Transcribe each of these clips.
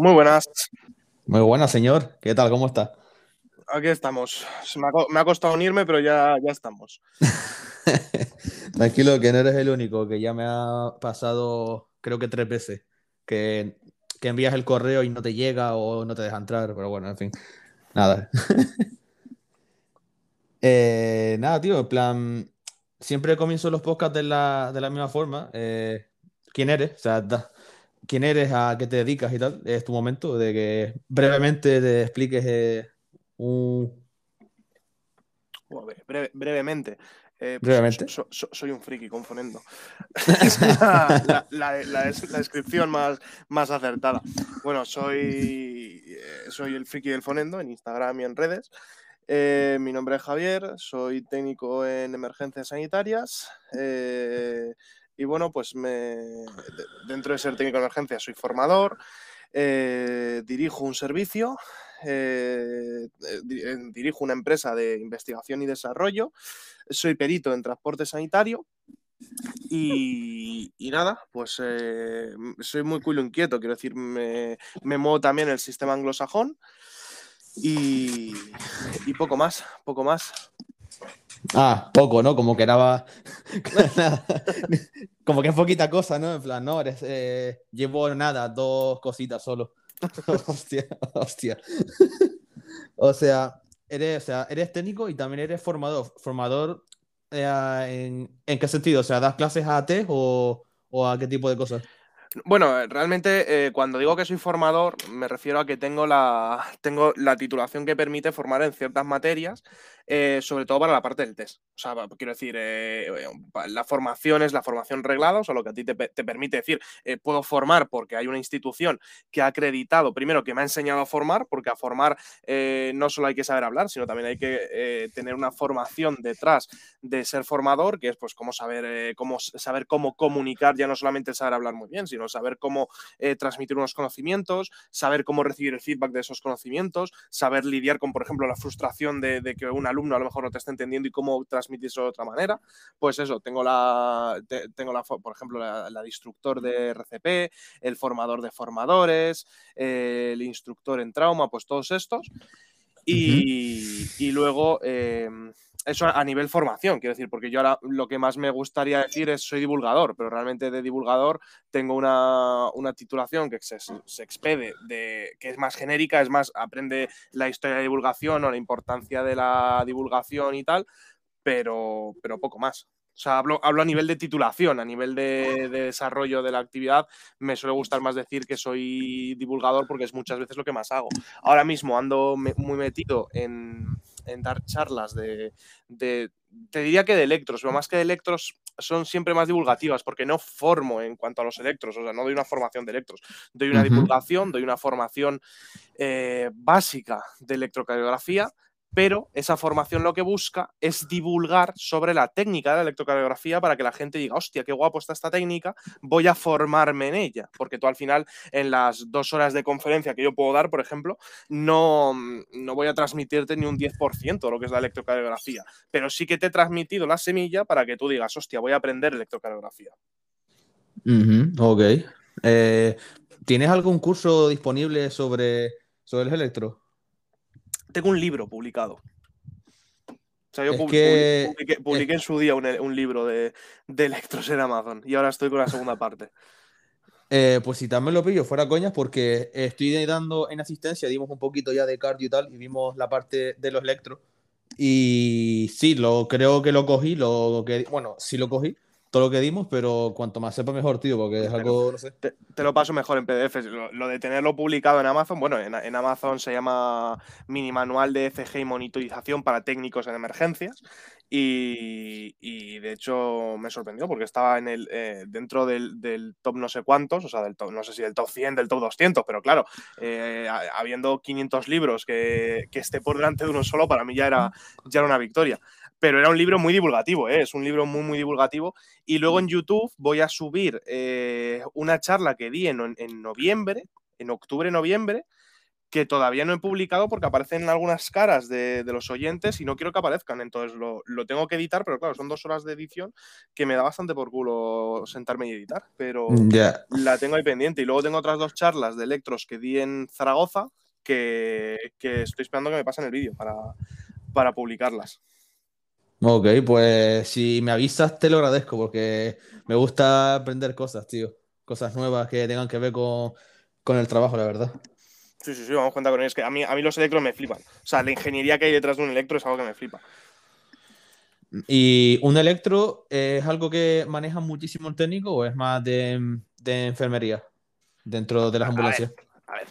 Muy buenas. Muy buenas, señor. ¿Qué tal? ¿Cómo está? Aquí estamos. Me ha, costado unirme, pero ya, ya estamos. Tranquilo, que no eres el único, que ya me ha pasado, creo que tres veces, que, que envías el correo y no te llega o no te deja entrar, pero bueno, en fin, nada. Eh, nada, tío, en plan, siempre comienzo los podcasts de la, de la misma forma. Eh, ¿Quién eres? O sea, quién eres, a qué te dedicas y tal. Es tu momento de que brevemente te expliques eh, un... brevemente. Eh, pues, brevemente. soy un friki con Fonendo. es la, la, descripción más, más acertada. Bueno, soy, eh, soy el friki del Fonendo en Instagram y en redes. mi nombre es Javier, soy técnico en emergencias sanitarias. Y bueno, pues me, dentro de ser técnico de emergencia soy formador, eh, dirijo un servicio, eh, eh, dirijo una empresa de investigación y desarrollo, soy perito en transporte sanitario y, nada, pues soy muy culo inquieto, quiero decir, me, me muevo también el sistema anglosajón y, y poco más, poco más. Ah, poco, ¿no? Como que era. Como que es poquita cosa, ¿no? En plan, no, eres, eh, llevo nada, dos cositas solo. hostia, hostia. o sea, eres, o sea, eres técnico y también eres formador. ¿Formador eh, en, qué sentido? O sea, ¿das clases a AT o, o a qué tipo de cosas? Bueno, realmente eh, cuando digo que soy formador me refiero a que tengo la, tengo la titulación que permite formar en ciertas materias eh, sobre todo para la parte del test. O sea, quiero decir, eh, eh, la formación es la formación reglada, o sea, lo que a ti te, permite decir, puedo formar porque hay una institución que ha acreditado, primero, que me ha enseñado a formar, porque a formar no solo hay que saber hablar, sino también hay que tener una formación detrás de ser formador, que es pues cómo saber, cómo, saber cómo comunicar, ya no solamente saber hablar muy bien, sino saber cómo transmitir unos conocimientos, saber cómo recibir el feedback de esos conocimientos, saber lidiar con, por ejemplo, la frustración de, de que una alumno a lo mejor no te está entendiendo y cómo transmitirlo de otra manera, pues eso, tengo la, tengo la por ejemplo, la, de instructor de RCP, el formador de formadores, el instructor en trauma, pues todos estos. Y, luego, em, eso a nivel formación, quiero decir, porque yo ahora lo que más me gustaría decir es soy divulgador, pero realmente de divulgador tengo una, titulación que se, se, expede, de, que es más genérica, es más, aprende la historia de divulgación o la importancia de la divulgación y tal, pero, pero poco más. O sea, hablo, hablo, a nivel de titulación, a nivel de, desarrollo de la actividad. Me suele gustar más decir que soy divulgador porque es muchas veces lo que más hago. Ahora mismo ando muy metido en, en dar charlas de, te diría que de electros, pero más que de electros son siempre más divulgativas porque no formo en cuanto a los electros, o sea, no doy una formación de electros, doy una divulgación, doy una formación eh, básica de electrocardiografía pero esa formación lo que busca es divulgar sobre la técnica de la electrocardiografía para que la gente diga, hostia, qué guapo está esta técnica, voy a formarme en ella, porque tú al final en las dos horas de conferencia que yo puedo dar, por ejemplo, no, no voy a transmitirte ni un 10% de lo que es la electrocardiografía, pero sí que te he transmitido la semilla para que tú digas, hostia, voy a aprender electrocardiografía. ok. Eh, ¿Tienes algún curso disponible sobre, sobre el electro? Tengo un libro publicado. O sea, yo publiqué, en su día un, libro de, electros en Amazon y ahora estoy con la segunda parte. Eh, pues si también lo pillo, fuera coñas, porque estoy dando en asistencia, dimos un poquito ya de cardio y tal, y vimos la parte de los electros. Y sí, lo, creo que lo cogí, lo que, bueno, sí lo cogí, todo lo que dimos, pero cuanto más sepa mejor, tío, porque es algo, no sé. Te, lo paso mejor en PDF. Lo, de tenerlo publicado en Amazon, bueno, en, Amazon se llama Mini Manual de ECG y Monitorización para Técnicos en Emergencias. Y, de hecho me sorprendió porque estaba en el, eh, dentro del, top no sé cuántos, o sea, del top, no sé si del top 100, del top 200, pero claro, eh, habiendo 500 libros que, que, esté por delante de uno solo, para mí ya era, ya era una victoria pero era un libro muy divulgativo, ¿eh? es un libro muy, muy divulgativo. Y luego en YouTube voy a subir eh, una charla que di en, noviembre, en octubre, noviembre, que todavía no he publicado porque aparecen algunas caras de, los oyentes y no quiero que aparezcan. Entonces lo, tengo que editar, pero claro, son dos horas de edición que me da bastante por culo sentarme y editar. Pero la tengo ahí pendiente. Y luego tengo otras dos charlas de electros que di en Zaragoza que, estoy esperando que me pasen el vídeo para, para publicarlas. Ok, pues si me avisas te lo agradezco porque me gusta aprender cosas, tío. Cosas nuevas que tengan que ver con, con el trabajo, la verdad. Sí, sí, sí, vamos a contar con ellos. Que a mí, a mí los electros me flipan. O sea, la ingeniería que hay detrás de un electro es algo que me flipa. ¿Y un electro es algo que maneja muchísimo el técnico o es más de, enfermería dentro de las ambulancias? A ver.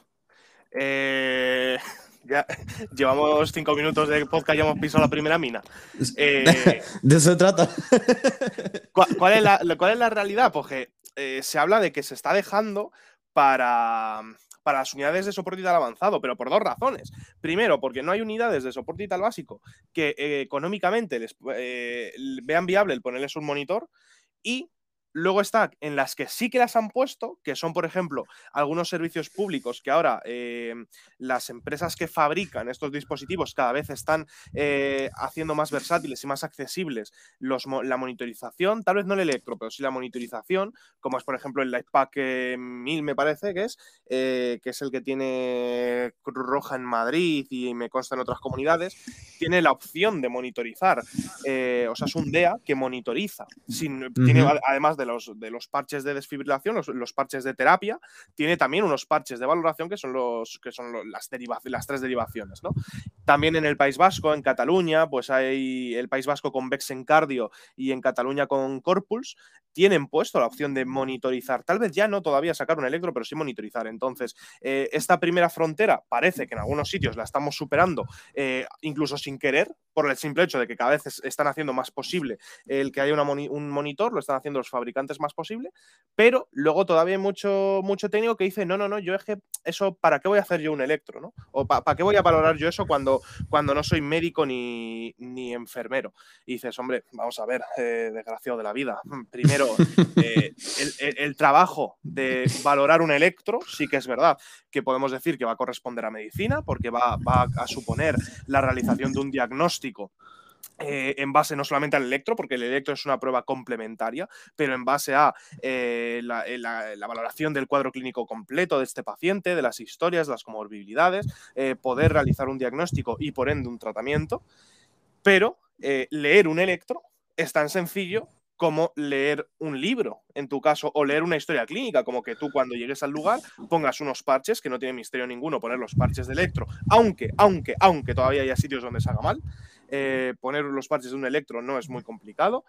Eh, ya llevamos cinco minutos de podcast y hemos pisado la primera mina. Eh, de eso se trata. ¿cuál, es la, ¿Cuál es la realidad? Porque eh, se habla de que se está dejando para para las unidades de soporte vital avanzado, pero por dos razones. Primero, porque no hay unidades de soporte vital básico que eh, económicamente les vean viable el ponerles un monitor y Luego está en las que sí que las han puesto, que son, por ejemplo, algunos servicios públicos que ahora eh, las empresas que fabrican estos dispositivos cada vez están eh, haciendo más versátiles y más accesibles los, la monitorización, tal vez no el electro, pero sí la monitorización, como es, por ejemplo, el Lightpack 1000, me parece que es, eh, que es el que tiene Cruz Roja en Madrid y me consta en otras comunidades, tiene la opción de monitorizar. o sea, es un DEA que monitoriza. Sin, Tiene además de los, de los parches de desfibrilación, los, parches de terapia, tiene también unos parches de valoración que son, los, que son las, las tres derivaciones. ¿no? También en el País Vasco, en Cataluña, pues hay el País Vasco con Vexen Cardio y en Cataluña con Corpuls, tienen puesto la opción de monitorizar. Tal vez ya no todavía sacar un electro, pero sí monitorizar. Entonces, eh, esta primera frontera parece que en algunos sitios la estamos superando, eh, incluso sin querer, por el simple hecho de que cada vez están haciendo más posible el que haya un monitor, lo están haciendo los fabricantes más posible, pero luego todavía hay mucho, mucho técnico que dice, no, no, no, yo es que eso, ¿para qué voy a hacer yo un electro? ¿no? O ¿para qué voy a valorar yo eso cuando, cuando no soy médico ni, enfermero? Y dices, hombre, vamos a ver, eh, desgraciado de la vida. Primero, eh, el, trabajo de valorar un electro, sí que es verdad que podemos decir que va a corresponder a medicina, porque va, a suponer la realización de un diagnóstico eh, en base no solamente al electro, porque el electro es una prueba complementaria, pero en base a eh, la, valoración del cuadro clínico completo de este paciente, de las historias, las comorbilidades, poder realizar un diagnóstico y por ende un tratamiento. Pero leer un electro es tan sencillo como leer un libro, en tu caso, o leer una historia clínica, como que tú cuando llegues al lugar pongas unos parches, que no tiene misterio ninguno poner los parches de electro, aunque, aunque, aunque todavía haya sitios donde se haga mal, eh, poner los parches de un electro no es muy complicado.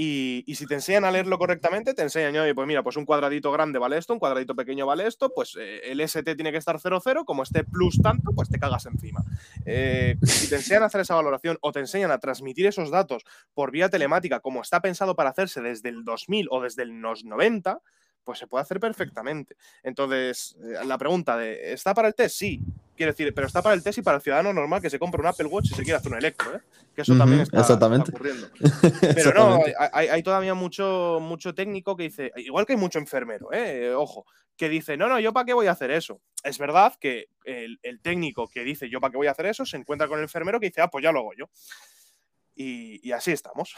Y, si te enseñan a leerlo correctamente, te enseñan, oye, pues mira, pues un cuadradito grande vale esto, un cuadradito pequeño vale esto, pues eh, el ST tiene que estar 0,0, como esté plus tanto, pues te cagas encima. Eh, si te enseñan a hacer esa valoración o te enseñan a transmitir esos datos por vía telemática, como está pensado para hacerse desde el 2000 o desde los 90, pues se puede hacer perfectamente. Entonces, eh, la pregunta de, ¿está para el test? Sí, quiero decir, pero está para el test y para el ciudadano normal que se compra un Apple Watch y se quiere hacer un electro, ¿eh? que eso también está, ocurriendo. Pero no, hay, todavía mucho, mucho técnico que dice, igual que hay mucho enfermero, ¿eh? ojo, que dice, no, no, yo para qué voy a hacer eso. Es verdad que el, técnico que dice, yo para qué voy a hacer eso, se encuentra con el enfermero que dice, ah, pues ya lo hago yo. y así estamos.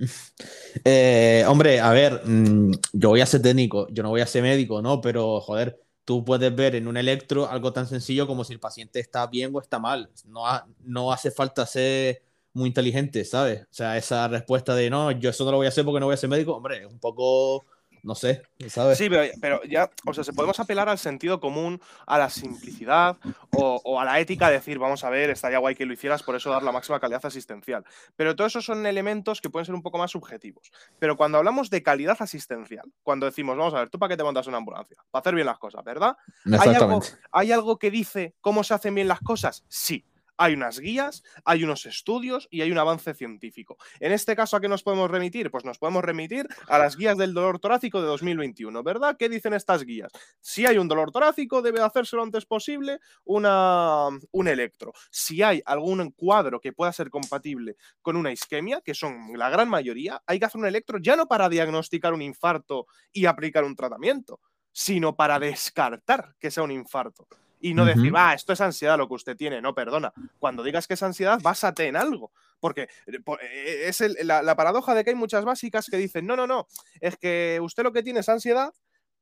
Eh, hombre, a ver, mm, yo voy a ser técnico, yo no voy a ser médico, ¿no? Pero, joder, tú puedes ver en un electro algo tan sencillo como si el paciente está bien o está mal. No, no hace falta ser muy inteligente, ¿sabes? O sea, esa respuesta de no, yo eso no lo voy a hacer porque no voy a ser médico, hombre, es un poco no sé, ¿sabes? Sí, pero, ya, o sea, se podemos apelar al sentido común, a la simplicidad o, a la ética, de decir, vamos a ver, estaría guay que lo hicieras, por eso dar la máxima calidad asistencial. Pero todo eso son elementos que pueden ser un poco más subjetivos. Pero cuando hablamos de calidad asistencial, cuando decimos, vamos a ver, ¿tú para qué te montas una ambulancia? Para hacer bien las cosas, ¿verdad? ¿Hay algo, ¿Hay algo que dice cómo se hacen bien las cosas? Sí hay unas guías, hay unos estudios y hay un avance científico. En este caso, ¿a qué nos podemos remitir? Pues nos podemos remitir a las guías del dolor torácico de 2021, ¿verdad? ¿Qué dicen estas guías? Si hay un dolor torácico, debe hacerse lo antes posible una, un electro. Si hay algún cuadro que pueda ser compatible con una isquemia, que son la gran mayoría, hay que hacer un electro ya no para diagnosticar un infarto y aplicar un tratamiento, sino para descartar que sea un infarto Y no decir, va, esto es ansiedad lo que usted tiene. No, perdona. Cuando digas que es ansiedad, básate en algo. Porque eh, eh, es la, paradoja de que hay muchas básicas que dicen, no, no, no, es que usted lo que tiene es ansiedad,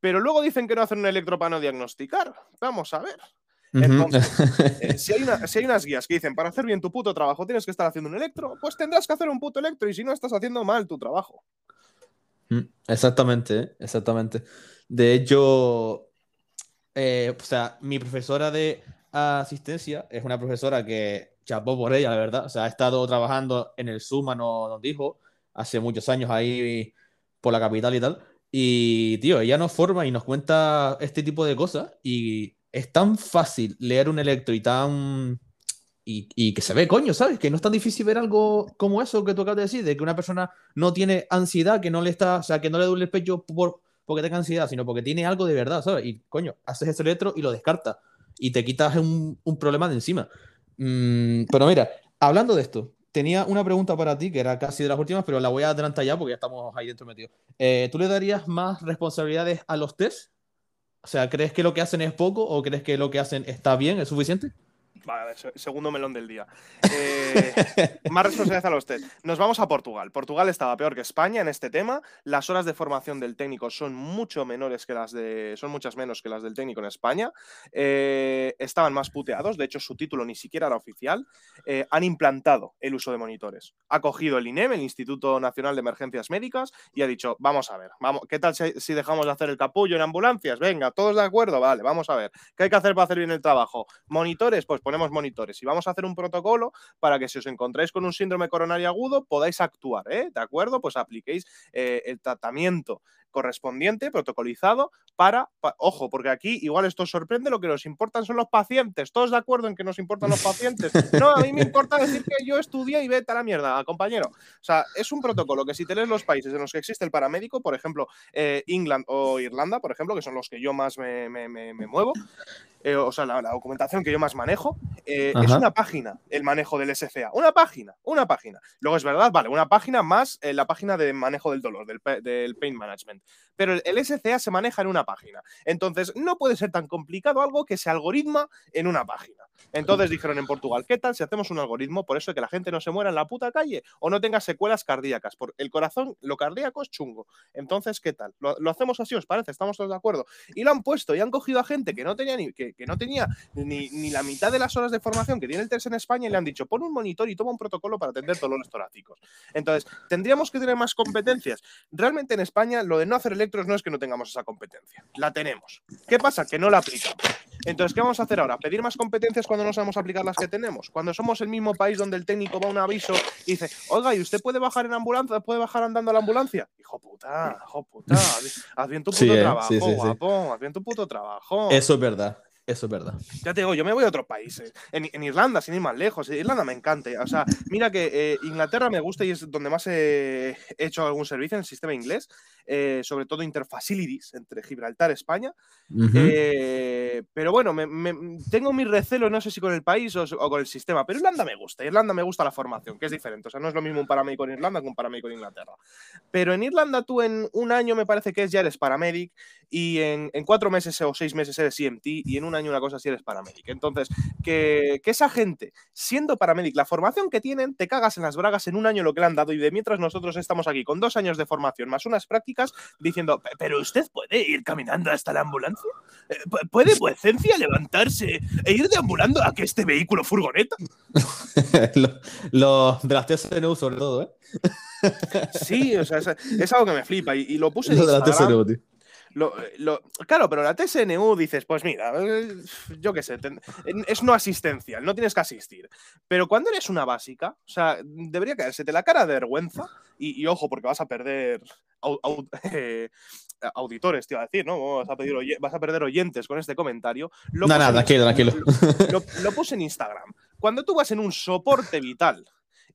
pero luego dicen que no hacen un electro para no diagnosticar. Vamos a ver. Entonces, eh, si, hay si, hay unas guías que dicen para hacer bien tu puto trabajo tienes que estar haciendo un electro, pues tendrás que hacer un puto electro y si no estás haciendo mal tu trabajo. Exactamente, exactamente. De hecho, o sea, mi profesora de asistencia es una profesora que chapó por ella, la verdad. O sea, ha estado trabajando en el Suma, nos, dijo, hace muchos años ahí por la capital y tal. Y, tío, ella nos forma y nos cuenta este tipo de cosas. Y es tan fácil leer un electro y tan. Y, que se ve, coño, ¿sabes? Que no es tan difícil ver algo como eso que tú acabas de decir, de que una persona no tiene ansiedad, que no le está, o sea, que no le duele el pecho por, porque tenga ansiedad, sino porque tiene algo de verdad, ¿sabes? Y, coño, haces ese electro y lo descartas. Y te quitas un, un problema de encima. Mm, pero mira, hablando de esto, tenía una pregunta para ti que era casi de las últimas, pero la voy a adelantar ya porque ya estamos ahí dentro metidos. Eh, ¿Tú le darías más responsabilidades a los test? O sea, ¿crees que lo que hacen es poco o crees que lo que hacen está bien, es suficiente? Vale, segundo melón del día. Eh, más responsabilidad a los test. Nos vamos a Portugal. Portugal estaba peor que España en este tema. Las horas de formación del técnico son mucho menores que las de. son muchas menos que las del técnico en España. Eh, estaban más puteados. De hecho, su título ni siquiera era oficial. Eh, han implantado el uso de monitores. Ha cogido el INEM, el Instituto Nacional de Emergencias Médicas, y ha dicho: Vamos a ver, vamos, ¿qué tal si, si dejamos de hacer el capullo en ambulancias? Venga, todos de acuerdo, vale, vamos a ver. ¿Qué hay que hacer para hacer bien el trabajo? Monitores, pues ponemos monitores y vamos a hacer un protocolo para que si os encontráis con un síndrome coronario agudo podáis actuar, ¿eh? ¿De acuerdo? Pues apliquéis eh, el tratamiento correspondiente, protocolizado, para, ojo, porque aquí igual esto os sorprende, lo que nos importan son los pacientes. ¿Todos de acuerdo en que nos importan los pacientes? No, a mí me importa decir que yo estudié y vete a la mierda, compañero. O sea, es un protocolo que si tenéis los países en los que existe el paramédico, por ejemplo, eh, England o Irlanda, por ejemplo, que son los que yo más me, muevo, eh, o sea, la, documentación que yo más manejo, eh, es una página el manejo del SCA. Una página, una página. Luego es verdad, vale, una página más la página de manejo del dolor, del, del pain management pero el, SCA se maneja en una página. Entonces, no puede ser tan complicado algo que se algoritma en una página. Entonces dijeron en Portugal, ¿qué tal si hacemos un algoritmo por eso que la gente no se muera en la puta calle o no tenga secuelas cardíacas? Por el corazón, lo cardíaco es chungo. Entonces, ¿qué tal? ¿Lo, hacemos así, os parece? ¿Estamos todos de acuerdo? Y lo han puesto y han cogido a gente que no tenía ni, que, no tenía ni, la mitad de las horas de formación que tiene el TERS en España y le han dicho, pon un monitor y toma un protocolo para atender dolores torácicos. Entonces, ¿tendríamos que tener más competencias? Realmente en España lo de no hacer electros no es que no tengamos esa competencia. La tenemos. ¿Qué pasa? Que no la aplicamos. Entonces, ¿qué vamos a hacer ahora? ¿Pedir más competencias cuando no sabemos aplicar las que tenemos? Cuando somos el mismo país donde el técnico va a un aviso y dice, oiga, ¿y usted puede bajar en ambulancia? ¿Puede bajar andando a la ambulancia? Hijo puta, hijo puta, haz bien tu puto ¿eh? trabajo, guapo, haz bien tu puto trabajo. Eso es verdad. Eso es verdad. Ya te digo, yo me voy a otros países. En, Irlanda, sin ir más lejos. Irlanda me encanta. O sea, mira que eh, Inglaterra me gusta y es donde más he hecho algún servicio en el sistema inglés. Eh, sobre todo interfacilities entre Gibraltar y España. Eh, pero bueno, tengo mi recelo, no sé si con el país o, con el sistema, pero Irlanda me gusta. Irlanda me gusta la formación, que es diferente. O sea, no es lo mismo un paramédico en Irlanda que un paramédico en Inglaterra. Pero en Irlanda tú en un año me parece que es ya eres paramédic y en, cuatro meses o seis meses eres EMT y en un año una cosa si eres paramédic. Entonces, que, que esa gente, siendo paramédic, la formación que tienen, te cagas en las bragas en un año lo que le han dado y de mientras nosotros estamos aquí con dos años de formación más unas prácticas diciendo, pero usted puede ir caminando hasta la ambulancia. Eh, ¿Puede vuecencia levantarse e ir deambulando a que este vehículo furgoneta? Los de las TSNU sobre todo, ¿eh? sí, o sea, es, algo que me flipa y, lo puse en claro, pero la TSNU dices, pues mira, eh, yo qué sé, es no asistencial, no tienes que asistir. Pero cuando eres una básica, o sea, debería caerse la cara de vergüenza y, ojo, porque vas a perder eh, auditores, te iba a decir, ¿no? Vas a, pedir vas a perder oyentes con este comentario. no, nada, tranquilo, tranquilo. lo puse en Instagram. Cuando tú vas en un soporte vital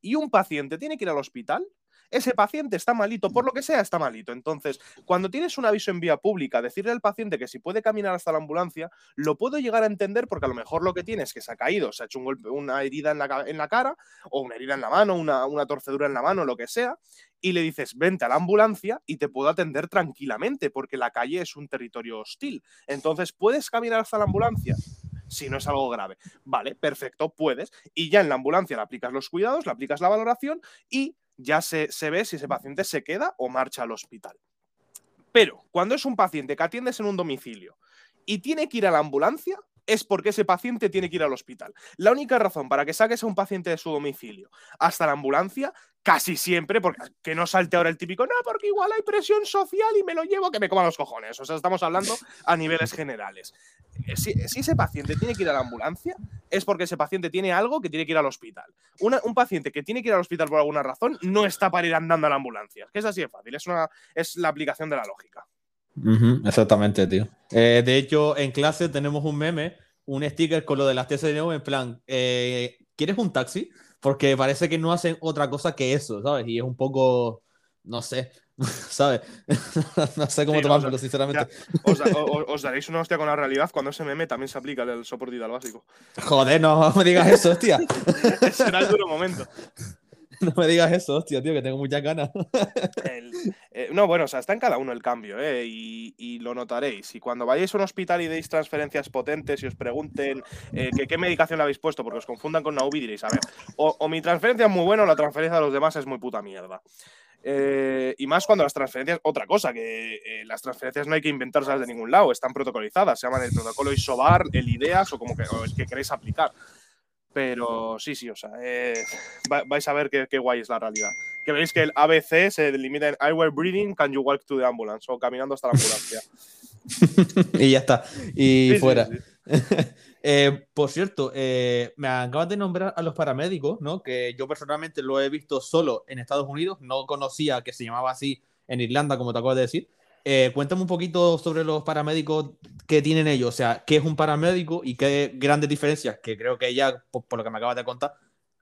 y un paciente tiene que ir al hospital, ese paciente está malito, por lo que sea, está malito. Entonces, cuando tienes un aviso en vía pública, decirle al paciente que si puede caminar hasta la ambulancia, lo puedo llegar a entender porque a lo mejor lo que tiene es que se ha caído, se ha hecho un golpe, una herida en la, cara, o una herida en la mano, una, una torcedura en la mano, lo que sea, y le dices, vente a la ambulancia y te puedo atender tranquilamente, porque la calle es un territorio hostil. Entonces, ¿puedes caminar hasta la ambulancia? Si no es algo grave. Vale, perfecto, puedes. Y ya en la ambulancia le aplicas los cuidados, le aplicas la valoración y ya se, se ve si ese paciente se queda o marcha al hospital. Pero cuando es un paciente que atiendes en un domicilio y tiene que ir a la ambulancia, es porque ese paciente tiene que ir al hospital. La única razón para que saques a un paciente de su domicilio hasta la ambulancia, casi siempre, porque que no salte ahora el típico, no, porque igual hay presión social y me lo llevo que me coma los cojones. O sea, estamos hablando a niveles generales. Eh, si, ese paciente tiene que ir a la ambulancia, es porque ese paciente tiene algo que tiene que ir al hospital. un paciente que tiene que ir al hospital por alguna razón no está para ir andando a la ambulancia. Que es así de fácil, es, una, es la aplicación de la lógica exactamente, tío. Eh, de hecho, en clase tenemos un meme, un sticker con lo de las TSNU en plan, eh, ¿quieres un taxi? Porque parece que no hacen otra cosa que eso, ¿sabes? Y es un poco, no sé, ¿sabes? no sé cómo tomármelo, sinceramente. os, daréis una hostia con la realidad cuando ese meme también se aplica el soporte básico. Joder, no me digas eso, hostia. Será el duro momento. No me digas eso, hostia, tío, que tengo muchas ganas. Eh, no, bueno, o sea, está en cada uno el cambio, ¿eh? Y, lo notaréis. Y cuando vayáis a un hospital y deis transferencias potentes y os pregunten eh, qué medicación le habéis puesto, porque os confundan con una UBI, diréis, a ver, o, mi transferencia es muy buena o la transferencia de los demás es muy puta mierda. Eh, y más cuando las transferencias, otra cosa, que las transferencias no hay que inventárselas de ningún lado, están protocolizadas, se llaman el protocolo ISOBAR, el IDEAS o como que, o el que queréis aplicar. Pero sí, sí, o sea, eh, vais a ver qué, guay es la realidad. Que veis que el ABC se delimita en I were breathing, can you walk to the ambulance? O caminando hasta la ambulancia. y ya está. Y fuera. Eh, por cierto, eh, me acabas de nombrar a los paramédicos, ¿no? Que yo personalmente lo he visto solo en Estados Unidos, no conocía que se llamaba así en Irlanda, como te acabas de decir. Eh, cuéntame un poquito sobre los paramédicos que tienen ellos, o sea, qué es un paramédico y qué grandes diferencias, que creo que ya, por, lo que me acabas de contar,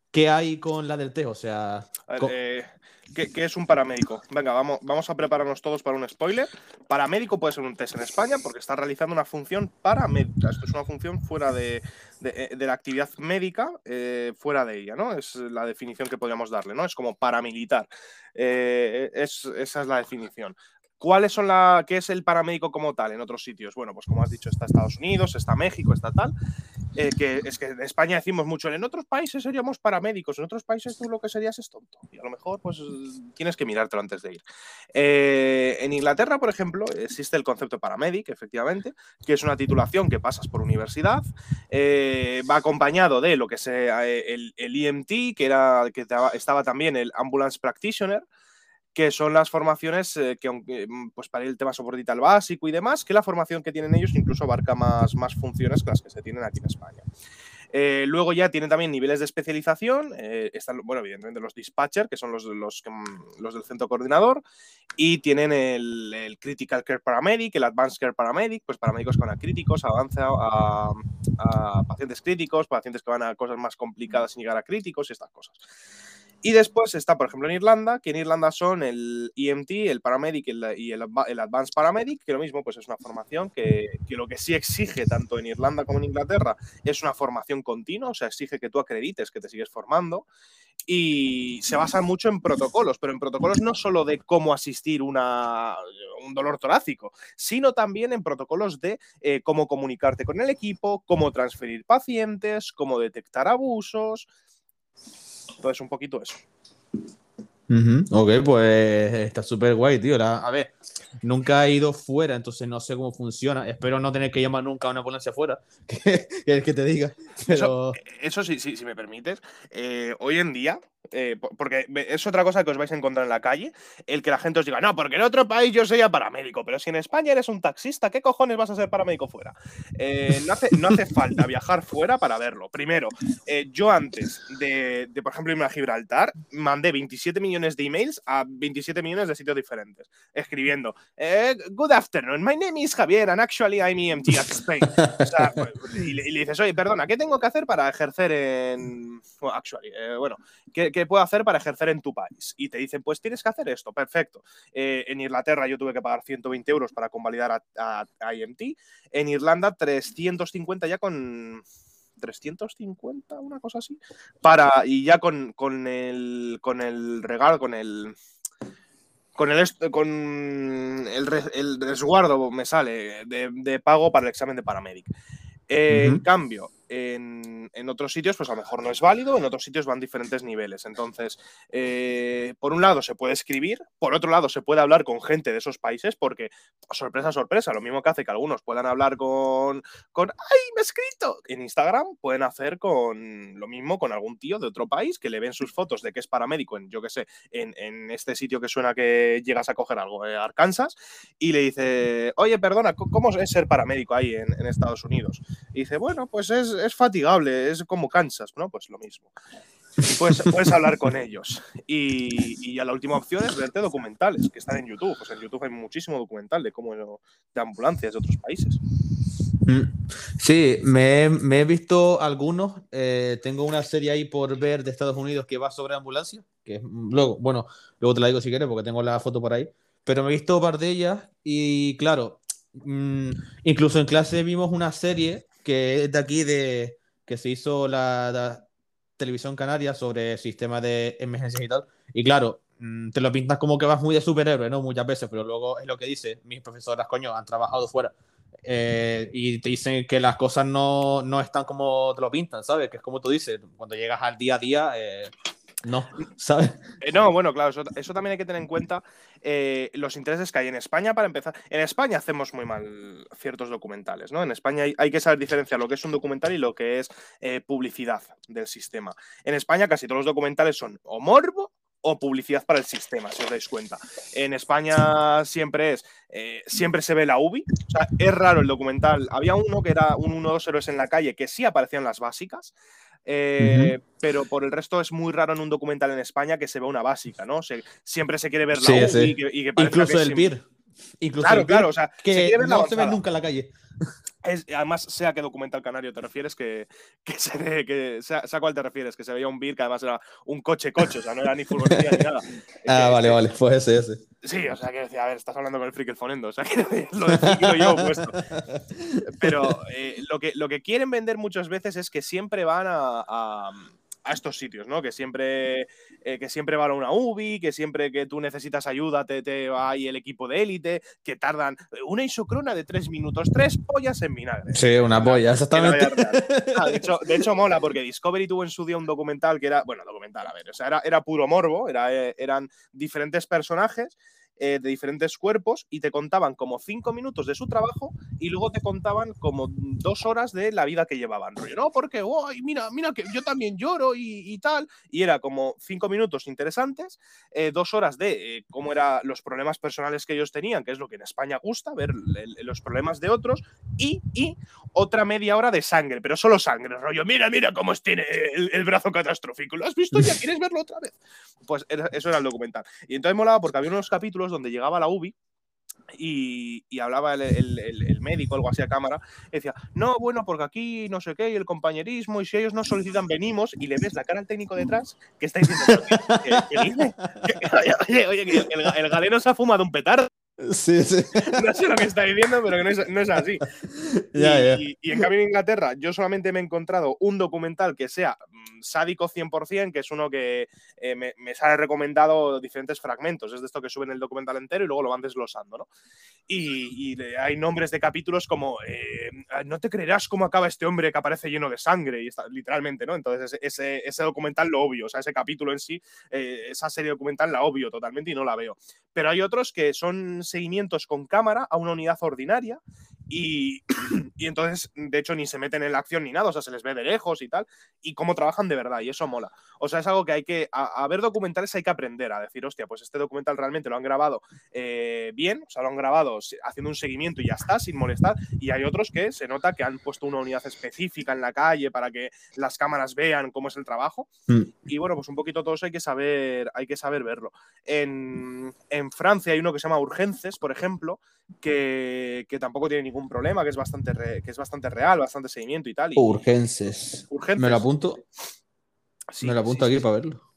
¿qué hay con la del TEG? O sea... Eh, ¿qué, es un paramédico? Venga, vamos, vamos a prepararnos todos para un spoiler. Paramédico puede ser un test en España porque está realizando una función paramédica. Esto es una función fuera de, de, la actividad médica, eh, fuera de ella, ¿no? Es la definición que podríamos darle, ¿no? Es como paramilitar. es, esa es la definición. ¿Cuáles son la, qué es el paramédico como tal en otros sitios? Bueno, pues como has dicho, está Estados Unidos, está México, está tal. Eh, que es que en España decimos mucho, en otros países seríamos paramédicos, en otros países tú lo que serías es tonto. Y a lo mejor, pues tienes que mirártelo antes de ir. Eh, en Inglaterra, por ejemplo, existe el concepto paramédico, efectivamente, que es una titulación que pasas por universidad. Eh, va acompañado de lo que es el, el, EMT, que, era, que estaba también el Ambulance Practitioner que son las formaciones eh, que, mm, pues para el tema soporte básico y demás, que la formación que tienen ellos incluso abarca más, más funciones que las que se tienen aquí en España. Eh, luego ya tienen también niveles de especialización. Eh, están, bueno, evidentemente los dispatcher, que son los, los, mm, los del centro coordinador, y tienen el, Critical Care Paramedic, el Advanced Care Paramedic, pues paramédicos que van críticos, avanza a, a pacientes críticos, pacientes que van a cosas más complicadas sin llegar a críticos y estas cosas. Y después está, por ejemplo, en Irlanda, que en Irlanda son el EMT, el Paramedic y el, Advanced Paramedic, que lo mismo, pues es una formación que, lo que sí exige tanto en Irlanda como en Inglaterra es una formación continua, o sea, exige que tú acredites que te sigues formando y se basa mucho en protocolos, pero en protocolos no solo de cómo asistir una, un dolor torácico, sino también en protocolos de eh, cómo comunicarte con el equipo, cómo transferir pacientes, cómo detectar abusos. Entonces, un poquito eso. Ok, pues está súper guay, tío. a ver, nunca he ido fuera, entonces no sé cómo funciona. Espero no tener que llamar nunca a una ambulancia fuera, que, es que te diga. Eso, eso sí, sí, si me permites. Eh, hoy en día, eh, porque es otra cosa que os vais a encontrar en la calle, el que la gente os diga, no, porque en otro país yo sería paramédico, pero si en España eres un taxista, ¿qué cojones vas a ser paramédico fuera? Eh, no, hace, no, hace, falta viajar fuera para verlo. Primero, eh, yo antes de, por ejemplo, irme a Gibraltar, mandé 27 millones de emails a 27 millones de sitios diferentes, escribiendo, Good afternoon, my name is Javier, and actually I'm EMT at Spain. y, le, dices, oye, perdona, ¿qué tengo que hacer para ejercer en... Well, actually, bueno, ¿qué, ¿qué, puedo hacer para ejercer en tu país? Y te dicen, pues tienes que hacer esto, perfecto. Eh, en Inglaterra yo tuve que pagar 120 euros para convalidar a, IMT. En Irlanda 350 ya con... 350, una cosa así. Para, y ya con, con el, con el regalo, con el, con el, con el, resguardo me sale de, pago para el examen de paramédic. En cambio, en, otros sitios, pues a lo mejor no es válido, en otros sitios van diferentes niveles. Entonces, eh, por un lado se puede escribir, por otro lado se puede hablar con gente de esos países, porque, sorpresa, sorpresa, lo mismo que hace que algunos puedan hablar con, con ¡ay, me he escrito! En Instagram pueden hacer con lo mismo con algún tío de otro país que le ven sus fotos de que es paramédico en, yo qué sé, en, este sitio que suena que llegas a coger algo, de Arkansas, y le dice, oye, perdona, ¿cómo es ser paramédico ahí en, en Estados Unidos? Y dice, bueno, pues es es fatigable, es como cansas, ¿no? Pues lo mismo. Puedes, puedes hablar con ellos. Y, y, la última opción es verte documentales que están en YouTube. Pues en YouTube hay muchísimo documental de cómo de ambulancias de otros países. Mm. Sí, me, he visto algunos. Eh, tengo una serie ahí por ver de Estados Unidos que va sobre ambulancia. Que luego, bueno, luego te la digo si quieres porque tengo la foto por ahí. Pero me he visto un par de ellas y claro, mm, incluso en clase vimos una serie que es de aquí, de, que se hizo la, televisión canaria sobre sistemas de emergencias y tal. Y claro, mm, te lo pintas como que vas muy de superhéroe, ¿no? Muchas veces, pero luego es lo que dice, mis profesoras, coño, han trabajado fuera. Eh, y te dicen que las cosas no, no, están como te lo pintan, ¿sabes? Que es como tú dices, cuando llegas al día a día, eh, no, ¿sabes? Eh, no, bueno, claro, eso, también hay que tener en cuenta eh, los intereses que hay en España para empezar. En España hacemos muy mal ciertos documentales, ¿no? En España hay, que saber diferenciar lo que es un documental y lo que es eh, publicidad del sistema. En España casi todos los documentales son o morbo o publicidad para el sistema, si os dais cuenta. En España siempre es, siempre se ve la UBI, o sea, es raro el documental. Había uno que era un 1 2 héroes en la calle que sí aparecían las básicas, eh, pero por el resto es muy raro en un documental en España que se vea una básica, ¿no? siempre se quiere ver la y que, Incluso el PIR. Incluso claro, claro, o sea, que no se ve nunca en la calle. además, sea que documental canario te refieres, que, que se ve, que sea, sea, cuál te refieres, que se veía un BIR que además era un coche-coche, o sea, no era ni furgoneta ni nada. Ah, vale, vale, fue ese, ese. Sí, o sea, que decía, a ver, estás hablando con el el fonendo, o sea, que lo de lo llevo puesto. Pero eh, lo, que, lo que quieren vender muchas veces es que siempre van a a estos sitios, ¿no? Que siempre, eh, que siempre va a una UBI, que siempre que tú necesitas ayuda te, te va ahí el equipo de élite, que tardan una isocrona de tres minutos, tres pollas en vinagre. Sí, una polla, exactamente. Ah, de, hecho, de, hecho, mola, porque Discovery tuvo en su día un documental que era, bueno, documental, a ver, o sea, era, era puro morbo, era, eh, eran diferentes personajes eh, de diferentes cuerpos y te contaban como cinco minutos de su trabajo y luego te contaban como dos horas de la vida que llevaban. Rollo, no, porque, mira, mira que yo también lloro y, tal. Y era como cinco minutos interesantes, eh, dos horas de eh, cómo eran los problemas personales que ellos tenían, que es lo que en España gusta, ver los problemas de otros, y, y, otra media hora de sangre, pero solo sangre, rollo, mira, mira cómo tiene el, brazo catastrófico. ¿Lo has visto ya? ¿Quieres verlo otra vez? Pues eso era el documental. Y entonces molaba porque había unos capítulos donde llegaba la UBI y, hablaba el, médico, algo así a cámara, decía, no, bueno, porque aquí no sé qué, y el compañerismo, y si ellos no solicitan, venimos, y le ves la cara al técnico detrás que está diciendo, oye, oye, el, el galeno se ha fumado un petardo. Sí, sí. No sé lo que está diciendo, pero que no es, así. y, en cambio en Inglaterra yo solamente me he encontrado un documental que sea mm, sádico 100%, que es uno que eh, me, sale recomendado diferentes fragmentos. Es de esto que suben el documental entero y luego lo van desglosando, ¿no? Y, hay nombres de capítulos como eh, no te creerás cómo acaba este hombre que aparece lleno de sangre, y está, literalmente, ¿no? Entonces ese, ese, documental lo obvio, o sea, ese capítulo en sí, eh, esa serie documental la obvio totalmente y no la veo. Pero hay otros que son seguimientos con cámara a una unidad ordinaria y, y, entonces, de hecho, ni se meten en la acción ni nada, o sea, se les ve de lejos y tal, y cómo trabajan de verdad, y eso mola. O sea, es algo que hay que, a, ver documentales hay que aprender, a decir, hostia, pues este documental realmente lo han grabado eh, bien, o sea, lo han grabado haciendo un seguimiento y ya está, sin molestar, y hay otros que se nota que han puesto una unidad específica en la calle para que las cámaras vean cómo es el trabajo, mm. y bueno, pues un poquito todo eso hay que saber, hay que saber verlo. En, en Francia hay uno que se llama Urgences, por ejemplo, que, que tampoco tiene ningún problema, que es bastante, que es bastante real, bastante seguimiento y tal. Y, Urgences. Me lo apunto. me lo apunto aquí para verlo.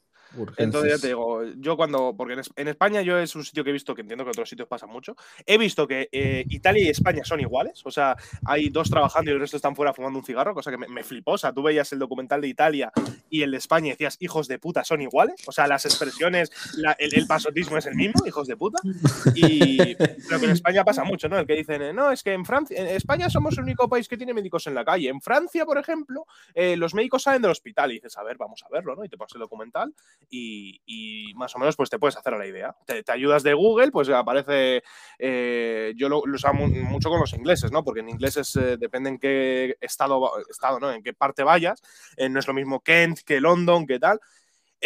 Entonces ya te digo, yo cuando, porque en, España yo es un sitio que he visto, que entiendo que en otros sitios pasa mucho, he visto que eh, Italia y España son iguales, o sea, hay dos trabajando y el resto están fuera fumando un cigarro, cosa que me, flipó, o sea, tú veías el documental de Italia y el de España y decías, hijos de puta, son iguales, o sea, las expresiones, el, pasotismo es el mismo, hijos de puta, y creo que en España pasa mucho, ¿no? El que dicen, no, es que en Francia, en España somos el único país que tiene médicos en la calle, en Francia, por ejemplo, eh, los médicos salen del hospital y dices, a ver, vamos a verlo, ¿no? Y te pones el documental y, más o menos pues te puedes hacer a la idea. Te, ayudas de Google, pues aparece, eh, yo lo, lo, mucho con los ingleses, ¿no? Porque en ingleses eh, depende en qué estado, estado, ¿no? En qué parte vayas, eh, no es lo mismo Kent que London, que tal.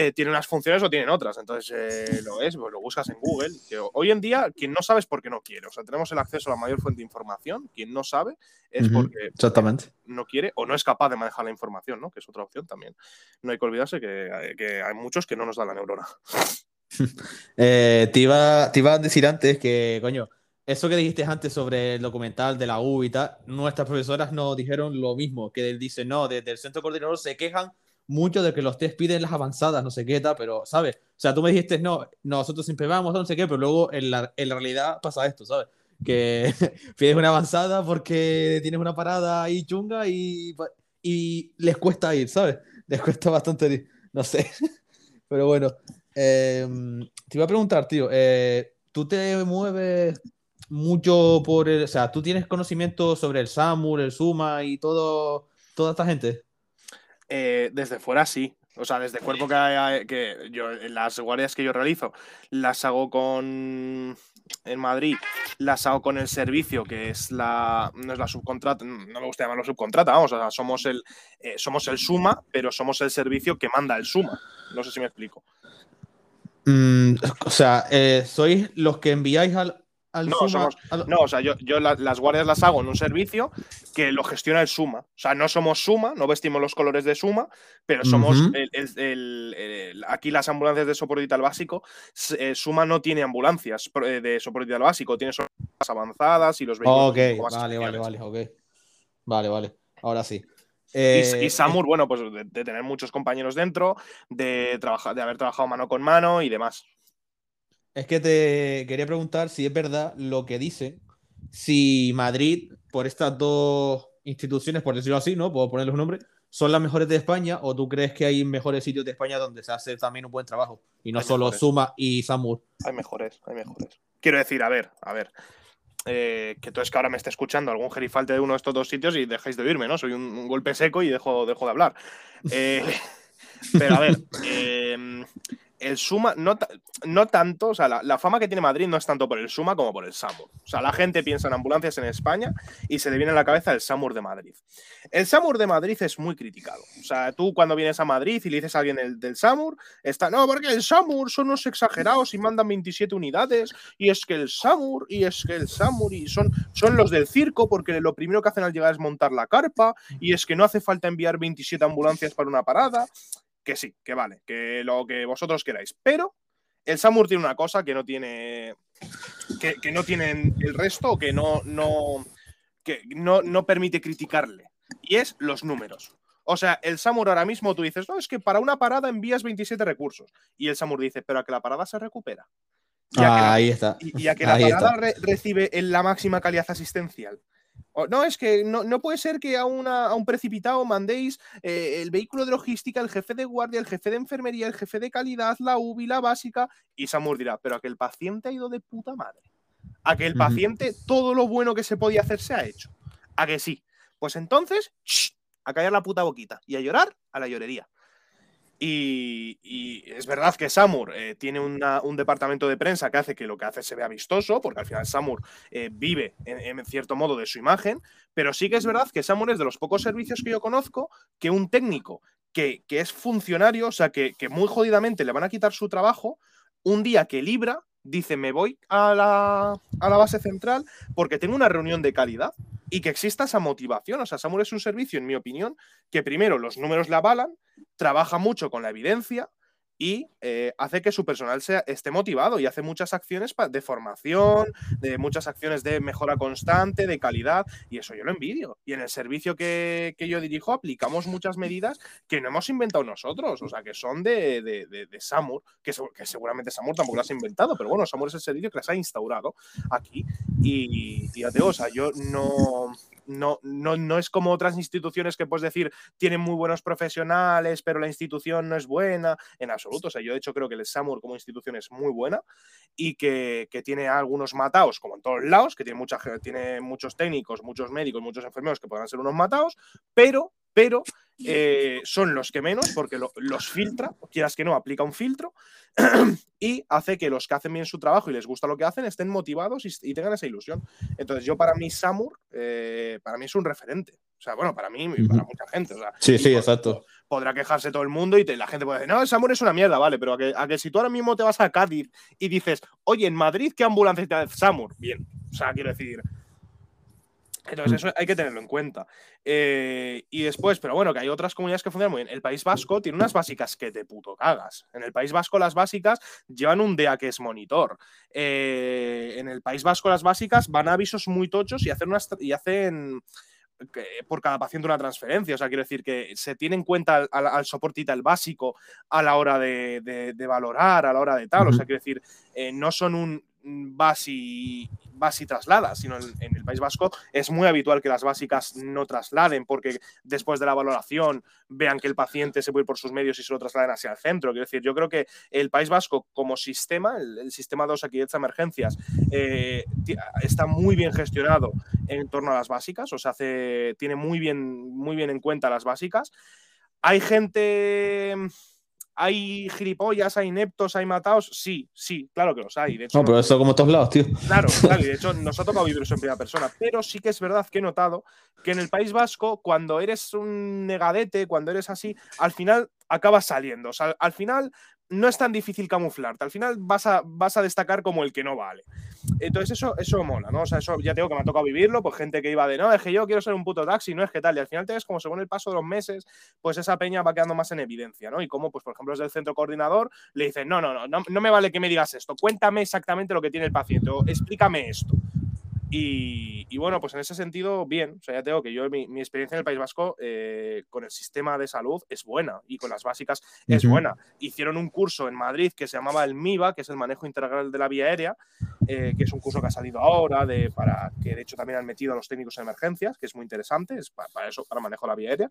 Eh, tiene unas funciones o tienen otras. Entonces eh, lo es, pues lo buscas en Google. hoy en día, quien no sabe es porque no quiere. O sea, tenemos el acceso a la mayor fuente de información. Quien no sabe es porque Exactamente. no quiere o no es capaz de manejar la información, ¿no? Que es otra opción también. No hay que olvidarse que, hay muchos que no nos dan la neurona. Eh, te, iba, te iba a decir antes que, coño, eso que dijiste antes sobre el documental de la U y tal, nuestras profesoras nos dijeron lo mismo, que él dice, no, desde el centro coordinador se quejan mucho de que los test piden las avanzadas, no sé qué tal, pero, ¿sabes? O sea, tú me dijiste, no, nosotros siempre vamos, no sé qué, pero luego en la, en la realidad pasa esto, ¿sabes? Que pides una avanzada porque tienes una parada ahí chunga y, y les cuesta ir, ¿sabes? Les cuesta bastante ir, no sé. Pero bueno, em, te iba a preguntar, tío, eh, ¿tú te mueves mucho por el, o sea, tú tienes conocimiento sobre el SAMUR, el SUMA y todo, toda esta gente? Eh, desde fuera sí. O sea, desde cuerpo que, que yo, las guardias que yo realizo, las hago con en Madrid, las hago con el servicio, que es la. No es la subcontrata, no me gusta llamarlo subcontrata, vamos, o sea, somos el, eh, somos el Suma, pero somos el servicio que manda el Suma. No sé si me explico. Mm, o sea, eh, sois los que enviáis al, no, somos, no, o sea, yo, las guardias las hago en un servicio que lo gestiona el Suma. O sea, no somos Suma, no vestimos los colores de Suma, pero somos el, aquí las ambulancias de soporte vital básico. Eh, Suma no tiene ambulancias eh, de soporte vital básico, tiene solo avanzadas y los vehículos. Ok, vale, vale, vale, ok. Vale, vale. Ahora sí. y, eh, Samur, bueno, pues de, de, tener muchos compañeros dentro, de, trabajar, de haber trabajado mano con mano y demás. Es que te quería preguntar si es verdad lo que dice, si Madrid, por estas dos instituciones, por decirlo así, ¿no? Puedo poner los nombres, son las mejores de España o tú crees que hay mejores sitios de España donde se hace también un buen trabajo y no solo Suma y Samur. Hay mejores, hay mejores. Quiero decir, a ver, a ver. Eh, que tú es que ahora me esté escuchando algún gerifalte de uno de estos dos sitios y dejáis de oírme, ¿no? Soy un, golpe seco y dejo, dejo de hablar. Eh, pero a ver, eh, el Suma, no, no tanto, o sea, la, fama que tiene Madrid no es tanto por el Suma como por el SAMUR. O sea, la gente piensa en ambulancias en España y se le viene a la cabeza el SAMUR de Madrid. El SAMUR de Madrid es muy criticado. O sea, tú cuando vienes a Madrid y le dices a alguien el, del SAMUR, está, no, porque el SAMUR son unos exagerados y mandan 27 unidades, y es que el SAMUR, y es que el SAMUR, y son, son los del circo, porque lo primero que hacen al llegar es montar la carpa, y es que no hace falta enviar 27 ambulancias para una parada que sí, que vale, que lo que vosotros queráis. Pero el Samur tiene una cosa que no tiene. que, no tienen el resto, que no, no, que no, no permite criticarle. Y es los números. O sea, el Samur ahora mismo tú dices, no, es que para una parada envías 27 recursos. Y el Samur dice, pero a que la parada se recupera. Ah, ahí está. Y, a que la parada recibe en la máxima calidad asistencial no, es que no, puede ser que a, un precipitado mandéis eh, el vehículo de logística, el jefe de guardia, el jefe de enfermería, el jefe de calidad, la UBI, la básica, y Samur dirá, pero a que el paciente ha ido de puta madre. A que el paciente todo lo bueno que se podía hacer se ha hecho. A que sí. Pues entonces, a callar la puta boquita y a llorar a la llorería. Y, es verdad que Samur eh, tiene un departamento de prensa que hace que lo que hace se vea vistoso, porque al final Samur eh, vive en, cierto modo de su imagen, pero sí que es verdad que Samur es de los pocos servicios que yo conozco que un técnico que, es funcionario, o sea, que, que, muy jodidamente le van a quitar su trabajo, un día que libra, dice me voy a la, a la base central porque tengo una reunión de calidad y que exista esa motivación. O sea, Samur es un servicio, en mi opinión, que primero los números le avalan, trabaja mucho con la evidencia y eh, hace que su personal sea, esté motivado y hace muchas acciones de formación, de muchas acciones de mejora constante, de calidad, y eso yo lo envidio. Y en el servicio que, yo dirijo aplicamos muchas medidas que no hemos inventado nosotros, o sea, que son de, de, Samur, que, que, seguramente Samur tampoco las ha inventado, pero bueno, Samur es el servicio que las ha instaurado aquí. Y, y ya te digo, o sea, yo no no, no, no es como otras instituciones que puedes decir tienen muy buenos profesionales, pero la institución no es buena, en absoluto. O sea, yo de hecho creo que el SAMUR como institución es muy buena y que, tiene algunos mataos, como en todos lados, que tiene, mucha, tiene muchos técnicos, muchos médicos, muchos enfermeros que podrán ser unos mataos, pero, pero eh, son los que menos porque los filtra, quieras que no, aplica un filtro y hace que los que hacen bien su trabajo y les gusta lo que hacen estén motivados y, tengan esa ilusión. Entonces, yo para mí, Samur, eh, para mí es un referente. O sea, bueno, para mí y para mucha gente. sí, sí, exacto. Podrá quejarse todo el mundo y la gente puede decir, no, Samur es una mierda, vale, pero a que, a que, si tú ahora mismo te vas a Cádiz y dices, oye, en Madrid, ¿qué ambulancia te da Samur? Bien. O sea, quiero decir, entonces, eso hay que tenerlo en cuenta. Eh, y después, pero bueno, que hay otras comunidades que funcionan muy bien. El País Vasco tiene unas básicas que te puto cagas. En el País Vasco, las básicas llevan un DEA que es monitor. Eh, en el País Vasco, las básicas van a avisos muy tochos y hacen, unas, y hacen por cada paciente una transferencia. O sea, quiero decir que se tiene en cuenta al, al, soportita el básico a la hora de, valorar, a la hora de tal. O sea, quiero decir, eh, no son un vas y trasladas, sino en, el País Vasco es muy habitual que las básicas no trasladen porque después de la valoración vean que el paciente se puede ir por sus medios y se lo trasladen hacia el centro. Quiero decir, yo creo que el País Vasco como sistema, el, sistema de aquí de emergencias, eh, está muy bien gestionado en torno a las básicas, o sea, hace, tiene muy bien, muy bien en cuenta las básicas. Hay gente ¿Hay gilipollas, hay ineptos, hay matados? Sí, sí, claro que los hay. De hecho, no, pero eso como todos lados, tío. Claro, claro, y de hecho nos ha tocado vivir eso en primera persona. Pero sí que es verdad que he notado que en el País Vasco, cuando eres un negadete, cuando eres así, al final acabas saliendo. O sea, al final no es tan difícil camuflarte. Al final vas a, vas a destacar como el que no vale. Entonces eso, eso mola, ¿no? O sea, eso ya tengo que me ha tocado vivirlo, pues gente que iba de, no, es que yo quiero ser un puto taxi, no es que tal. Y al final te ves como según el paso de los meses, pues esa peña va quedando más en evidencia, ¿no? Y como, pues por ejemplo, es del centro coordinador, le dicen, no, no, no, no, no me vale que me digas esto, cuéntame exactamente lo que tiene el paciente o explícame esto. Y, bueno, pues en ese sentido, bien. O sea, ya tengo que yo, mi, experiencia en el País Vasco eh, con el sistema de salud es buena y con las básicas es buena. Hicieron un curso en Madrid que se llamaba el MIVA, que es el manejo integral de la vía aérea, eh, que es un curso que ha salido ahora, de, para que de hecho también han metido a los técnicos en emergencias, que es muy interesante, es para, eso, para manejo de la vía aérea.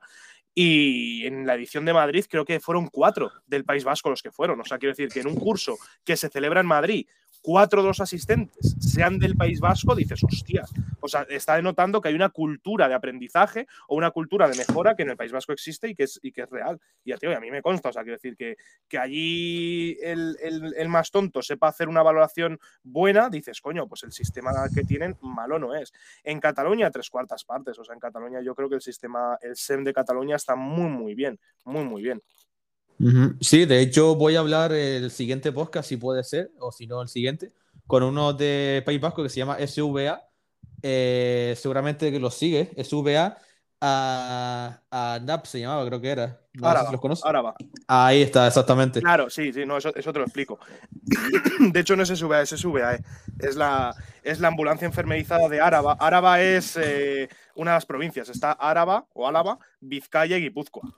Y en la edición de Madrid creo que fueron cuatro del País Vasco los que fueron. O sea, quiero decir que en un curso que se celebra en Madrid, cuatro de los asistentes sean del País Vasco, dices, hostias. O sea, está denotando que hay una cultura de aprendizaje o una cultura de mejora que en el País Vasco existe y que es, y que es real. Y a, a mí me consta, o sea, quiero decir que, que allí el, el, más tonto sepa hacer una valoración buena, dices, coño, pues el sistema que tienen malo no es. En Cataluña, tres cuartas partes. O sea, en Cataluña yo creo que el sistema, el SEM de Cataluña está muy, muy bien, muy, muy bien. Sí, de hecho voy a hablar el siguiente podcast, si puede ser, o si no el siguiente, con uno de País Vasco que se llama SVA. Eh, seguramente que lo sigue, SVA a, a NAP se llamaba, creo que era. No sé si los conoces. Ahora va. Ahí está, exactamente. Claro, sí, sí, no, eso, eso te lo explico. de hecho, no es SVA, es SVA, eh. es, la, es la ambulancia enfermerizada de Áraba. Áraba es eh, una de las provincias, está Áraba o Álava, Vizcaya y Guipúzcoa.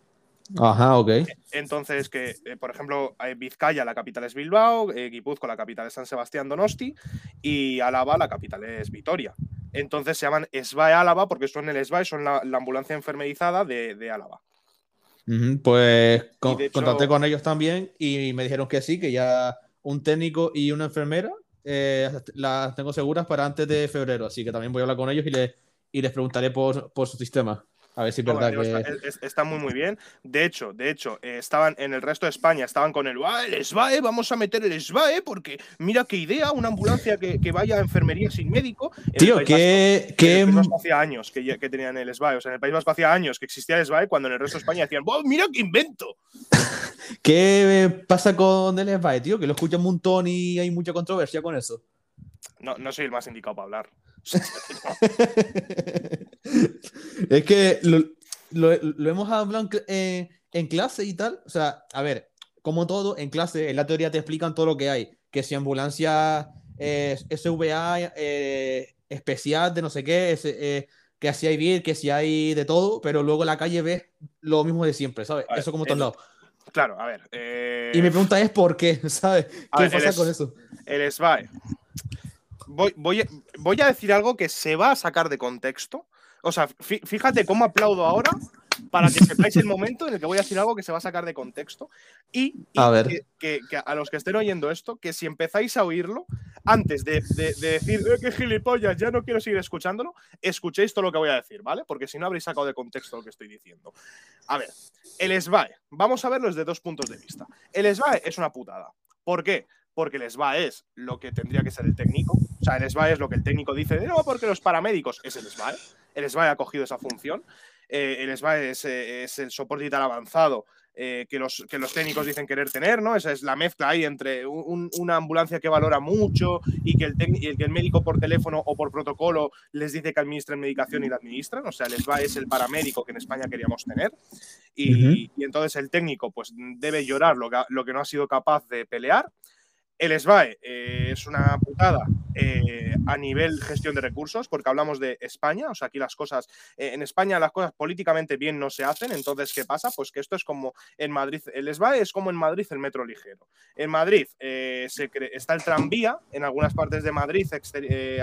Ajá, ok. Entonces, que, eh, por ejemplo, eh, Vizcaya, la capital es Bilbao, eh, Guipúzcoa, la capital es San Sebastián Donosti y Álava, la capital es Vitoria. Entonces se llaman SBAE Álava porque son el SBAE, son la, ambulancia enfermerizada de, Álava. pues contacté con ellos también y me dijeron que sí, que ya un técnico y una enfermera las tengo seguras para antes de febrero, así que también voy a hablar con ellos y, les, y les preguntaré por, por su sistema. A ver si es verdad que... Está, muy, muy bien. De hecho, de hecho, eh, estaban en el resto de España, estaban con el, el SBAE, vamos a meter el SBAE, porque mira qué idea, una ambulancia que, vaya a enfermería sin médico. Tío, ¿qué...? En el País hacía años que, que, tenían el SBAE. O sea, en el País Vasco hacía años que existía el SBAE, cuando en el resto de España decían, ¡Wow, mira qué invento! ¿Qué pasa con el SBAE, tío? Que lo escuchan un montón y hay mucha controversia con eso. No, no soy el más indicado para hablar. es que lo, hemos hablado en, clase y tal. O sea, a ver, como todo, en clase, en la teoría te explican todo lo que hay. Que si ambulancia eh, SVA eh, especial de no sé qué, eh, que si hay bien, que si hay de todo, pero luego en la calle ves lo mismo de siempre, ¿sabes? eso como todos lados. Claro, a ver. Y mi pregunta es por qué, ¿sabes? ¿Qué pasa con eso? El SVAE. Voy, voy, voy a decir algo que se va a sacar de contexto. O sea, fíjate cómo aplaudo ahora para que sepáis el momento en el que voy a decir algo que se va a sacar de contexto y, a ver. Que, a los que estén oyendo esto, que si empezáis a oírlo, antes de, decir eh, que gilipollas, ya no quiero seguir escuchándolo, escuchéis todo lo que voy a decir, ¿vale? Porque si no habréis sacado de contexto lo que estoy diciendo. A ver, el SBAE, vamos a verlo desde dos puntos de vista. El SBAE es una putada. ¿Por qué? Porque el SBAE es lo que tendría que ser el técnico. O sea, el SBAE es lo que el técnico dice de no, porque los paramédicos es el SBAE. El SBAE ha cogido esa función. Eh, el SBAE eh, es, el soporte vital avanzado eh, que, los, que los técnicos dicen querer tener, ¿no? Esa es la mezcla ahí entre una ambulancia que valora mucho y que, el que el médico por teléfono o por protocolo les dice que administren medicación y la administran. O sea, el SBAE es el paramédico que en España queríamos tener. Y, entonces el técnico pues debe llorar lo lo que no ha sido capaz de pelear. El SBAE eh, es una putada eh, a nivel gestión de recursos, porque hablamos de España, o sea, aquí las cosas, eh, en España las cosas políticamente bien no se hacen, entonces, ¿qué pasa? Pues que esto es como en Madrid, el SBAE es como en Madrid el metro ligero. En Madrid está el tranvía, en algunas partes de Madrid,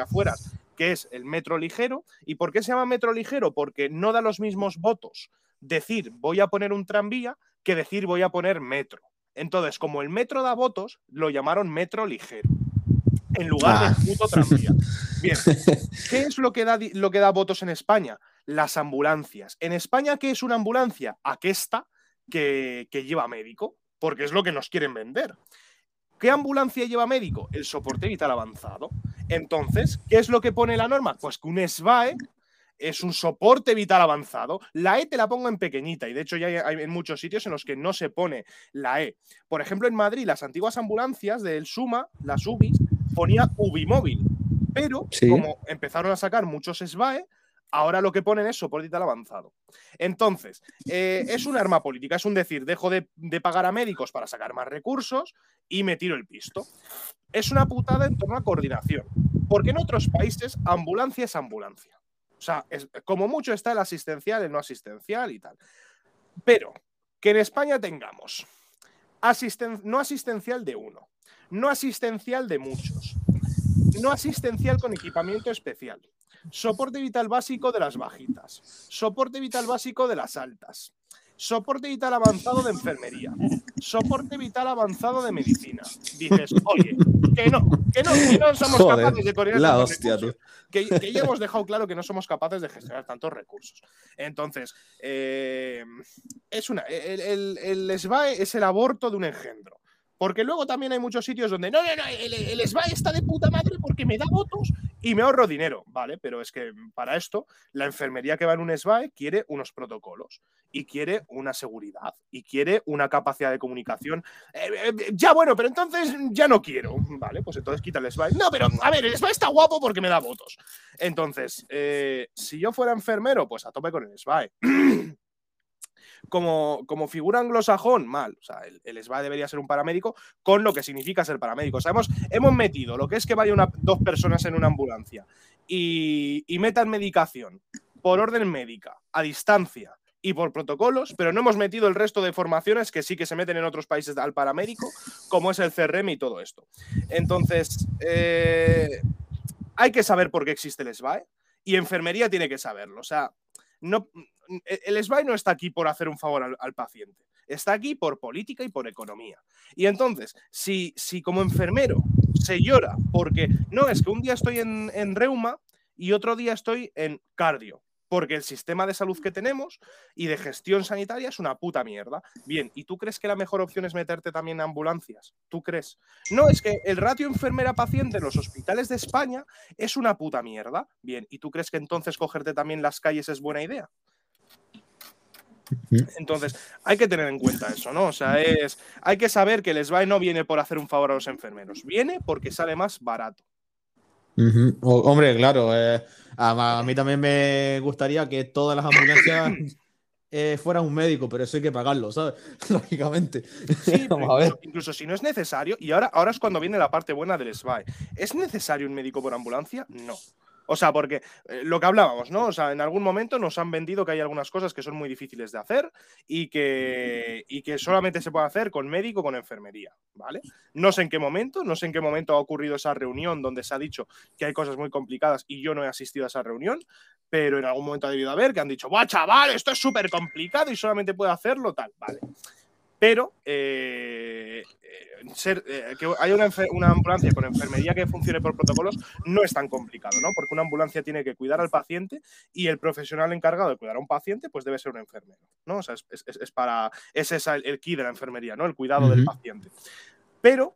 afuera, que es el metro ligero. ¿Y por qué se llama metro ligero? Porque no da los mismos votos decir voy a poner un tranvía que decir voy a poner metro. Entonces, como el metro da votos, lo llamaron metro ligero. En lugar de ah. puto tranvía. Bien, ¿qué es lo que, da, lo que da votos en España? Las ambulancias. En España, ¿qué es una ambulancia? Aquesta que, que lleva médico, porque es lo que nos quieren vender. ¿Qué ambulancia lleva médico? El soporte vital avanzado. Entonces, ¿qué es lo que pone la norma? Pues que un SBAE es un soporte vital avanzado. La E te la pongo en pequeñita y de hecho ya hay, en muchos sitios en los que no se pone la E. Por ejemplo, en Madrid, las antiguas ambulancias del Suma, las UBIs, ponía Ubimóvil. Pero como empezaron a sacar muchos SBAE, ahora lo que ponen es soporte vital avanzado. Entonces, eh, es un arma política, es un decir, dejo de, de, pagar a médicos para sacar más recursos y me tiro el pisto. Es una putada en torno a coordinación, porque en otros países ambulancia es ambulancia. O sea, como mucho está el asistencial, el no asistencial y tal. Pero que en España tengamos no asistencial de uno, no asistencial de muchos, no asistencial con equipamiento especial, soporte vital básico de las bajitas, soporte vital básico de las altas, soporte vital avanzado de enfermería, soporte vital avanzado de medicina. Dices, oye, que no, que no, que no somos capaces de coordinar la hostia, Que, que, ya hemos dejado claro que no somos capaces de gestionar tantos recursos. Entonces, eh, es una, el, el, el SBAE es el aborto de un engendro. Porque luego también hay muchos sitios donde no, no, no, el, el SBAE está de puta madre porque me da votos y me ahorro dinero, ¿vale? Pero es que para esto, la enfermería que va en un SBAE quiere unos protocolos y quiere una seguridad y quiere una capacidad de comunicación. Eh, eh, ya bueno, pero entonces ya no quiero, ¿vale? Pues entonces quita el SBAE. No, pero a ver, el SBAE está guapo porque me da votos. Entonces, eh, si yo fuera enfermero, pues a tope con el SBAE. como, como figura anglosajón, mal. O sea, el, el SBA debería ser un paramédico con lo que significa ser paramédico. O sea, hemos, metido lo que es que vaya una, dos personas en una ambulancia y, metan medicación por orden médica, a distancia, y por protocolos, pero no hemos metido el resto de formaciones que sí que se meten en otros países al paramédico, como es el CRM y todo esto. Entonces, eh, hay que saber por qué existe el SBAE y enfermería tiene que saberlo. O sea, no, el SBAE no está aquí por hacer un favor al, paciente, está aquí por política y por economía. Y entonces, si, si como enfermero se llora porque no, es que un día estoy en, en reuma y otro día estoy en cardio, porque el sistema de salud que tenemos y de gestión sanitaria es una puta mierda. Bien, ¿y tú crees que la mejor opción es meterte también en ambulancias? ¿Tú crees? No, es que el ratio enfermera-paciente en los hospitales de España es una puta mierda. Bien, ¿y tú crees que entonces cogerte también las calles es buena idea? Entonces, hay que tener en cuenta eso, ¿no? O sea, es, hay que saber que el SBAE no viene por hacer un favor a los enfermeros, viene porque sale más barato. hombre, claro, eh, a, mí también me gustaría que todas las ambulancias eh, fuera un médico, pero eso hay que pagarlo, ¿sabes? Lógicamente. Sí, Vamos a ver. Incluso, si no es necesario, y ahora, ahora es cuando viene la parte buena del SBAE. ¿Es necesario un médico por ambulancia? No. O sea, porque eh, lo que hablábamos, ¿no? O sea, en algún momento nos han vendido que hay algunas cosas que son muy difíciles de hacer y que, y que solamente se puede hacer con médico con enfermería, ¿vale? No sé en qué momento, no sé en qué momento ha ocurrido esa reunión donde se ha dicho que hay cosas muy complicadas y yo no he asistido a esa reunión, pero en algún momento ha debido haber que han dicho, ¡buah, chaval, esto es súper complicado y solamente puede hacerlo tal! Vale. Pero eh, eh, ser, eh, que haya una, ambulancia con enfermería que funcione por protocolos no es tan complicado, ¿no? Porque una ambulancia tiene que cuidar al paciente y el profesional encargado de cuidar a un paciente, pues debe ser un enfermero, ¿no? O sea, es, para. Es el, key de la enfermería, ¿no? El cuidado del paciente. Pero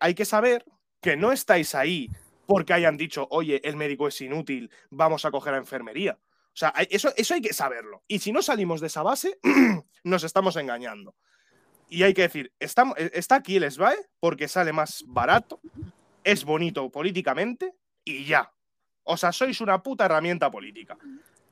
hay que saber que no estáis ahí porque hayan dicho, oye, el médico es inútil, vamos a coger a enfermería. O sea, eso, eso hay que saberlo. Y si no salimos de esa base, nos estamos engañando. Y hay que decir, está, eh, aquí el SBAE porque sale más barato, es bonito políticamente y ya. O sea, sois una puta herramienta política.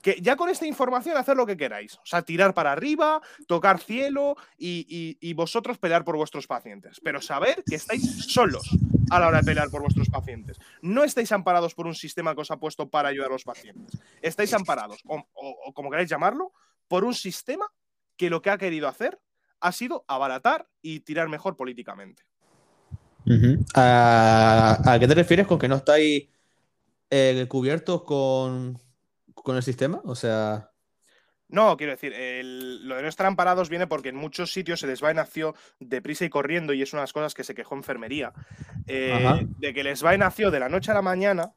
Que ya con esta información hacer lo que queráis. O sea, tirar para arriba, tocar cielo y, vosotros pelear por vuestros pacientes. Pero saber que estáis solos a la hora de pelear por vuestros pacientes. No estáis amparados por un sistema que os ha puesto para ayudar a los pacientes. Estáis amparados, o como queráis llamarlo, por un sistema que lo que ha querido hacer ha sido abaratar y tirar mejor políticamente. ¿A, qué te refieres con que no estáis eh, cubiertos con, el sistema? O sea. No, quiero decir, lo de no estar amparados viene porque en muchos sitios se les va nació deprisa y corriendo, y es una de las cosas que se quejó enfermería, eh, de que les va nació de la noche a la mañana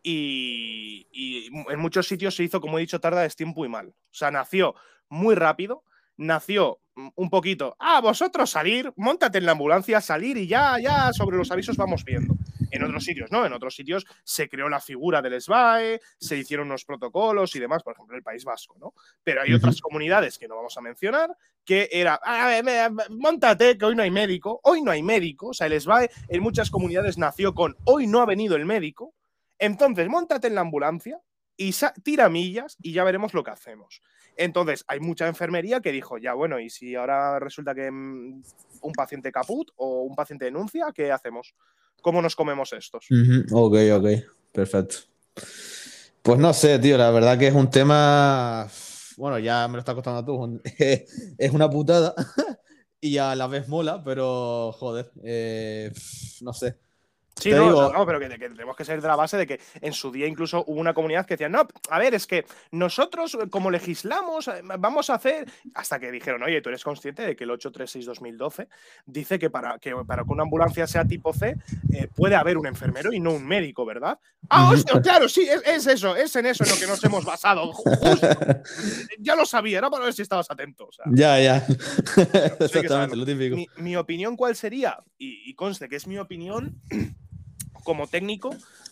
y, y, en muchos sitios se hizo, como he dicho, tarda de tiempo y mal. O sea, nació muy rápido, nació un poquito, ah, vosotros salir, montate en la ambulancia, salir y ya, ya sobre los avisos vamos viendo. En otros sitios, ¿no? En otros sitios se creó la figura del SBAE, se hicieron unos protocolos y demás, por ejemplo, el País Vasco, ¿no? Pero hay otras comunidades que no vamos a mencionar, que era, ah, montate, que hoy no hay médico, hoy no hay médico, o sea, el SBAE en muchas comunidades nació con, hoy no ha venido el médico, entonces montate en la ambulancia y tira millas y ya veremos lo que hacemos. Entonces, hay mucha enfermería que dijo, ya bueno, y si ahora resulta que mm, un paciente caput o un paciente denuncia, ¿qué hacemos? ¿Cómo nos comemos estos? Ok, ok, perfecto. Pues no sé, tío, la verdad que es un tema, bueno, ya me lo está costando tú, es una putada y a la vez mola, pero joder, eh, no sé. Sí, no, no, pero que, tenemos que ser de la base de que en su día incluso hubo una comunidad que decía, no, a ver, es que nosotros eh, como legislamos, eh, vamos a hacer, hasta que dijeron, oye, tú eres consciente de que el 836-2012 dice que para, que para que una ambulancia sea tipo C eh, puede haber un enfermero y no un médico, ¿verdad? Ah, hostia, claro, sí, es, eso, es en eso en lo que nos hemos basado. ya lo sabía, era para ver si estabas atento. ya, ya. Exactamente, lo típico. Mi, opinión, ¿cuál sería? y conste que es mi opinión como técnico,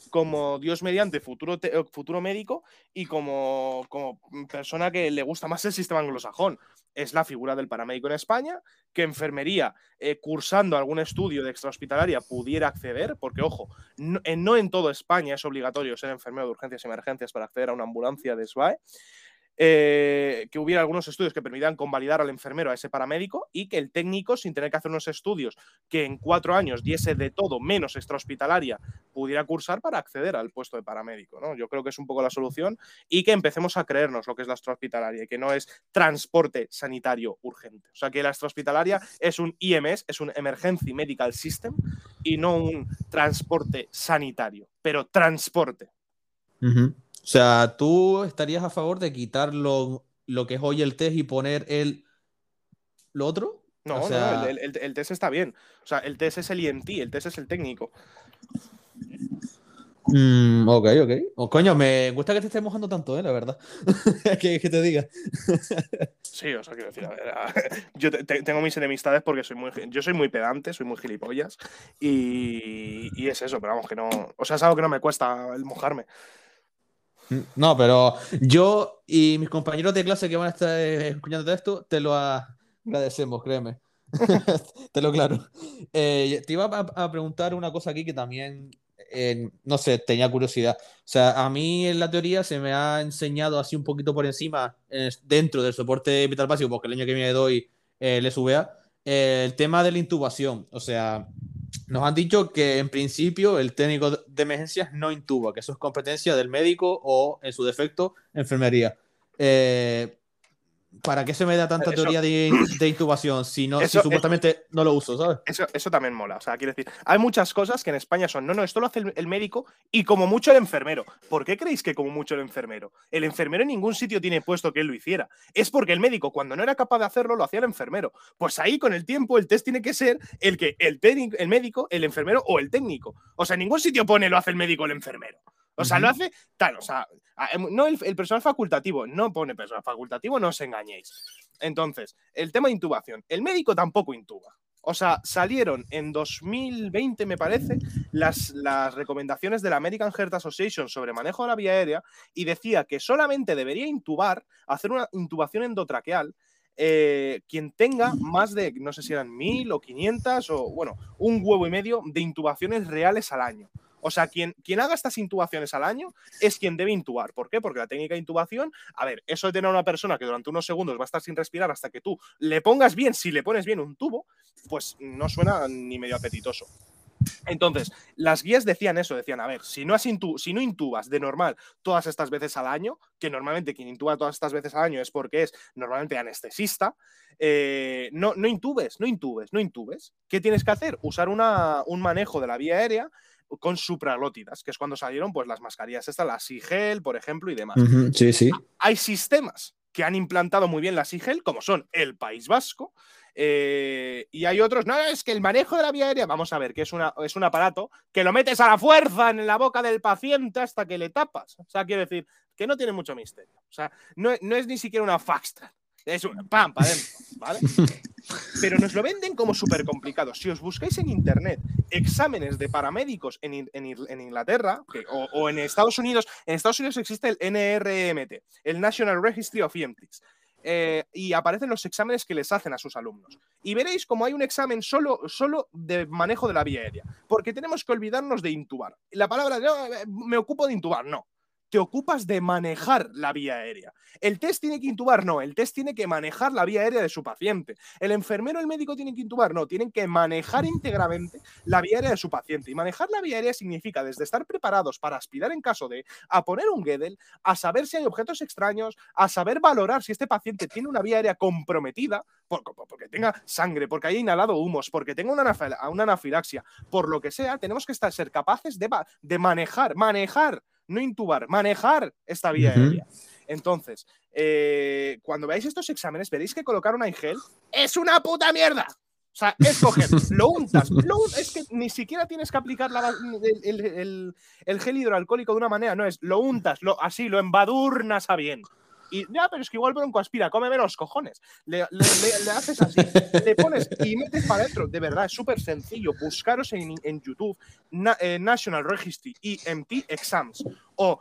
como Dios mediante futuro, eh, futuro médico y como, como persona que le gusta más el sistema anglosajón. Es la figura del paramédico en España, que enfermería, eh, cursando algún estudio de extrahospitalaria, pudiera acceder, porque ojo, no, no, en toda España es obligatorio ser enfermero de urgencias y emergencias para acceder a una ambulancia de SBAE. Eh, que hubiera algunos estudios que permitieran convalidar al enfermero a ese paramédico y que el técnico, sin tener que hacer unos estudios que en cuatro años diese de todo menos extrahospitalaria, pudiera cursar para acceder al puesto de paramédico. ¿no? Yo creo que es un poco la solución y que empecemos a creernos lo que es la extrahospitalaria y que no es transporte sanitario urgente. O sea, que la extrahospitalaria es un IMS, es un Emergency Medical System y no un transporte sanitario, pero transporte. O sea, ¿tú estarías a favor de quitar lo, que es hoy el test y poner el lo otro? No, no, el, test está bien. O sea, el test es el INT, el test es el técnico. Mm, ok, ok. Oh, coño, me gusta que te estés mojando tanto, ¿eh? La verdad. que, te diga. sí, o sea, quiero decir, a ver, yo tengo mis enemistades porque soy muy, yo soy muy pedante, soy muy gilipollas y, y es eso, pero vamos, que no, o sea, es algo que no me cuesta el mojarme. No, pero yo y mis compañeros de clase que van a estar eh, escuchando esto, te lo agradecemos, créeme. te lo claro. Eh, te iba a, preguntar una cosa aquí que también eh, no sé, tenía curiosidad. O sea, a mí en la teoría se me ha enseñado así un poquito por encima, dentro del soporte vital básico, porque el año que viene doy el SVA, el tema de la intubación. O sea, nos han dicho que en principio el técnico de emergencias no intuba, que eso es competencia del médico o, en su defecto, enfermería. Eh, ¿Para qué se me da tanta teoría de, intubación si, no, supuestamente no lo uso, ¿sabes? Eso, eso también mola. O sea, quiero decir, hay muchas cosas que en España son, no, no, esto lo hace el, médico y como mucho el enfermero. ¿Por qué creéis que como mucho el enfermero? El enfermero en ningún sitio tiene puesto que él lo hiciera. Es porque el médico, cuando no era capaz de hacerlo, lo hacía el enfermero. Pues ahí, con el tiempo, el test tiene que ser el que el, el médico, el enfermero o el técnico. O sea, en ningún sitio pone lo hace el médico o el enfermero. O sea, lo hace tal, o sea, em, no el, personal facultativo, no pone personal facultativo, no os engañéis. Entonces, el tema de intubación, el médico tampoco intuba. O sea, salieron en 2020, me parece, las, las recomendaciones de la American Heart Association sobre manejo de la vía aérea y decía que solamente debería intubar, hacer una intubación endotraqueal eh, quien tenga más de, no sé si eran mil o 500 o, bueno, un huevo y medio de intubaciones reales al año. O sea, quien, quien haga estas intubaciones al año es quien debe intubar. ¿Por qué? Porque la técnica de intubación, a ver, eso de tener a una persona que durante unos segundos va a estar sin respirar hasta que tú le pongas bien, si le pones bien un tubo, pues no suena ni medio apetitoso. Entonces, las guías decían eso, decían, a ver, si no, intubas de normal todas estas veces al año, que normalmente quien intuba todas estas veces al año es porque es normalmente anestesista, eh, no, no intubes, no intubes, no intubes. ¿Qué tienes que hacer? Usar un manejo de la vía aérea con supralótidas, que es cuando salieron pues las mascarillas estas, la Sigel, por ejemplo, y demás. Sí, sí. Hay sistemas que han implantado muy bien la Sigel, como son el País Vasco, eh, y hay otros, no, es que el manejo de la vía aérea, vamos a ver, que es, una, es un aparato que lo metes a la fuerza en la boca del paciente hasta que le tapas. O sea, quiero decir, que no tiene mucho misterio. O sea, no, no es ni siquiera una faxtra. Es un pam, para adentro, ¿vale? Pero nos lo venden como súper complicado. Si os buscáis en internet exámenes de paramédicos en, Inglaterra o, en Estados Unidos, en Estados Unidos existe el NRMT, el National Registry of EMTs. Eh, y aparecen los exámenes que les hacen a sus alumnos. Y veréis como hay un examen solo, solo de manejo de la vía aérea, porque tenemos que olvidarnos de intubar. La palabra, eh, me ocupo de intubar, no te ocupas de manejar la vía aérea. El test tiene que intubar, no, el test tiene que manejar la vía aérea de su paciente. El enfermero, el médico tienen que intubar, no, tienen que manejar íntegramente la vía aérea de su paciente. Y manejar la vía aérea significa desde estar preparados para aspirar en caso de, a poner un Gedel, a saber si hay objetos extraños, a saber valorar si este paciente tiene una vía aérea comprometida, porque tenga sangre, porque haya inhalado humos, porque tenga una, anafilaxia, por lo que sea, tenemos que estar, ser capaces de, de manejar, manejar no intubar, manejar esta vía aérea. Entonces, eh, cuando veáis estos exámenes, veréis que colocar una IGEL es una puta mierda. O sea, es coger, lo untas, es que ni siquiera tienes que aplicar el, gel hidroalcohólico de una manera, no es, lo untas, lo, así, lo embadurnas a bien. Y ya, pero es que igual Bronco aspira, cómeme los cojones. Le, haces así, le pones y metes para adentro. De verdad, es súper sencillo. Buscaros en, en YouTube eh, National Registry EMT Exams o,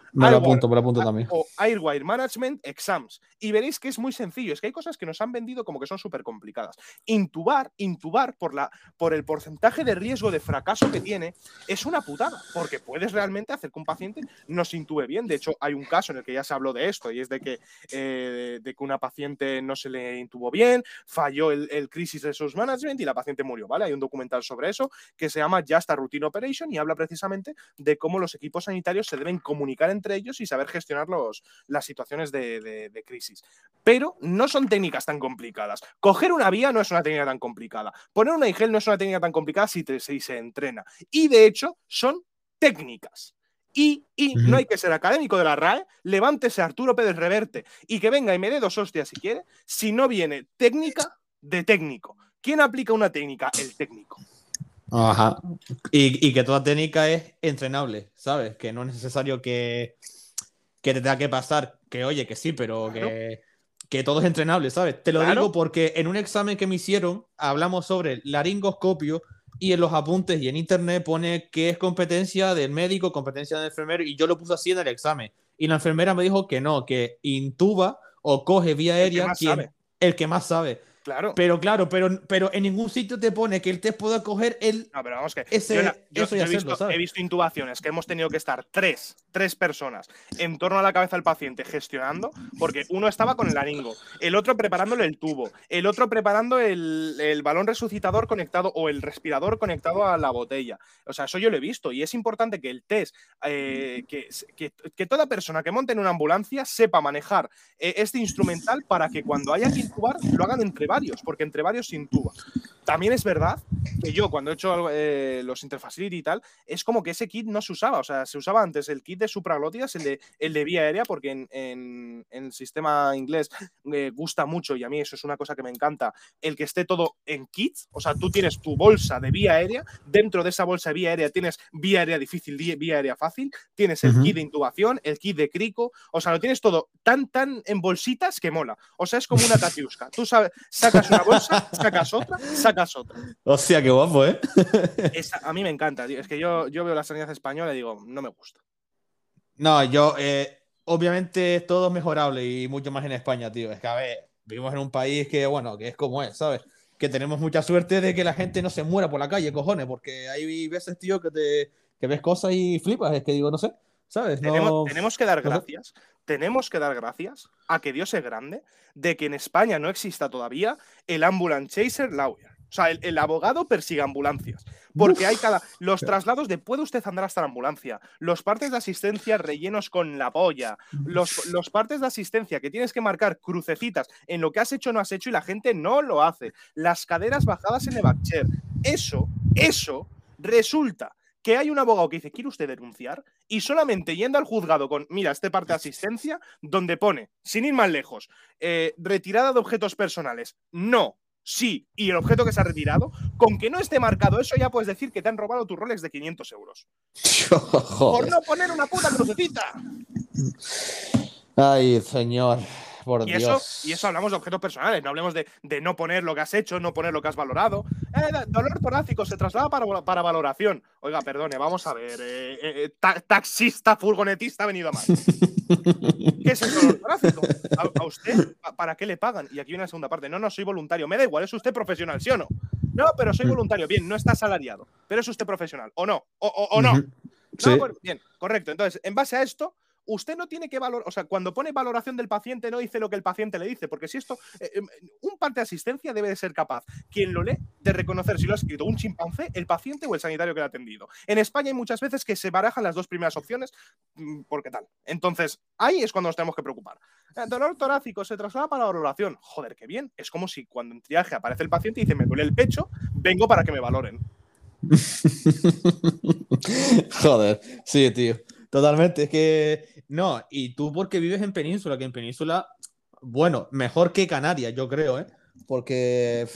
Airwire, Management Exams. Y veréis que es muy sencillo. Es que hay cosas que nos han vendido como que son súper complicadas. Intubar, intubar por, la, por el porcentaje de riesgo de fracaso que tiene, es una putada. Porque puedes realmente hacer que un paciente no se intube bien. De hecho, hay un caso en el que ya se habló de esto y es de que, eh, de que una paciente no se le intubó bien, falló el, el crisis de sus management y la paciente murió. ¿vale? Hay un documental sobre eso que se llama Just a Routine Operation y habla precisamente de cómo los equipos sanitarios se deben comunicar comunicar entre ellos y saber gestionar los, las situaciones de, crisis. Pero no son técnicas tan complicadas. Coger una vía no es una técnica tan complicada. Poner una IGEL no es una técnica tan complicada si, se entrena. Y de hecho, son técnicas. Y, no hay que ser académico de la RAE, levántese Arturo Pérez Reverte y que venga y me dé dos hostias si quiere, si no viene técnica de técnico. ¿Quién aplica una técnica? El técnico. Ajá. Y, que toda técnica es entrenable, ¿sabes? Que no es necesario que, que te tenga que pasar. Que oye, que sí, pero que, que, todo es entrenable, ¿sabes? Te lo digo porque en un examen que me hicieron hablamos sobre laringoscopio y en los apuntes y en internet pone que es competencia del médico, competencia del enfermero y yo lo puse así en el examen. Y la enfermera me dijo que no, que intuba o coge vía aérea el que más sabe. Claro. Pero claro, pero, pero en ningún sitio te pone que el test pueda coger el. No, pero vamos que. Ese- yo, yo- eso yo he, hacerlo, visto, ¿sabes? he visto intubaciones que hemos tenido que estar tres, tres personas en torno a la cabeza del paciente gestionando, porque uno estaba con el laringo, el otro preparándole el tubo, el otro preparando el, el balón resucitador conectado o el respirador conectado a la botella. O sea, eso yo lo he visto y es importante que el test, eh, que, que- que toda persona que monte en una ambulancia sepa manejar eh, este instrumental para que cuando haya que intubar lo hagan entre varios, porque entre varios se intuba. También es verdad que yo cuando he hecho eh, los Interfacility y tal, es como que ese kit no se usaba. O sea, se usaba antes el kit de supraglótidas, el de, el de vía aérea, porque en, en- en el sistema inglés me gusta mucho y a mí eso es una cosa que me encanta, el que esté todo en kits. O sea, tú tienes tu bolsa de vía aérea, dentro de esa bolsa de vía aérea tienes vía aérea difícil, di- vía aérea fácil, tienes el kit de intubación, el kit de crico, o sea, lo tienes todo tan, tan en bolsitas que mola. O sea, es como una tatiusca. Tú sabes, sacas una bolsa, sacas otra, sacas otra. Hostia, qué guapo, ¿eh? Esa- a mí me encanta, tío. Es que yo, yo veo la sanidad española y digo, no me gusta. No, yo, eh, obviamente todo es mejorable y mucho más en España, tío. Es que, a ver, vivimos en un país que, bueno, que es como es, ¿sabes? Que tenemos mucha suerte de que la gente no se muera por la calle, cojones, porque hay veces, tío, que te que ves cosas y flipas, es que digo, no sé, ¿sabes? No, Tenemos, tenemos que dar no sé. gracias, tenemos que dar gracias a que Dios es grande, de que en España no exista todavía el ambulance chaser lawyer. O sea, el, el abogado persigue ambulancias. Porque hay cada. Los traslados de puede usted andar hasta la ambulancia. Los partes de asistencia rellenos con la polla. Los, los partes de asistencia que tienes que marcar crucecitas en lo que has hecho o no has hecho y la gente no lo hace. Las caderas bajadas en el bacher. Eso, eso resulta que hay un abogado que dice, ¿quiere usted denunciar? Y solamente yendo al juzgado con, mira, este parte de asistencia, donde pone, sin ir más lejos, eh, retirada de objetos personales, no, sí, y el objeto que se ha retirado, con que no esté marcado eso, ya puedes decir que te han robado tu Rolex de 500 euros. Por no poner una puta crucecita. Ay, señor, por Y eso, y eso hablamos de objetos personales, no hablemos de, de no poner lo que has hecho, no poner lo que has valorado. Eh, dolor torácico se traslada para, para valoración. Oiga, perdone, vamos a ver. eh, eh, ta- taxista, furgonetista ha venido a más. ¿Qué es el dolor torácico? ¿A, a usted? ¿Pa- ¿Para qué le pagan? Y aquí viene la segunda parte. No, no, soy voluntario. Me da igual, es usted profesional, ¿sí o no? No, pero soy voluntario. Bien, no está asalariado. Pero es usted profesional. ¿O no? ¿O, o- o no? No, bueno, bien, correcto. Entonces, en base a esto, usted no tiene que valorar, o sea, cuando pone valoración del paciente no dice lo que el paciente le dice, porque si esto, eh, eh, un parte de asistencia debe de ser capaz, quien lo lee, de reconocer si lo ha escrito un chimpancé, el paciente o el sanitario que lo ha atendido. En España hay muchas veces que se barajan las dos primeras opciones, mm, porque tal. Entonces, ahí es cuando nos tenemos que preocupar. Eh, dolor torácico se traslada para la valoración. Joder, qué bien. Es como si cuando en triaje aparece el paciente y dice, me duele el pecho, vengo para que me valoren. Joder, sí, tío. Totalmente. Es que. No, y tú porque vives en Península, que en Península, bueno, mejor que Canarias, yo creo, ¿eh? Porque.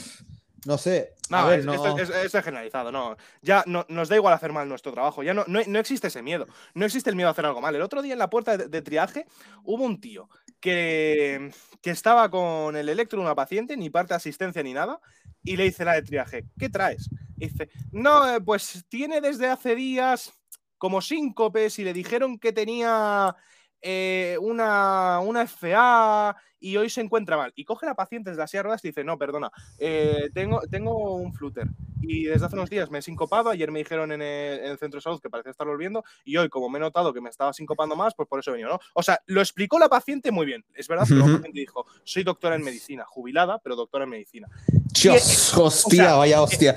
No sé. No, a ver, es, no. esto es- esto es generalizado, no. Ya no, nos da igual hacer mal nuestro trabajo, ya no, no, no existe ese miedo, no existe el miedo a hacer algo mal. El otro día en la puerta de, de triaje hubo un tío que, que estaba con el electro de una paciente, ni parte de asistencia ni nada, y le dice la de triaje, ¿qué traes? Y dice, no, eh, pues tiene desde hace días como síncopes y le dijeron que tenía eh, una, una FA y hoy se encuentra mal. Y coge la paciente desde la silla de ruedas y dice, no, perdona, eh, tengo, tengo un flúter y desde hace unos días me he sincopado. Ayer me dijeron en el, en el centro de salud que parece estar volviendo y hoy, como me he notado que me estaba sincopando más, pues por eso he venido, ¿no? O sea, lo explicó la paciente muy bien. Es verdad, pero la Ujú. paciente dijo, soy doctora en medicina, jubilada, pero doctora en medicina. Dios, hostia, sea, vaya hostia.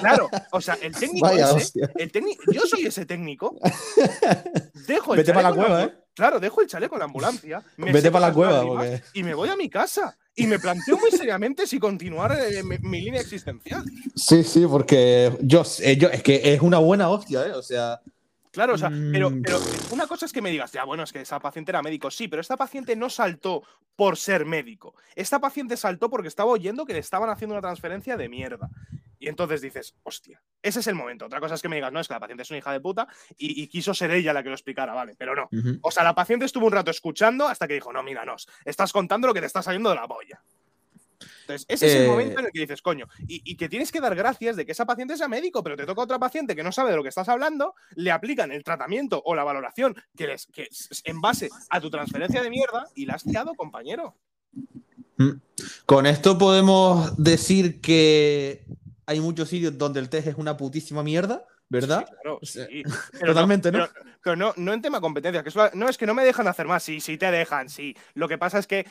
Claro, o sea, el técnico Vaya ese, hostia. el técnico, yo soy ese técnico. Dejo el Vete pa' la cueva, ¿eh? Claro, dejo el chaleco en la ambulancia. me Vete seco pa' la cueva, porque- Y me voy a mi casa. Y me planteo muy seriamente si continuar eh, mi, mi línea existencial. Sí, sí, porque yo, eh, yo, es que es una buena hostia, ¿eh? O sea, Claro, o sea, pero, Mm. pero una cosa es que me digas, ya, bueno, es que esa paciente era médico, sí, pero esta paciente no saltó por ser médico. Esta paciente saltó porque estaba oyendo que le estaban haciendo una transferencia de mierda. Y entonces dices, hostia, ese es el momento. Otra cosa es que me digas, no, es que la paciente es una hija de puta y, y quiso ser ella la que lo explicara, vale, pero no. O sea, la paciente estuvo un rato escuchando hasta que dijo, no, míranos, estás contando lo que te está saliendo de la polla. Entonces, ese es el Eh, momento en el que dices, coño, y, y que tienes que dar gracias de que esa paciente sea médico, pero te toca otra paciente que no sabe de lo que estás hablando, le aplican el tratamiento o la valoración que, les, que es en base a tu transferencia de mierda y la has liado, compañero. Mm. Con esto podemos decir que hay muchos sitios donde el test es una putísima mierda, ¿verdad? claro, sí. Totalmente, ¿no? Pero, no, no en tema competencia, que no es que no me dejan hacer más, sí, sí te dejan, sí. Lo que pasa es que eh,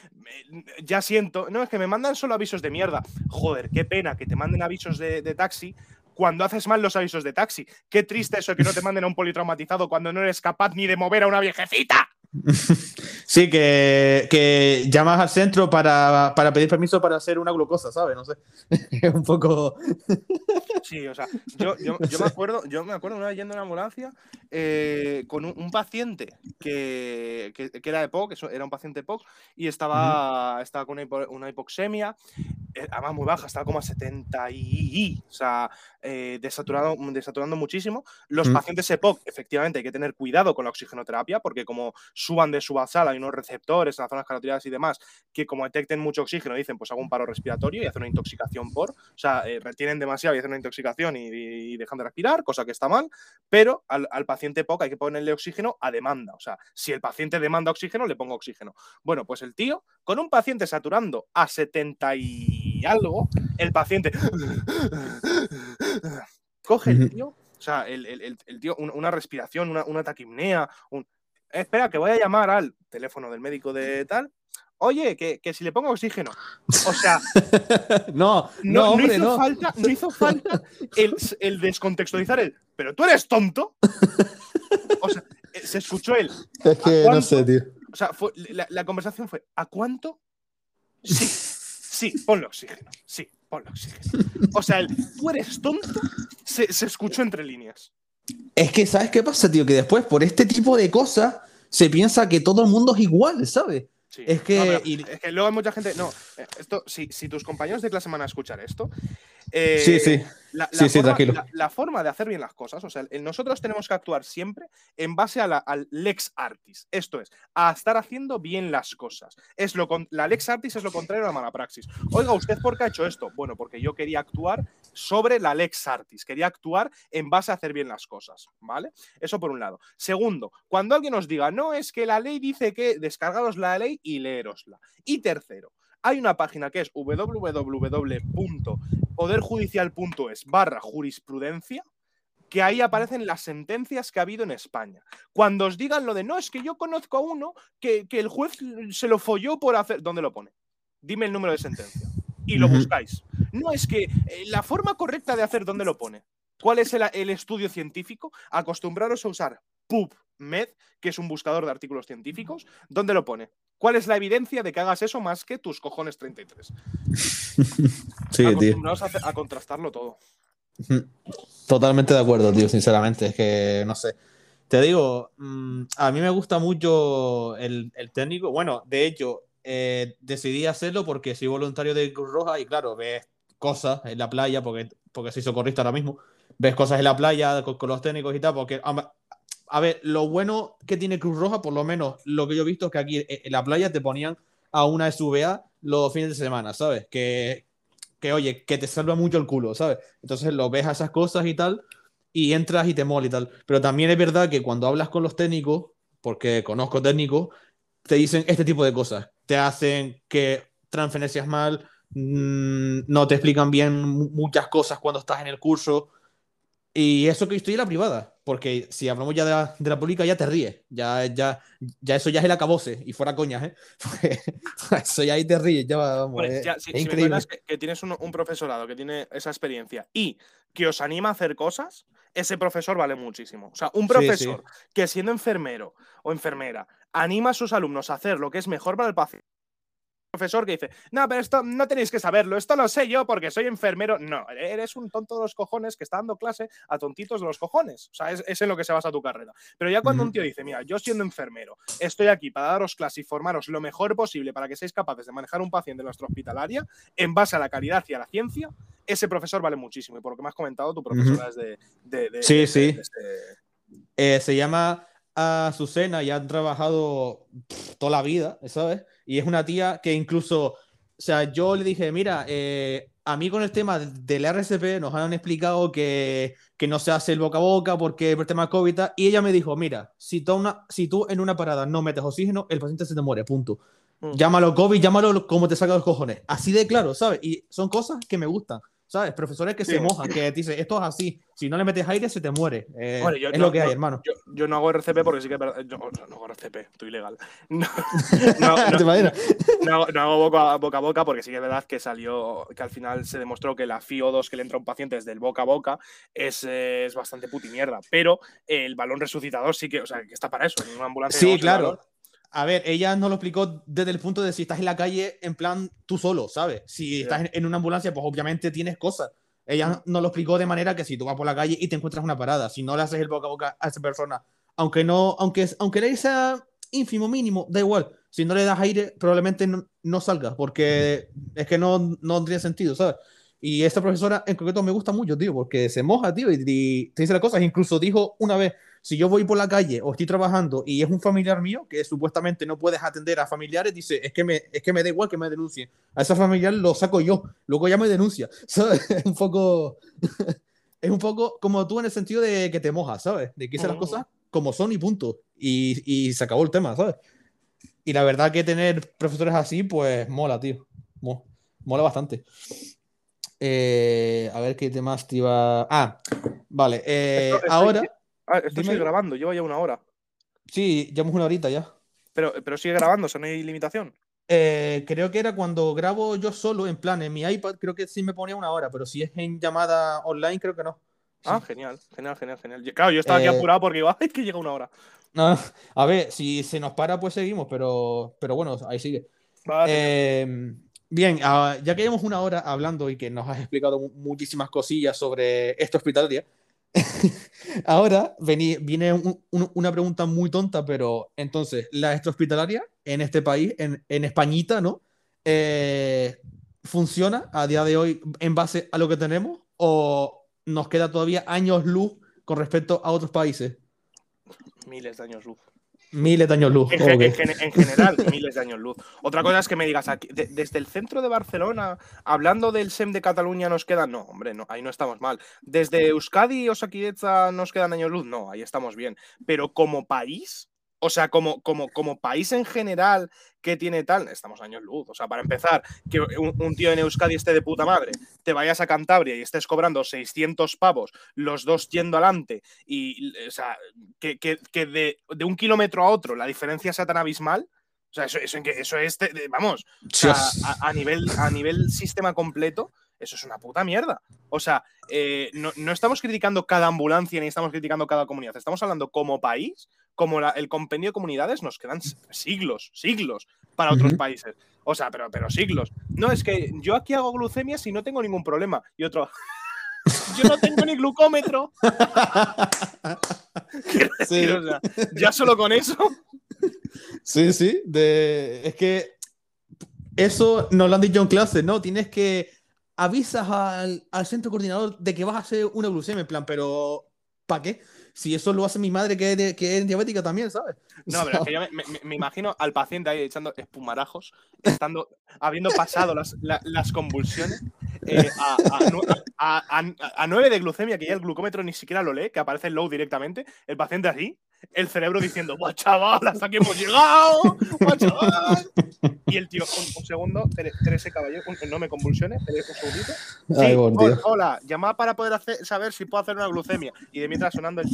ya siento, no, es que me mandan solo avisos de mierda. Joder, qué pena que te manden avisos de, de taxi cuando haces mal los avisos de taxi. Qué triste eso que no te manden a un politraumatizado cuando no eres capaz ni de mover a una viejecita. Sí, que, que, llamas al centro para, para, pedir permiso para hacer una glucosa, ¿sabes? No sé. Es un poco. Sí, o sea, yo, yo, yo, me acuerdo, yo me acuerdo una vez yendo en ambulancia eh, con un, un, paciente que, que, que, era de POC, era un paciente POC, y estaba, estaba con una, una hipoxemia, además muy baja, estaba como a 70 y. O sea, eh, desaturado, desaturando muchísimo. Los mm. pacientes EPOC, efectivamente, hay que tener cuidado con la oxigenoterapia, porque como suban de su basal, hay unos receptores en las zonas carotidas y demás, que como detecten mucho oxígeno, dicen, pues hago un paro respiratorio y hacen una intoxicación por, o sea, eh, retienen demasiado y hacen una intoxicación y, y, dejan de respirar, cosa que está mal, pero al, al paciente EPOC hay que ponerle oxígeno a demanda. O sea, si el paciente demanda oxígeno, le pongo oxígeno. Bueno, pues el tío, con un paciente saturando a 70 y algo, el paciente coge el tío, o sea, el, el, el tío, una respiración, una, una taquimnea, un... espera, que voy a llamar al teléfono del médico de tal. Oye, que, que si le pongo oxígeno. O sea, no, no, no, hombre, hizo no. Falta, no hizo falta el, el descontextualizar el, pero tú eres tonto. O sea, se escuchó él. Es que no sé, tío. O sea, fue, la, la, conversación fue: ¿a cuánto? Sí, sí, ponle oxígeno. Sí, ponle oxígeno. O sea, el tú eres tonto se, se, escuchó entre líneas. Es que, ¿sabes qué pasa, tío? Que después, por este tipo de cosas, se piensa que todo el mundo es igual, ¿sabes? Sí. Es, que, no, y... es que luego hay mucha gente. No, esto, si, si tus compañeros de clase van a escuchar esto. Eh, sí, sí. La, la sí, forma, sí, tranquilo. La, la, forma de hacer bien las cosas, o sea, nosotros tenemos que actuar siempre en base a la, al lex artis. Esto es, a estar haciendo bien las cosas. Es lo con, la lex artis es lo contrario a la mala praxis. Oiga, ¿usted por qué ha hecho esto? Bueno, porque yo quería actuar sobre la lex artis. Quería actuar en base a hacer bien las cosas, ¿vale? Eso por un lado. Segundo, cuando alguien nos diga, no, es que la ley dice que descargaros la ley y leerosla. Y tercero, hay una página que es www.poderjudicial.es barra jurisprudencia que ahí aparecen las sentencias que ha habido en España. Cuando os digan lo de no, es que yo conozco a uno que, que el juez se lo folló por hacer. ¿Dónde lo pone? Dime el número de sentencia. Y lo uh -huh. buscáis. No, es que eh, la forma correcta de hacer, ¿dónde lo pone? ¿Cuál es el, el estudio científico? Acostumbraros a usar PubMed, que es un buscador de artículos científicos. ¿Dónde lo pone? ¿Cuál es la evidencia de que hagas eso más que tus cojones 33? sí, Acostumbrados a, a contrastarlo todo. Totalmente de acuerdo, tío, sinceramente. Es que, no sé. Te digo, mmm, a mí me gusta mucho el, el técnico. Bueno, de hecho, eh, decidí hacerlo porque soy voluntario de Cruz Roja y, claro, ves cosas en la playa, porque, porque soy socorrista ahora mismo. Ves cosas en la playa con, con los técnicos y tal, porque. A ver, lo bueno que tiene Cruz Roja, por lo menos lo que yo he visto, es que aquí en la playa te ponían a una SVA los fines de semana, ¿sabes? Que, que oye, que te salva mucho el culo, ¿sabes? Entonces lo ves a esas cosas y tal, y entras y te mola y tal. Pero también es verdad que cuando hablas con los técnicos, porque conozco técnicos, te dicen este tipo de cosas. Te hacen que transferencias mal, mmm, no te explican bien muchas cosas cuando estás en el curso. Y eso que estoy en la privada, porque si hablamos ya de la, de la pública ya te ríes, ya, ya, ya eso ya es el acabose, y fuera coñas, ¿eh? eso ya ahí te ríes, ya vamos, ya, si, es si increíble. Que, que, tienes un, un, profesorado que tiene esa experiencia y que os anima a hacer cosas, ese profesor vale muchísimo. O sea, un profesor sí, sí. que siendo enfermero o enfermera anima a sus alumnos a hacer lo que es mejor para el paciente profesor que dice, no, pero esto no tenéis que saberlo, esto lo sé yo porque soy enfermero. No, eres un tonto de los cojones que está dando clase a tontitos de los cojones. O sea, es, es en lo que se basa tu carrera. Pero ya cuando un tío dice, mira, yo siendo enfermero, estoy aquí para daros clase y formaros lo mejor posible para que seáis capaces de manejar un paciente en nuestra hospitalaria en base a la calidad y a la ciencia, ese profesor vale muchísimo. Y por lo que me has comentado, tu profesora es de, de, de, Sí, de, sí. Este... Eh, se llama a Azucena y han trabajado pff, toda la vida, ¿sabes? Y es una tía que incluso, o sea, yo le dije, mira, eh, a mí con el tema del RCP nos han explicado que, que, no se hace el boca a boca porque por el tema COVID y ella me dijo, mira, si tú, una, si tú en una parada no metes oxígeno, el paciente se te muere, punto. Mm. Llámalo COVID, llámalo como te saca los cojones. Así de claro, ¿sabes? Y son cosas que me gustan, ¿sabes? Profesores que Sí. se mojan, que dicen, esto es así. Si no le metes aire, se te muere. Eh, Bueno, yo es no- lo que hay, no- hermano. Yo, yo no hago RCP porque sí que es verdad. Yo, no hago RCP, estoy ilegal. No, no, no, ¿Te imaginas? no hago- no hago boca a, boca a boca porque sí que es verdad que salió, que al final se demostró que la FIO2 que le entra a un paciente desde el boca a boca es, eh, es bastante putimierda. Pero el balón resucitador sí que, o sea, que está para eso. En una ambulancia Sí, claro. balón. A ver, ella nos lo explicó desde el punto de si estás en la calle en plan tú solo, ¿sabes? Si estás en, en una ambulancia, pues obviamente tienes cosas. Ella nos lo explicó de manera que si tú vas por la calle y te encuentras una parada, si no le haces el boca a boca a esa persona, aunque no, aunque, aunque aire sea ínfimo, mínimo, da igual. Si no le das aire, probablemente no, no salga, porque es que no, no tiene sentido, ¿sabes? Y esta profesora en concreto me gusta mucho, tío, porque se moja, tío, y, y te dice las cosas. Incluso dijo una vez, si yo voy por la calle o estoy trabajando y es un familiar mío que supuestamente no puedes atender a familiares, dice, es que me, es que me da igual que me denuncien. A ese familiar lo saco yo, luego ya me denuncia. ¿Sabes? Es un poco... es un poco como tú en el sentido de que te mojas, ¿sabes? De que hice las Ujú. cosas como son y punto. Y, y se acabó el tema, ¿sabes? Y la verdad que tener profesores así, pues mola, tío. Mo- mola bastante. Eh, a ver qué temas te iba. Ah, vale. eh, Esto- estoy- ahora, Ah, esto sigue grabando, lleva ya una hora. sí, llevamos una horita ya. Pero, pero sigue grabando, o sea, no hay limitación. Eh, creo que era cuando grabo yo solo, en plan, en mi iPad, creo que sí me ponía una hora, pero si es en llamada online, creo que no. Sí. Ah, genial, genial, genial, genial. Claro, yo estaba aquí Eh, apurado porque iba, es que llega una hora. No, a ver, si se nos para, pues seguimos, pero, pero bueno, ahí sigue. Vale, Eh, bien, ah, ya que llevamos una hora hablando y que nos has explicado mu- muchísimas cosillas sobre esta hospitalaria, ahora veni- viene un- un- una pregunta muy tonta, pero entonces, ¿la extrahospitalaria en este país, en, en Españita, ¿no? Eh, ¿funciona a día de hoy en base a lo que tenemos o nos queda todavía años luz con respecto a otros países? miles de años luz. Miles de años luz. En, general, miles de años luz. Otra cosa es que me digas, aquí, de- desde el centro de Barcelona, hablando del SEM de Cataluña, nos quedan. No, hombre, no, ahí no estamos mal. Desde Euskadi o Osakidetza nos quedan años luz. No, ahí estamos bien. Pero como país, o sea, como, como, como país en general que tiene tal, estamos años luz. O sea, para empezar, que un, un tío en Euskadi esté de puta madre, te vayas a Cantabria y estés cobrando 600 pavos, los dos yendo adelante, y, o sea, que, que- que de, de un kilómetro a otro la diferencia sea tan abismal. O sea, eso, eso, en que- eso es, vamos, o sea, Dios. a, a nivel, a nivel sistema completo, eso es una puta mierda. O sea, eh, no, no estamos criticando cada ambulancia ni estamos criticando cada comunidad. Estamos hablando como país, como la- el compendio de comunidades, nos quedan siglos, siglos para otros países. O sea, pero, pero siglos. No, es que yo aquí hago glucemia si no tengo ningún problema. Y otro, yo no tengo ni glucómetro. Sí. o sea, ya solo con eso. Sí, sí, de... es que eso nos lo han dicho en clase, ¿no? Tienes que avisas al, al centro coordinador de que vas a hacer una glucemia, en plan, pero ¿para qué? Si eso lo hace mi madre que es, que es diabética también, ¿sabes? No, pero es que yo me, me- me imagino al paciente ahí echando espumarajos, estando, habiendo pasado las, la- las convulsiones eh, a- a- a 9 de glucemia, que ya el glucómetro ni siquiera lo lee, que aparece el low directamente, el paciente así, el cerebro diciendo, ¡buah, chaval, hasta que hemos llegado! ¡Buah, chaval! Y el tío, un, un segundo, Tere- Teresa Caballero, un- no me convulsiones, Tere, un segundito. Sí, Ay, buen hola, hola, llamada para poder hacer- saber si puedo hacer una glucemia. Y de mientras sonando el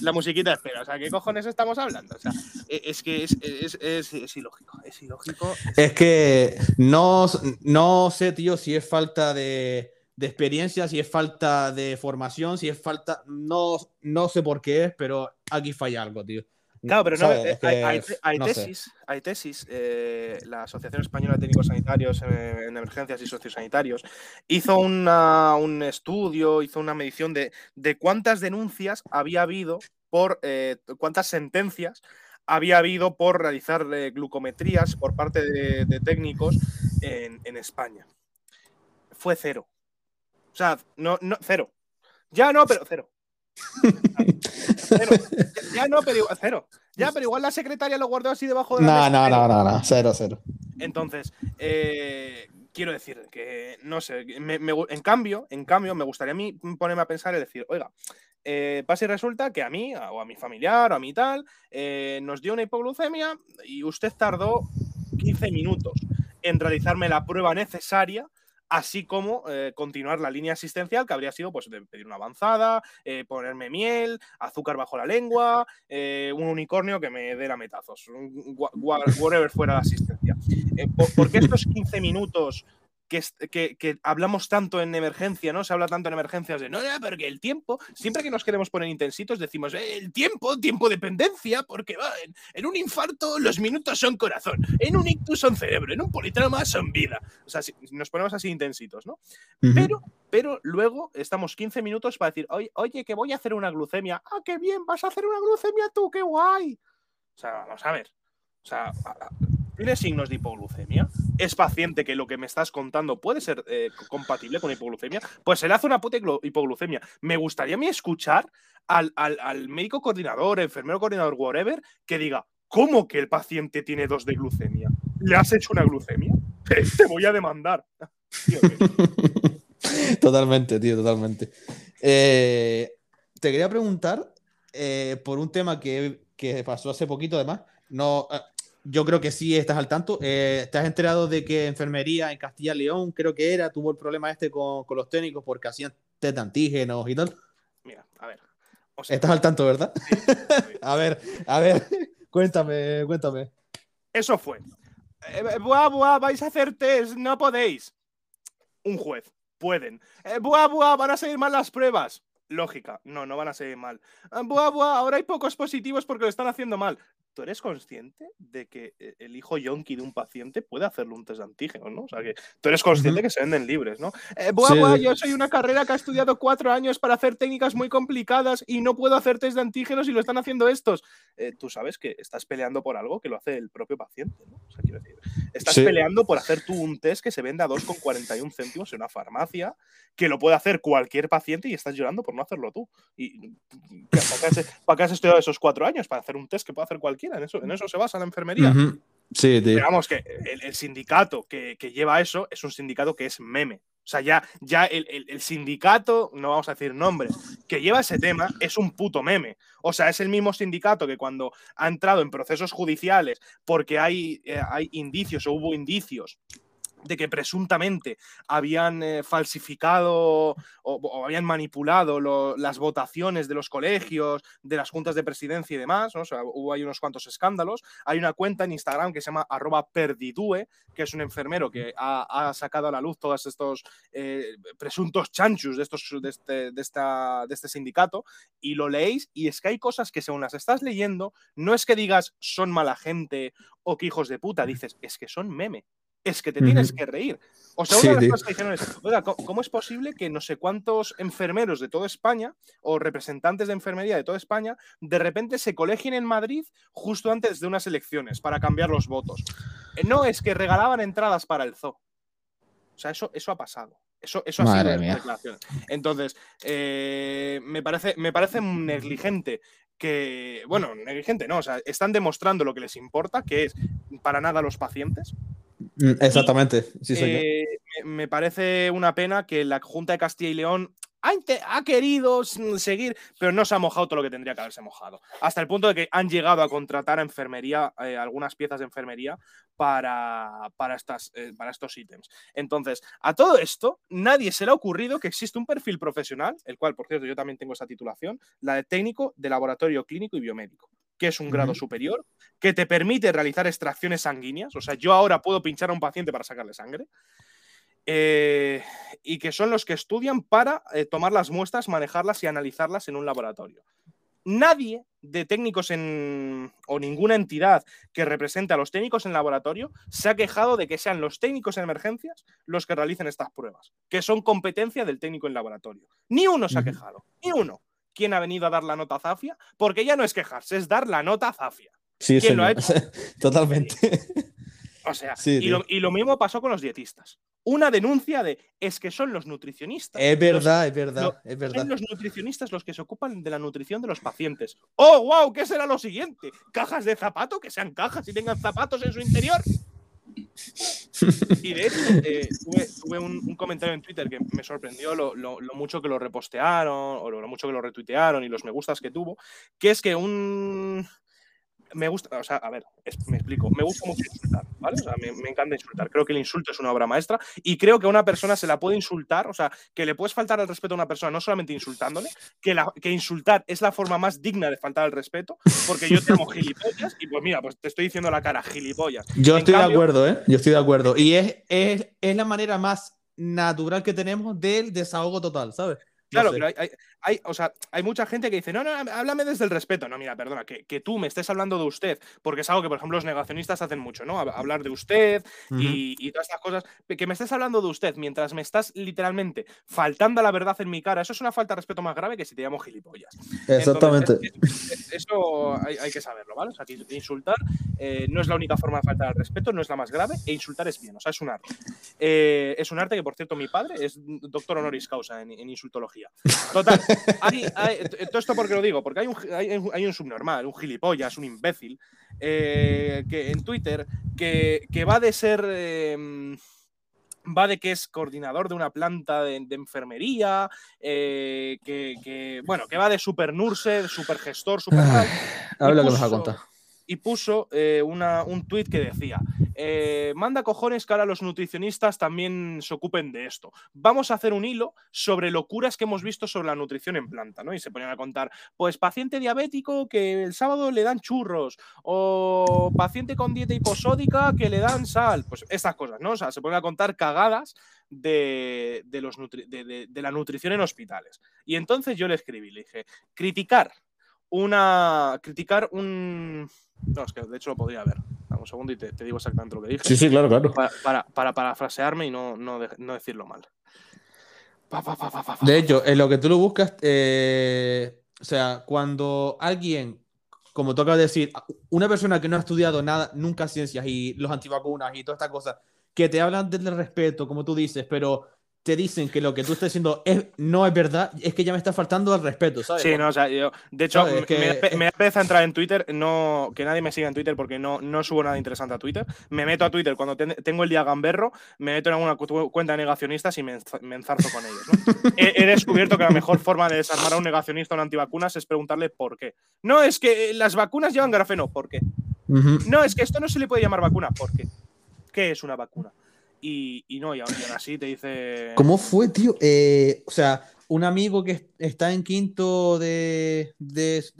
la musiquita espera. O sea, ¿qué cojones estamos hablando? O sea, e- es que es, es, es- es ilógico. Es ilógico. Es que no, no sé, tío, si es falta de, de experiencia, si es falta de formación, si es falta. No, no sé por qué es, pero aquí falla algo, tío. Claro, pero no, eh, hay, hay te- hay no sé. tesis, hay tesis. eh, la Asociación Española de Técnicos Sanitarios eh, en Emergencias y Sociosanitarios hizo una- un estudio, hizo una medición de, de cuántas denuncias había habido por eh, cuántas sentencias había habido por realizar glucometrías por parte de, de técnicos en, en España. Fue cero. O sea, no, no, cero. Ya no, pero cero. Cero. Ya, no, pero igual, cero. Ya, pero igual la secretaria lo guardó así debajo de la No, mesa. no, no, no, no, cero, cero. Entonces, eh, quiero decir que, no sé, me- en, cambio, en cambio, me gustaría a mí ponerme a pensar y decir, oiga, eh, pasa y resulta que a mí, o a mi familiar, o a mi tal, eh, nos dio una hipoglucemia y usted tardó 15 minutos en realizarme la prueba necesaria así como eh, continuar la línea asistencial que habría sido pues de pedir una avanzada, eh, ponerme miel, azúcar bajo la lengua, eh, un unicornio que me dé metazos, whatever fuera la asistencia. ¿Por qué estos 15 minutos que, hablamos tanto en emergencia, ¿no? Se habla tanto en emergencias de, no, no, porque el tiempo, siempre que nos queremos poner intensitos decimos, eh, el tiempo, tiempo dependencia, porque va, en, un infarto los minutos son corazón, en un ictus son cerebro, en un politrauma son vida. O sea, nos ponemos así intensitos, ¿no? Pero, pero luego estamos 15 minutos para decir, oye, oye, que voy a hacer una glucemia. Ah, qué bien, vas a hacer una glucemia tú, qué guay. O sea, vamos a ver. O sea, tiene signos de hipoglucemia, es paciente que lo que me estás contando puede ser eh, compatible con hipoglucemia, pues se le hace una puta hipoglucemia. Me gustaría a mí escuchar al, médico coordinador, enfermero coordinador, whatever, que diga, ¿cómo que el paciente tiene dos de glucemia? ¿Le has hecho una glucemia? Te voy a demandar. totalmente, tío, totalmente. Eh, te quería preguntar eh, por un tema que, que, pasó hace poquito, además. No, yo creo que sí estás al tanto. Eh, ¿Te has enterado de que enfermería en Castilla y León, creo que era, tuvo el problema este con, los técnicos porque hacían test de antígenos y tal? Mira, a ver. estás al tanto, ¿verdad? a ver, a ver, cuéntame, cuéntame. Eso fue. Eh, buah, buah, vais a hacer test, no podéis. Un juez, pueden. Eh, buah, buah, van a salir mal las pruebas. Lógica, no, no van a salir mal. Buah, buah, ahora hay pocos positivos porque lo están haciendo mal. ¿Tú eres consciente de que eh, el hijo yonki de un paciente puede hacerle un test de antígenos, ¿no? O sea, que tú eres consciente que se venden libres, ¿no? Eh, yo soy una carrera que ha estudiado cuatro años para hacer técnicas muy complicadas y no puedo hacer test de antígenos y lo están haciendo estos. Eh, tú sabes que estás peleando por algo que lo hace el propio paciente, ¿no? O sea, quiero decir, estás peleando por hacer tú un test que se venda a 2,41 céntimos en una farmacia, que lo puede hacer cualquier paciente y estás llorando por no hacerlo tú. Y, ¿Para qué has estudiado esos cuatro años? Para hacer un test que puede hacer cualquier en eso, en eso se basa la enfermería. Sí, Digamos que el, sindicato que, lleva eso es un sindicato que es meme. O sea, ya, ya el, sindicato, no vamos a decir nombre, que lleva ese tema es un puto meme. O sea, es el mismo sindicato que cuando ha entrado en procesos judiciales porque hay, eh, hay indicios o hubo indicios de que presuntamente habían eh, falsificado o, habían manipulado las votaciones de los colegios, de las juntas de presidencia y demás, o sea, hubo ahí unos cuantos escándalos. Hay una cuenta en Instagram que se llama arroba perdidue, que es un enfermero que ha, sacado a la luz todos estos eh, presuntos chanchus de, estos, de, este, de, de este sindicato, y lo leéis y es que hay cosas que según las estás leyendo, no es que digas son mala gente o que hijos de puta, dices, es que son meme es que te tienes que reír. O sea, una de las cosas que dijeron es, oiga, ¿cómo es posible que no sé cuántos enfermeros de toda España o representantes de enfermería de toda España de repente se colegien en Madrid justo antes de unas elecciones para cambiar los votos? Eh, no, es que regalaban entradas para el zoo. O sea, eso, eso ha pasado. Eso, eso ha sido declaración. Entonces, eh, me, parece, me parece negligente que, bueno, negligente no, o sea, están demostrando lo que les importa, que es para nada los pacientes, exactamente, sí soy eh, Me parece una pena que la Junta de Castilla y León ha, querido seguir, pero no se ha mojado todo lo que tendría que haberse mojado. Hasta el punto de que han llegado a contratar a enfermería, eh, algunas piezas de enfermería para, para, estas, eh, para estos ítems. Entonces, a todo esto, nadie se le ha ocurrido que existe un perfil profesional, el cual, por cierto, yo también tengo esa titulación, la de técnico de laboratorio clínico y biomédico que es un grado superior, que te permite realizar extracciones sanguíneas. O sea, yo ahora puedo pinchar a un paciente para sacarle sangre. Eh, y que son los que estudian para eh, tomar las muestras, manejarlas y analizarlas en un laboratorio. Nadie de técnicos en, o ninguna entidad que represente a los técnicos en laboratorio se ha quejado de que sean los técnicos en emergencias los que realicen estas pruebas, que son competencia del técnico en laboratorio. Ni uno se ha quejado, ni uno quién ha venido a dar la nota Zafia, porque ya no es quejarse, es dar la nota Zafia. Sí, ¿Quién lo ha hecho? Totalmente. O sea, y, lo, mismo pasó con los dietistas. Una denuncia de es que son los nutricionistas. Es verdad, es verdad, es verdad. Son los nutricionistas los que se ocupan de la nutrición de los pacientes. ¡Oh, wow! ¿Qué será lo siguiente? ¿Cajas de zapato? Que sean cajas y tengan zapatos en su interior. Y de hecho, eh, tuve, un, comentario en Twitter que me sorprendió lo, mucho que lo repostearon, o lo, mucho que lo retuitearon y los me gustas que tuvo, que es que un, me gusta, o sea, a ver, me explico, me gusta mucho insultar, ¿vale? O sea, me, encanta insultar. Creo que el insulto es una obra maestra y creo que a una persona se la puede insultar, o sea, que le puedes faltar el respeto a una persona no solamente insultándole, que, la, que insultar es la forma más digna de faltar el respeto, porque yo te amo gilipollas y pues mira, pues te estoy diciendo la cara, gilipollas. Yo estoy de acuerdo, ¿eh? Yo estoy de acuerdo. Y es, es, es la manera más natural que tenemos del desahogo total, ¿sabes? Claro, pero hay, hay, o sea, hay mucha gente que dice, no, no, háblame desde el respeto. No, mira, perdona, que, que, tú me estés hablando de usted, porque es algo que, por ejemplo, los negacionistas hacen mucho, ¿no? Hablar de usted y, y, todas estas cosas. Que me estés hablando de usted mientras me estás literalmente faltando a la verdad en mi cara, eso es una falta de respeto más grave que si te llamo gilipollas. Exactamente. eso hay, hay, que saberlo, ¿vale? O sea, insultar eh, no es la única forma de faltar al respeto, no es la más grave, e insultar es bien, o sea, es un arte. Eh, es un arte que, por cierto, mi padre es doctor honoris causa en, en insultología. Total, todo esto porque lo digo, porque hay un, hay, un subnormal, un gilipollas, un imbécil, eh, que en Twitter, que, va de ser... Em, va de que es coordinador de una planta de, enfermería, eh, que, bueno, que va de super nurse, super gestor, super... Habla que nos ha contado y puso eh, un tuit que decía, eh, manda cojones que ahora los nutricionistas también se ocupen de esto. Vamos a hacer un hilo sobre locuras que hemos visto sobre la nutrición en planta, ¿no? Y se ponían a contar, pues paciente diabético que el sábado le dan churros, o paciente con dieta hiposódica que le dan sal, pues estas cosas, ¿no? O sea, se ponen a contar cagadas de, de, de la nutrición en hospitales. Y entonces yo le escribí, le dije, criticar una. criticar un. No, es que de hecho lo podría ver. un segundo y te, digo exactamente lo que dije. Sí, sí, claro, claro. Para, para, parafrasearme y no, no, decirlo mal. de hecho, en lo que tú lo buscas, eh, o sea, cuando alguien, como toca decir, una persona que no ha estudiado nada, nunca ciencias y los antivacunas y todas estas cosas, que te hablan del respeto, como tú dices, pero te dicen que lo que tú estás diciendo es, no es verdad, es que ya me está faltando el respeto, ¿sabes? Sí, no, o sea, yo, de hecho, me, me, a entrar en Twitter, no, que nadie me siga en Twitter porque no, no subo nada interesante a Twitter. Me meto a Twitter cuando tengo el día gamberro, me meto en alguna cuenta de negacionistas y me, enzarzo con ellos. he, descubierto que la mejor forma de desarmar a un negacionista o un antivacunas es preguntarle por qué. No, es que las vacunas llevan grafeno, ¿por qué? No, es que esto no se le puede llamar vacuna, ¿por qué? ¿Qué es una vacuna? Y, no, y así te dice. ¿Cómo fue, tío? Eh, o sea, un amigo que está en quinto de,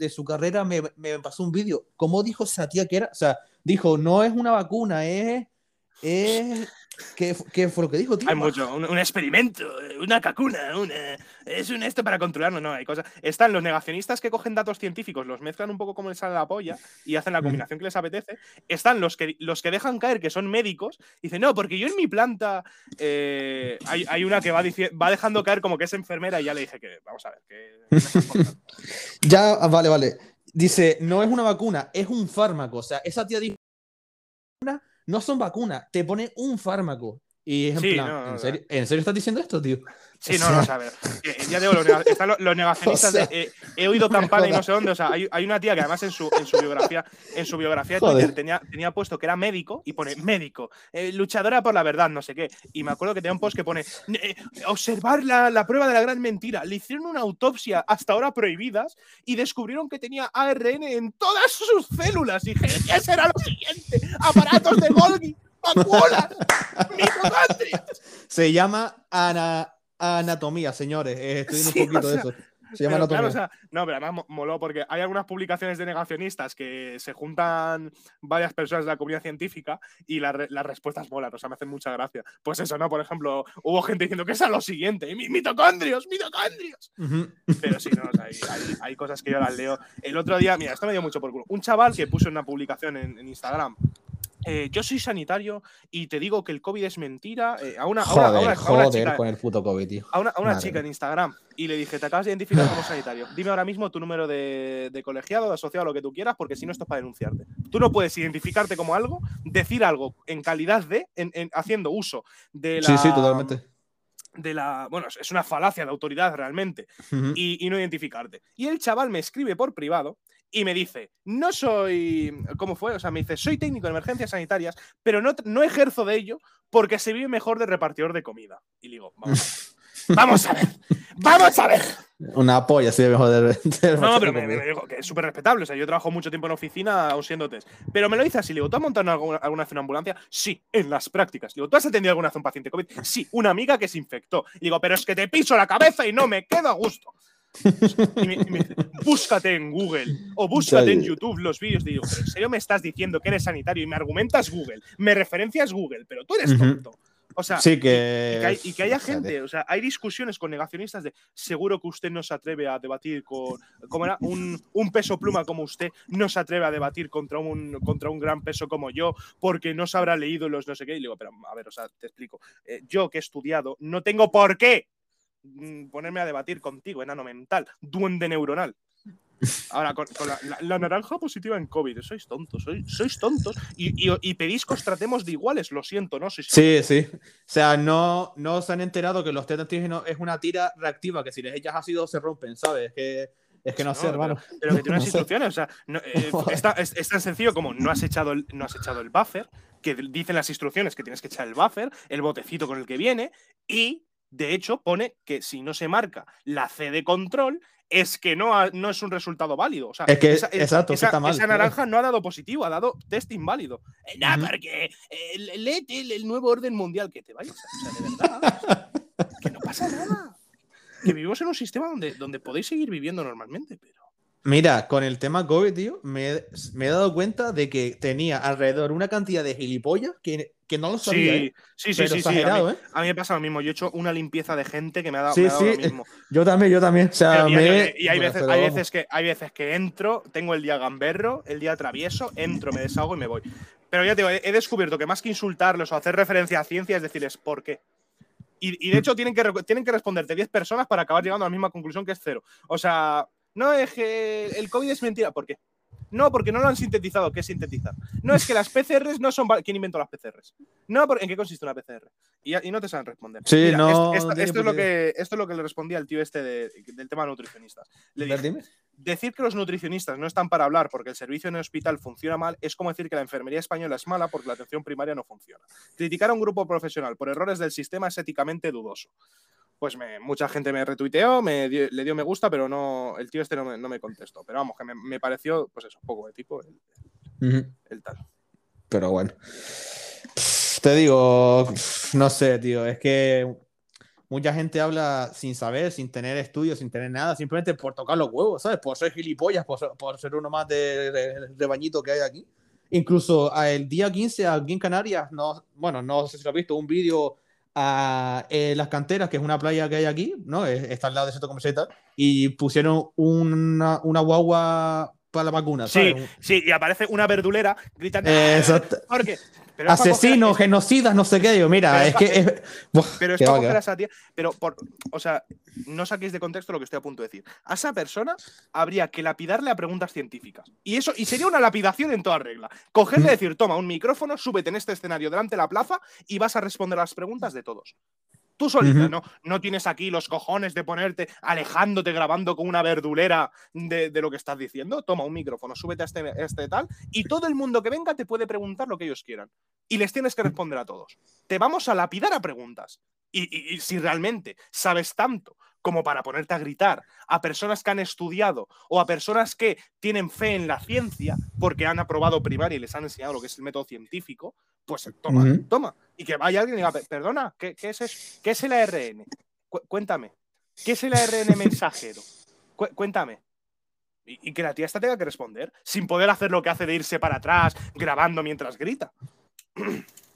su carrera me, me pasó un vídeo. ¿Cómo dijo esa tía que era? O sea, dijo, no es una vacuna, es ¿Qué, ¿Qué, fue lo que dijo, tío? Hay mucho. Un, experimento, una cacuna, una, es un esto para controlarlo. No, hay cosas. Están los negacionistas que cogen datos científicos, los mezclan un poco como les sale la polla y hacen la combinación que les apetece. Están los que, los que dejan caer que son médicos y dicen, no, porque yo en mi planta eh, hay, hay, una que va, va dejando caer como que es enfermera y ya le dije que, vamos a ver, que. ya, vale, vale. Dice, no es una vacuna, es un fármaco. O sea, esa tía dijo no son vacunas, te ponen un fármaco. Y es en plan, ¿en, serio, ¿en, serio, estás diciendo esto, tío? Sí, no, no, sabes. Eh, ya digo, los, están los, negacionistas. he oído campana y no sé dónde. O sea, hay, hay, una tía que además en su, en su biografía, en su biografía de Twitter tenía, tenía puesto que era médico y pone médico, eh, luchadora por la verdad, no sé qué. Y me acuerdo que tenía un post que pone eh, observar la, la, prueba de la gran mentira. Le hicieron una autopsia hasta ahora prohibidas y descubrieron que tenía ARN en todas sus células. Y dije, ¿qué será lo siguiente? Aparatos de Golgi. Se llama anatomía, señores. Eh, estoy un poquito de eso. Se llama anatomía. no, pero además moló porque hay algunas publicaciones de negacionistas que se juntan varias personas de la comunidad científica y las respuestas molan, o sea, me hacen mucha gracia. Pues eso, ¿no? Por ejemplo, hubo gente diciendo que es a lo siguiente, mitocondrios, mitocondrios. Pero sí, no, hay, cosas que yo las leo. El otro día, mira, esto me dio mucho por culo. Un chaval que puso una publicación en Instagram eh, yo soy sanitario y te digo que el COVID es mentira. Eh, a una, joder, con el puto COVID, tío. A una, chica en Instagram y le dije, te acabas de identificar como sanitario. Dime ahora mismo tu número de, colegiado, de asociado, lo que tú quieras, porque si no, esto es para denunciarte. Tú no puedes identificarte como algo, decir algo en calidad de, haciendo uso de la. Sí, sí, totalmente. De la. Bueno, es una falacia de autoridad realmente. y, y no identificarte. Y el chaval me escribe por privado y me dice, no soy, ¿cómo fue? O sea, me dice, soy técnico de emergencias sanitarias, pero no, no ejerzo de ello porque se vive mejor de repartidor de comida. Y digo, vamos, vamos a ver, vamos a ver. Una polla, sí, mejor de, de No, pero me, me dijo que es súper respetable. O sea, yo trabajo mucho tiempo en oficina aún siendo test. Pero me lo dice así. Le digo, ¿tú has montado alguna, alguna vez una ambulancia? Sí, en las prácticas. Digo, ¿tú has atendido alguna vez un paciente COVID? Sí, una amiga que se infectó. Digo, pero es que te piso la cabeza y no me quedo a gusto. Y me, y me dice, búscate en Google o búscate en YouTube los vídeos. Digo, ¿pero en serio me estás diciendo que eres sanitario y me argumentas Google? Me referencias Google, pero tú eres tonto. O sea, Sí, y que, que. hay- y que haya gente, o sea, hay discusiones con negacionistas de seguro que usted no se atreve a debatir con, ¿cómo era? Un, un peso pluma como usted no se atreve a debatir contra un, contra un gran peso como yo porque no se habrá leído los no sé qué. Y le digo, pero a ver, o sea, te explico. Eh, yo que he estudiado, no tengo por qué ponerme a debatir contigo, enano mental, duende neuronal. Ahora, con, con la, la- la naranja positiva en COVID, sois tontos, sois, sois tontos y, y- y pedís que os tratemos de iguales, lo siento, ¿no? Sois Sí, sí. O sea, no, no se han enterado que los test antígenos es una tira reactiva, que si les echas ácido se rompen, ¿sabes? Que, es que no, No, sé, hermano. pero que tiene unas No sé. instrucciones. O sea, no, eh, está- es, es tan sencillo como no has, echado el, no has echado el buffer, que dicen las instrucciones que tienes que echar el buffer, el botecito con el que viene, y de hecho pone que si no se marca la C de control, es que no, ha- no es un resultado válido. O sea, Es que, esa, es- exacto, esa- que está mal. esa naranja no ha dado positivo, ha dado test inválido. Eh, Ujú. porque eh, léete el, el nuevo orden mundial que te vayas. O sea, de verdad. que no pasa nada. Que vivimos en un sistema donde, donde podéis seguir viviendo normalmente, pero. Mira, con el tema COVID, tío, me, he- me he dado cuenta de que tenía alrededor una cantidad de gilipollas que, que no lo sabía, Sí, ¿eh? sí, sí, Pero sí, sí. A exagerado, mí, ¿eh? a mí me pasa lo mismo. Yo he hecho una limpieza de gente que me ha dado, Sí, me ha dado sí, lo mismo. Yo también, yo también. O sea, y, me... hay- y hay, Bueno, veces, hay, que, hay veces que entro, tengo el día gamberro, el día travieso, entro, me desahogo y me voy. Pero ya te digo, he, he descubierto que más que insultarlos o hacer referencia a ciencia es decirles por qué. Y, y de hecho tienen que, tienen que responderte 10 personas para acabar llegando a la misma conclusión que es cero. O sea, no es que el COVID es mentira. ¿Por qué? No, porque no lo han sintetizado. ¿Qué es sintetizar? No, es que las PCRs no son. ¿Quién inventó las PCRs? No, ¿en qué consiste una PCR? Y, no te saben responder. Sí, no, Esto, es lo que, esto es lo que le respondía al tío este de- del tema nutricionistas. Le dije, dime. decir que los nutricionistas no están para hablar porque el servicio en el hospital funciona mal es como decir que la enfermería española es mala porque la atención primaria no funciona. Criticar a un grupo profesional por errores del sistema es éticamente dudoso. Pues me- mucha gente me retuiteó, me dio- le dio me gusta, pero no, el tío este no me, no me contestó. Pero vamos, que me, me pareció, pues eso, poco de tipo el, Ujú. el tal. Pero bueno. Te digo, no sé, tío, es que mucha gente habla sin saber, sin tener estudios, sin tener nada, simplemente por tocar los huevos, ¿sabes? Por ser gilipollas, por ser, por ser uno más de, de- de bañito que hay aquí. Incluso el día 15 aquí en Canarias, no, bueno, no sé si lo has visto, un vídeo a eh, Las Canteras, que es una playa que hay aquí, ¿no? Es- Está al lado del centro comercial y pusieron una, una guagua para la vacuna, Sí, ¿sabes? sí, y aparece una verdulera gritando. Eh, exacto. ¿Por qué? Pero Asesinos, coger- genocidas, no sé qué. Digo, mira, Pero es que. es- Pero es que para coger a esa tía. Pero, por, o sea, no saquéis de contexto lo que estoy a punto de decir. A esa persona habría que lapidarle a preguntas científicas. Y eso, y sería una lapidación en toda regla. Cogerle y decir, toma un micrófono, súbete en este escenario delante de la plaza y vas a responder las preguntas de todos. Tú solita. ¿no? No tienes aquí los cojones de ponerte alejándote grabando con una verdulera de, de lo que estás diciendo. Toma un micrófono, súbete a este, a este tal, y todo el mundo que venga te puede preguntar lo que ellos quieran. Y les tienes que responder a todos. Te vamos a lapidar a preguntas. Y, y- y si realmente sabes tanto como para ponerte a gritar a personas que han estudiado o a personas que tienen fe en la ciencia porque han aprobado primaria y les han enseñado lo que es el método científico, pues toma, toma. Y que vaya alguien y diga, "Per- perdona, ¿qué, qué es, eso? ¿qué es el ARN? Cu- cuéntame. ¿Qué es el ARN mensajero? Cu- cuéntame. Y, y que la tía esta tenga que responder, sin poder hacer lo que hace de irse para atrás, grabando mientras grita.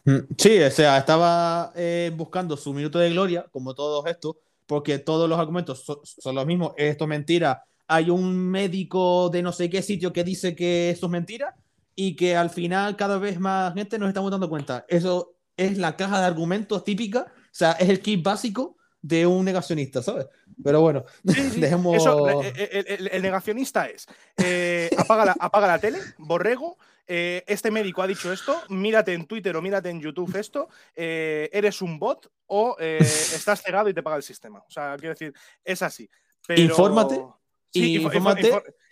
Mm, Sí, o sea, estaba eh, buscando su minuto de gloria, como todos estos, porque todos los argumentos so- son los mismos. Esto es mentira. Hay un médico de no sé qué sitio que dice que esto es mentira y que al final cada vez más gente nos estamos dando cuenta. Eso es la caja de argumentos típica, o sea, es el kit básico de un negacionista, ¿sabes? Pero bueno, Sí, sí, dejemos... Eso, el, el- el negacionista es, eh, apaga, la, apaga la tele, borrego, eh, este médico ha dicho esto, mírate en Twitter o mírate en YouTube esto, eh, eres un bot o eh, estás cegado y te paga el sistema. O sea, quiero decir, es así. Pero... Infórmate Sí,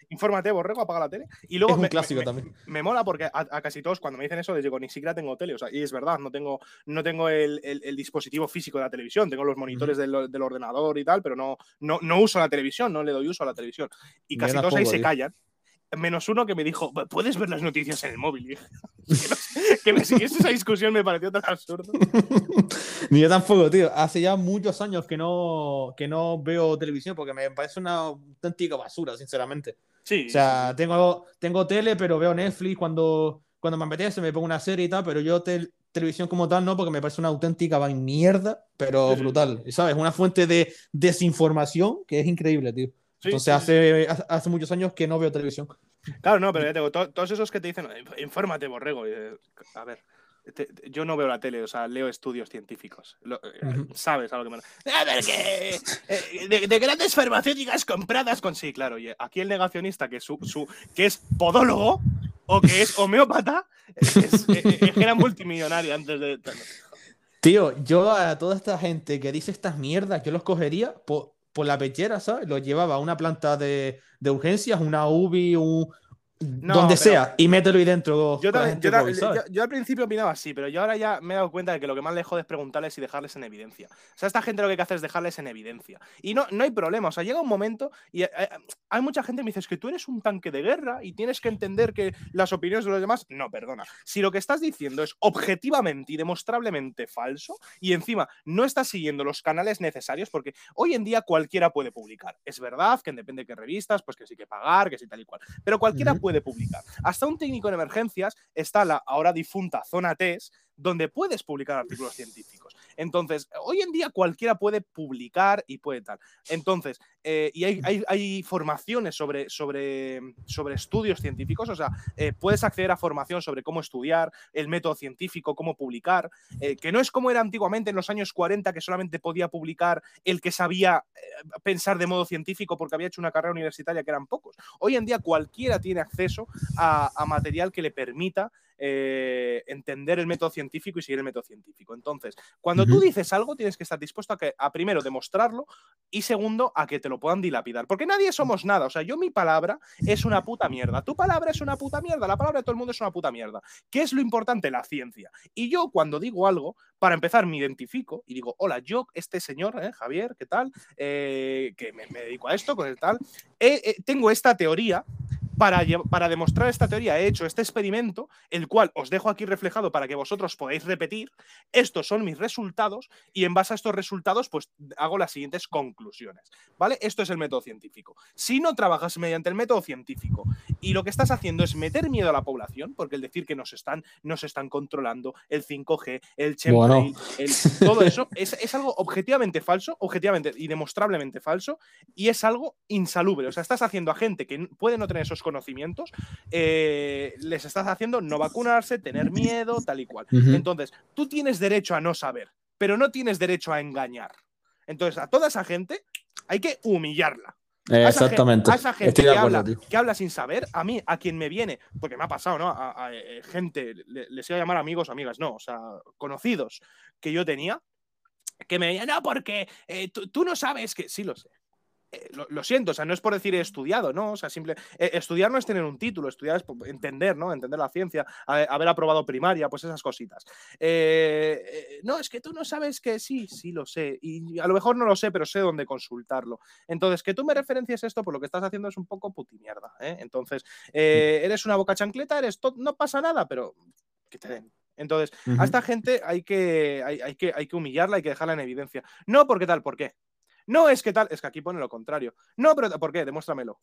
infórmate borrego, apaga la tele. Y luego Es un me, clásico me- también. me mola porque a, a casi todos cuando me dicen eso les digo, ni siquiera tengo tele. O sea, y es verdad, no tengo, no tengo el, el- el dispositivo físico de la televisión, tengo los monitores del, del ordenador y tal, pero no, no, no uso la televisión, no le doy uso a la televisión. Y casi todos ahí se callan. Menos uno que me dijo, ¿puedes ver las noticias en el móvil? Que, me siguiese esa discusión me pareció tan absurdo. Ni yo tampoco, tío. Hace ya muchos años que no, que no veo televisión porque me parece una auténtica basura, sinceramente. Sí, O sea, tengo, tengo tele, pero veo Netflix cuando, cuando me apetece, me pongo una serie y tal, pero yo tel- televisión como tal no, porque me parece una auténtica mierda, pero brutal. ¿Sabes? Una fuente de desinformación que es increíble, tío. Entonces sí. hace, muchos años que no veo televisión. Claro, no, pero ya te digo, to- todos esos que te dicen, "Inf- infórmate, borrego. eh, a ver, te- te- yo no veo la tele, o sea, leo estudios científicos. Lo- eh. ¿Sabes a lo que me A ver, que. eh, de, de grandes farmacéuticas compradas con. Sí, claro, oye, aquí el negacionista que, su, su- que es podólogo o que es homeópata, es, es- eh, eh, que era multimillonario antes de. Tío, yo a toda esta gente que dice estas mierdas, yo los cogería por, por la pechera, ¿sabes? Los llevaba a una planta de, de urgencias, una UBI, un, donde pero- sea, y mételo ahí dentro. Yo, también- gente yo, ta- COVID, ¿sabes? yo- yo al principio opinaba así, pero yo ahora ya me he dado cuenta de que lo que más le jode es preguntarles y dejarles en evidencia. O sea, esta gente lo que hay que hacer es dejarles en evidencia. Y no, no hay problema. O sea, llega un momento y eh, eh, hay mucha gente que me dice "Es que tú eres un tanque de guerra y tienes que entender que las opiniones de los demás. No, perdona. Si lo que estás diciendo es objetivamente y demostrablemente falso y encima no estás siguiendo los canales necesarios, porque hoy en día cualquiera puede publicar. Es verdad que depende de qué revistas, pues que sí que pagar, que sí tal y cual. Pero cualquiera Ujú. Puede publicar. Hasta un técnico en emergencias está la ahora difunta zona TES, donde puedes publicar artículos científicos. Entonces, hoy en día cualquiera puede publicar y puede tal. Entonces, eh, y hay, hay- formaciones sobre, sobre, sobre estudios científicos, o sea, eh, puedes acceder a formación sobre cómo estudiar, el método científico, cómo publicar, eh, que no es como era antiguamente en los años 40, que solamente podía publicar el que sabía pensar de modo científico porque había hecho una carrera universitaria, que eran pocos. Hoy en día cualquiera tiene acceso a material que le permita eh, entender el método científico y seguir el método científico. Entonces, cuando tú dices algo, tienes que estar dispuesto a que, a primero, demostrarlo y segundo, a que te lo puedan dilapidar. Porque nadie somos nada. O sea, yo mi palabra es una puta mierda. Tu palabra es una puta mierda. La palabra de todo el mundo es una puta mierda. ¿Qué es lo importante? La ciencia. Y yo, cuando digo algo, para empezar, me identifico y digo, hola, yo, este señor, eh, Javier, ¿qué tal? Eh, que me, me dedico a esto, con el tal. Eh, tengo esta teoría para, para demostrar esta teoría he hecho este experimento, el cual os dejo aquí reflejado para que vosotros podáis repetir. Estos son mis resultados y en base a estos resultados pues hago las siguientes conclusiones. ¿Vale? Esto es el método científico. Si no trabajas mediante el método científico y lo que estás haciendo es meter miedo a la población, porque el decir que nos están, nos están controlando, el 5G, el chemtrail, Bueno. el- todo eso es, es algo objetivamente falso, objetivamente y demostrablemente falso, y es algo insalubre. O sea, estás haciendo a gente que puede no tener esos conocimientos, eh, les estás haciendo no vacunarse, tener miedo, tal y cual. Entonces, tú tienes derecho a no saber, pero no tienes derecho a engañar. Entonces, a toda esa gente hay que humillarla. A esa Exactamente. A esa gente Estoy de que, acuerdo, habla, tío. que habla sin saber, a mí, a quien me viene, porque me ha pasado, ¿no? A, a, eh, gente, le- les iba a llamar amigos, amigas, no, o sea, conocidos que yo tenía, que me decían, no, porque eh, tú, tú no sabes que. Sí, lo sé. Eh, lo, lo siento, o sea, no es por decir he estudiado, ¿no? O sea, simple. eh, estudiar no es tener un título, estudiar es po- entender, ¿no? Entender la ciencia, a- haber aprobado primaria, pues esas cositas. Eh, no, es que tú no sabes que sí, sí lo sé. Y a lo mejor no lo sé, pero sé dónde consultarlo. Entonces, que tú me referencies esto, por lo que estás haciendo es un poco putimierda. ¿eh? Entonces, eres una boca chancleta, eres no pasa nada, pero que te den. Entonces, a esta gente hay que, hay, hay que, hay que humillarla, hay que dejarla en evidencia. No porque tal, ¿por qué? No es que tal, es que aquí pone lo contrario. No, pero ¿por qué? Demuéstramelo.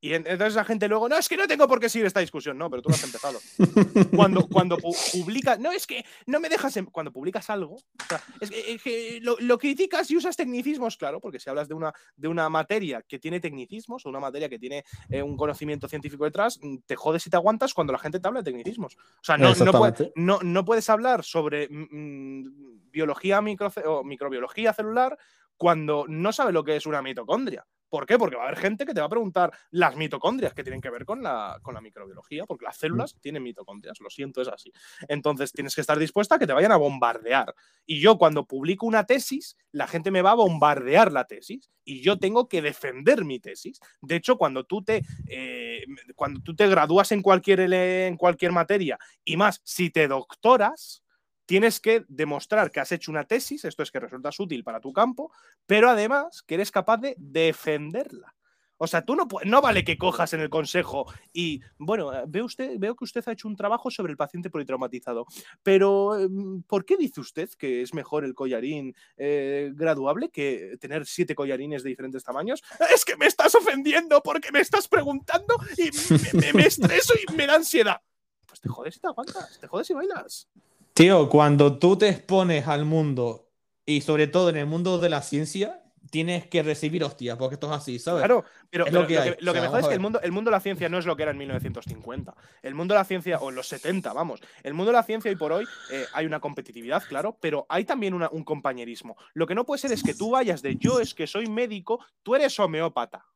Y en- entonces la gente luego, no, es que no tengo por qué seguir esta discusión. No, pero tú lo has empezado. Cuando, cuando pu- publicas, no, es que no me dejas, en- cuando publicas algo, o sea, es que, es que lo, lo criticas y usas tecnicismos, claro, porque si hablas de una, de una materia que tiene tecnicismos o una materia que tiene eh, un conocimiento científico detrás, mm, te jodes y te aguantas cuando la gente te habla de tecnicismos. O sea, no, no, puede- Exactamente. no, no puedes hablar sobre mm, mm, biología micro, o microbiología celular cuando no sabes lo que es una mitocondria. ¿Por qué? Porque va a haber gente que te va a preguntar las mitocondrias que tienen que ver con la, con la microbiología, porque las células tienen mitocondrias, lo siento, es así. Entonces tienes que estar dispuesta a que te vayan a bombardear. Y yo cuando publico una tesis, la gente me va a bombardear la tesis y yo tengo que defender mi tesis. De hecho, cuando tú te, eh, cuando tú te gradúas en cualquier, en cualquier materia y más, si te doctoras, tienes que demostrar que has hecho una tesis, esto es que resultas útil para tu campo, pero además que eres capaz de defenderla. O sea, tú no, no vale que cojas en el consejo y, bueno, eh, veo, que usted ha hecho un trabajo sobre el paciente politraumatizado, pero em, ¿por qué dice usted que es mejor el collarín eh, graduable que tener siete collarines de diferentes tamaños? Es que me estás ofendiendo porque me estás preguntando y me, me estreso y me da ansiedad. Pues te jodes y te aguantas, te jodes y bailas. Tío, cuando tú te expones al mundo y sobre todo en el mundo de la ciencia, tienes que recibir hostias, porque esto es así, ¿sabes? Claro, pero, lo, que, lo, que, me es que el mundo, el mundo de la ciencia no es lo que era en 1950. El mundo de la ciencia, o en los 70, vamos. El mundo de la ciencia hoy por hoy eh, hay una competitividad, claro, pero hay también un compañerismo. Lo que no puede ser es que tú vayas de yo es que soy médico, tú eres homeópata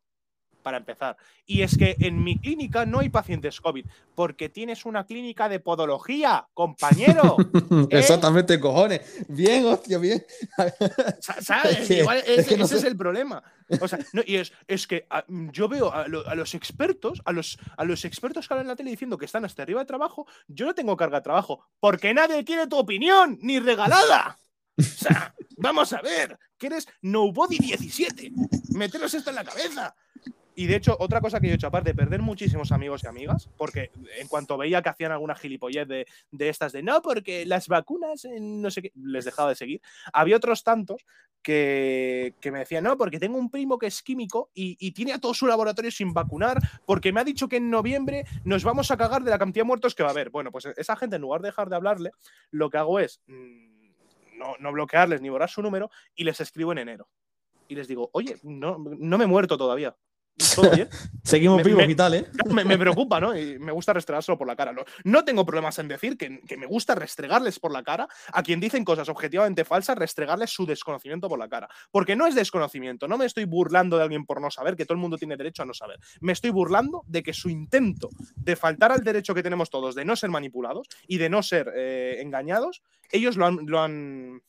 para empezar. Y es que en mi clínica no hay pacientes COVID, porque tienes una clínica de podología, compañero. ¿eh? Exactamente, cojones. Bien, hostia, bien. ¿Sabes? ese, es el problema. O sea, y es, que ah, yo veo a, los expertos, a los, a los expertos que hablan en la tele diciendo que están hasta arriba de trabajo, yo no tengo carga de trabajo, porque nadie quiere tu opinión, ni regalada. O sea, vamos a ver, que eres Nobody 17. Meteros esto en la cabeza. Y de hecho, otra cosa que yo he hecho, aparte de perder muchísimos amigos y amigas, porque en cuanto veía que hacían alguna gilipollez de, estas de no, porque las vacunas, no sé qué, les dejaba de seguir, había otros tantos que, me decían, no, porque tengo un primo que es químico y, tiene a todo su laboratorio sin vacunar, porque me ha dicho que en noviembre nos vamos a cagar de la cantidad de muertos que va a haber. Bueno, pues esa gente, en lugar de dejar de hablarle, lo que hago es mm, no, no bloquearles ni borrar su número y les escribo en enero. Y les digo, oye, no, no me he muerto todavía. Seguimos vivos y tal, ¿eh? Me, preocupa, ¿no? Y me gusta restregárselo por la cara. No, no tengo problemas en decir que, me gusta restregarles por la cara a quien dicen cosas objetivamente falsas, restregarles su desconocimiento por la cara. Porque no es desconocimiento, no me estoy burlando de alguien por no saber, que todo el mundo tiene derecho a no saber. Me estoy burlando de que su intento de faltar al derecho que tenemos todos de no ser manipulados y de no ser eh, engañados, ellos lo han, lo han,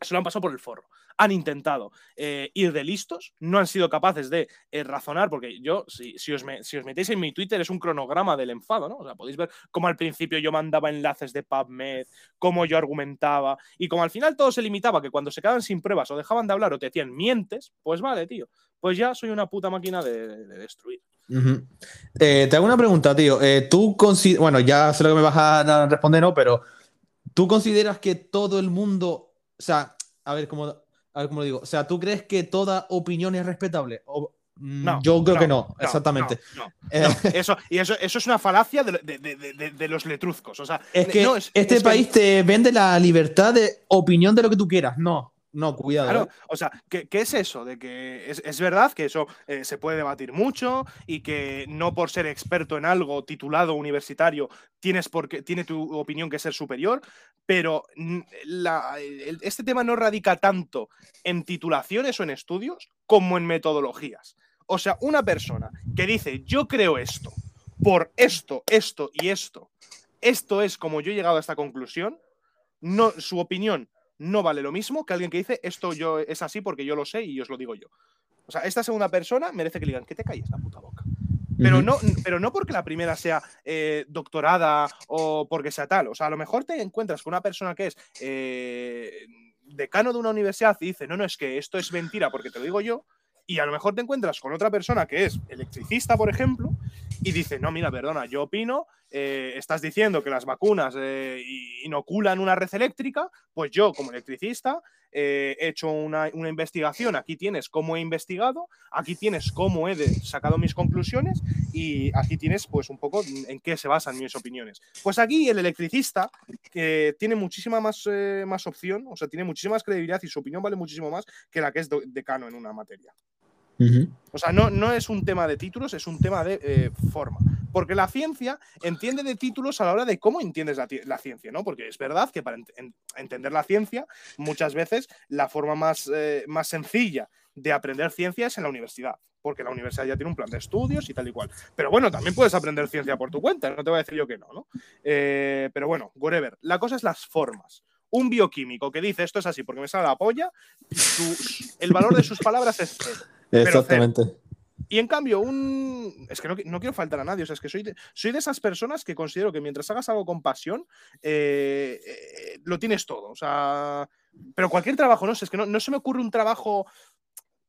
se lo han pasado por el forro han intentado eh, ir de listos, no han sido capaces de eh, razonar, porque yo, si, os metéis en mi Twitter, es un cronograma del enfado, ¿no? O sea, podéis ver cómo al principio yo mandaba enlaces de PubMed, cómo yo argumentaba, y como al final todo se limitaba, que cuando se quedaban sin pruebas o dejaban de hablar o te decían mientes, pues vale, tío, pues ya soy una puta máquina de, destruir. Eh, te hago una pregunta, tío. tú bueno, ya sé lo que me vas a responder, ¿no? Pero tú consideras que todo el mundo, o sea, a ver, cómo a ver cómo lo digo. O sea, ¿tú crees que toda opinión es respetable? Mm, no, yo creo que no, exactamente. Eh, eso, y eso, eso es una falacia de, los letruzcos. O sea, es que este país te vende la libertad de opinión de lo que tú quieras. No, no, cuidado. Claro, ¿eh? o sea, ¿qué, es eso? De que es, verdad que eso eh, se puede debatir mucho y que no por ser experto en algo titulado universitario tienes porque, tiene tu opinión que ser superior, pero este tema no radica tanto en titulaciones o en estudios como en metodologías. O sea, una persona que dice, yo creo esto, por esto, esto y esto, esto es como yo he llegado a esta conclusión, no, su opinión no vale lo mismo que alguien que dice esto yo es así porque yo lo sé y os lo digo yo. O sea, esta segunda persona merece que le digan que te calles la puta boca. Pero, no, pero no porque la primera sea eh, doctorada o porque sea tal. O sea, a lo mejor te encuentras con una persona que es eh, decano de una universidad y dice, no, no, es que esto es mentira porque te lo digo yo. Y a lo mejor te encuentras con otra persona que es electricista, por ejemplo, y dice, no, mira, perdona, yo opino, eh, estás diciendo que las vacunas eh, inoculan una red eléctrica, pues yo como electricista eh, he hecho una, investigación, aquí tienes cómo he investigado, aquí tienes cómo he sacado mis conclusiones y aquí tienes pues un poco en qué se basan mis opiniones. Pues aquí el electricista tiene muchísima más, más opción, o sea, tiene muchísima más credibilidad y su opinión vale muchísimo más que la que es decano en una materia. O sea, no, no es un tema de títulos, es un tema de forma. Porque la ciencia entiende de títulos a la hora de cómo entiendes la, ciencia, ¿no? Porque es verdad que para entender la ciencia, muchas veces la forma más, eh, más sencilla de aprender ciencia es en la universidad, porque la universidad ya tiene un plan de estudios y tal y cual. Pero bueno, también puedes aprender ciencia por tu cuenta, no te voy a decir yo que no, ¿no? Eh, pero bueno, whatever. La cosa es las formas. Un bioquímico que dice esto es así porque me sale la polla, el valor de sus palabras es cero. Exactamente. Y en cambio, un. Es que no, quiero faltar a nadie. O sea, es que soy de, soy de esas personas que considero que mientras hagas algo con pasión, eh, eh, lo tienes todo. O sea. Pero cualquier trabajo, no sé, es que no, se me ocurre un trabajo.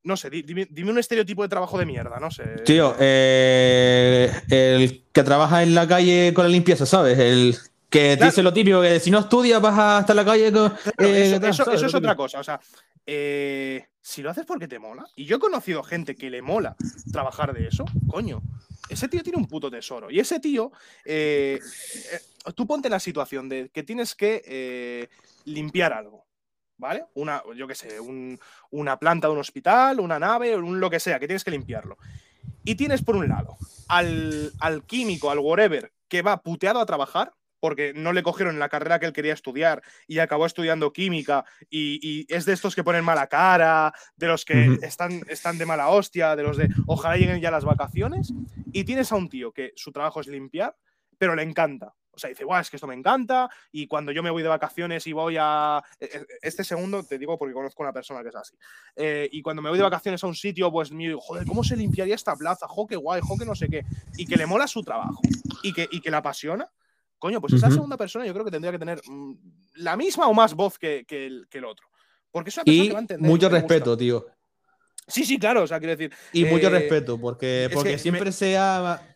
No sé, dime, un estereotipo de trabajo de mierda, no sé. Tío, eh, el que trabaja en la calle con la limpieza, ¿sabes? El que dice lo típico, que si no estudias vas a estar en la calle con. eso, es otra cosa. O sea, eh, si lo haces porque te mola, y yo he conocido gente que le mola trabajar de eso, coño, ese tío tiene un puto tesoro. Y ese tío, eh, eh, tú ponte la situación de que tienes que limpiar algo, ¿vale? Una, yo qué sé, una planta de un hospital, una nave, un lo que sea, que tienes que limpiarlo. Y tienes por un lado al, al químico, al whatever, que va puteado a trabajar, porque no le cogieron la carrera que él quería estudiar y acabó estudiando química y, es de estos que ponen mala cara, de los que están, están de mala hostia, de los de ojalá lleguen ya las vacaciones y tienes a un tío que su trabajo es limpiar, pero le encanta. O sea, dice, guau, es que esto me encanta y cuando yo me voy de vacaciones y voy a... E, e, este segundo te digo porque conozco a una persona que es así. Eh, y cuando me voy de vacaciones a un sitio, pues me digo, joder, ¿cómo se limpiaría esta plaza? Jo, qué guay, jo, que no sé qué. Y que le mola su trabajo y que, y que le apasiona Coño, pues esa segunda persona yo creo que tendría que tener mm, la misma o más voz que, el, otro. Porque es una persona que va a entender. Mucho respeto, tío. Sí, sí, claro, o sea, quiero decir. Y mucho eh, respeto, porque, porque siempre sea.